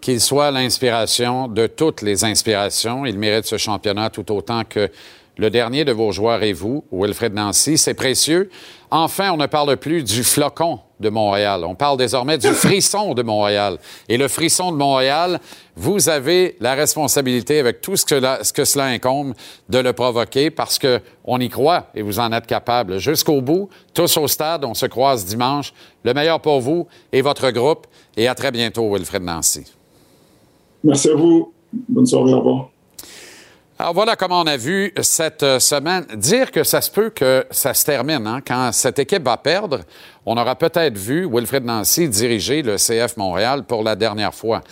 Qu'il soit l'inspiration de toutes les inspirations. Il mérite ce championnat tout autant que le dernier de vos joueurs et vous, Wilfred Nancy. C'est précieux. Enfin, on ne parle plus du flocon de Montréal. On parle désormais du frisson de Montréal. Et le frisson de Montréal, vous avez la responsabilité, avec tout ce que, ce que cela incombe, de le provoquer parce que on y croit et vous en êtes capable. Jusqu'au bout, tous au stade, on se croise dimanche. Le meilleur pour vous et votre groupe. Et à très bientôt, Wilfred Nancy. Merci à vous. Bonne soirée. Au revoir. Alors voilà comment on a vu cette euh, semaine. Dire que ça se peut que ça se termine. hein. Quand cette équipe va perdre, on aura peut-être vu Wilfred Nancy diriger le CF Montréal pour la dernière fois.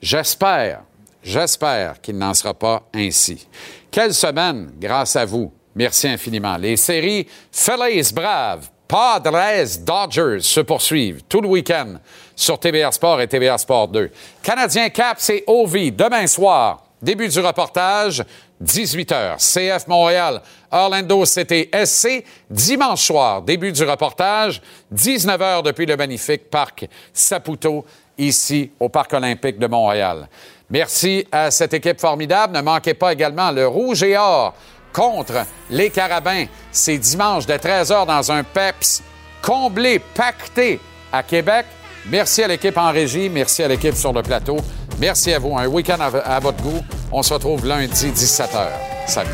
J'espère, j'espère qu'il n'en sera pas ainsi. Quelle semaine grâce à vous. Merci infiniment. Les séries Phillies Braves, Padres Dodgers se poursuivent tout le week-end sur TVR Sport et TVR Sport 2. Canadien Cap, c'est OV demain soir. Début du reportage, 18h. CF Montréal, Orlando City SC, dimanche soir. Début du reportage, 19h depuis le magnifique parc Saputo, ici au Parc olympique de Montréal. Merci à cette équipe formidable. Ne manquez pas également le Rouge et Or contre les Carabins. C'est dimanche de 13h dans un PEPS comblé, pacté à Québec. Merci à l'équipe en régie, merci à l'équipe sur le plateau. Merci à vous. Un week-end à, votre goût. On se retrouve lundi 17h. Salut.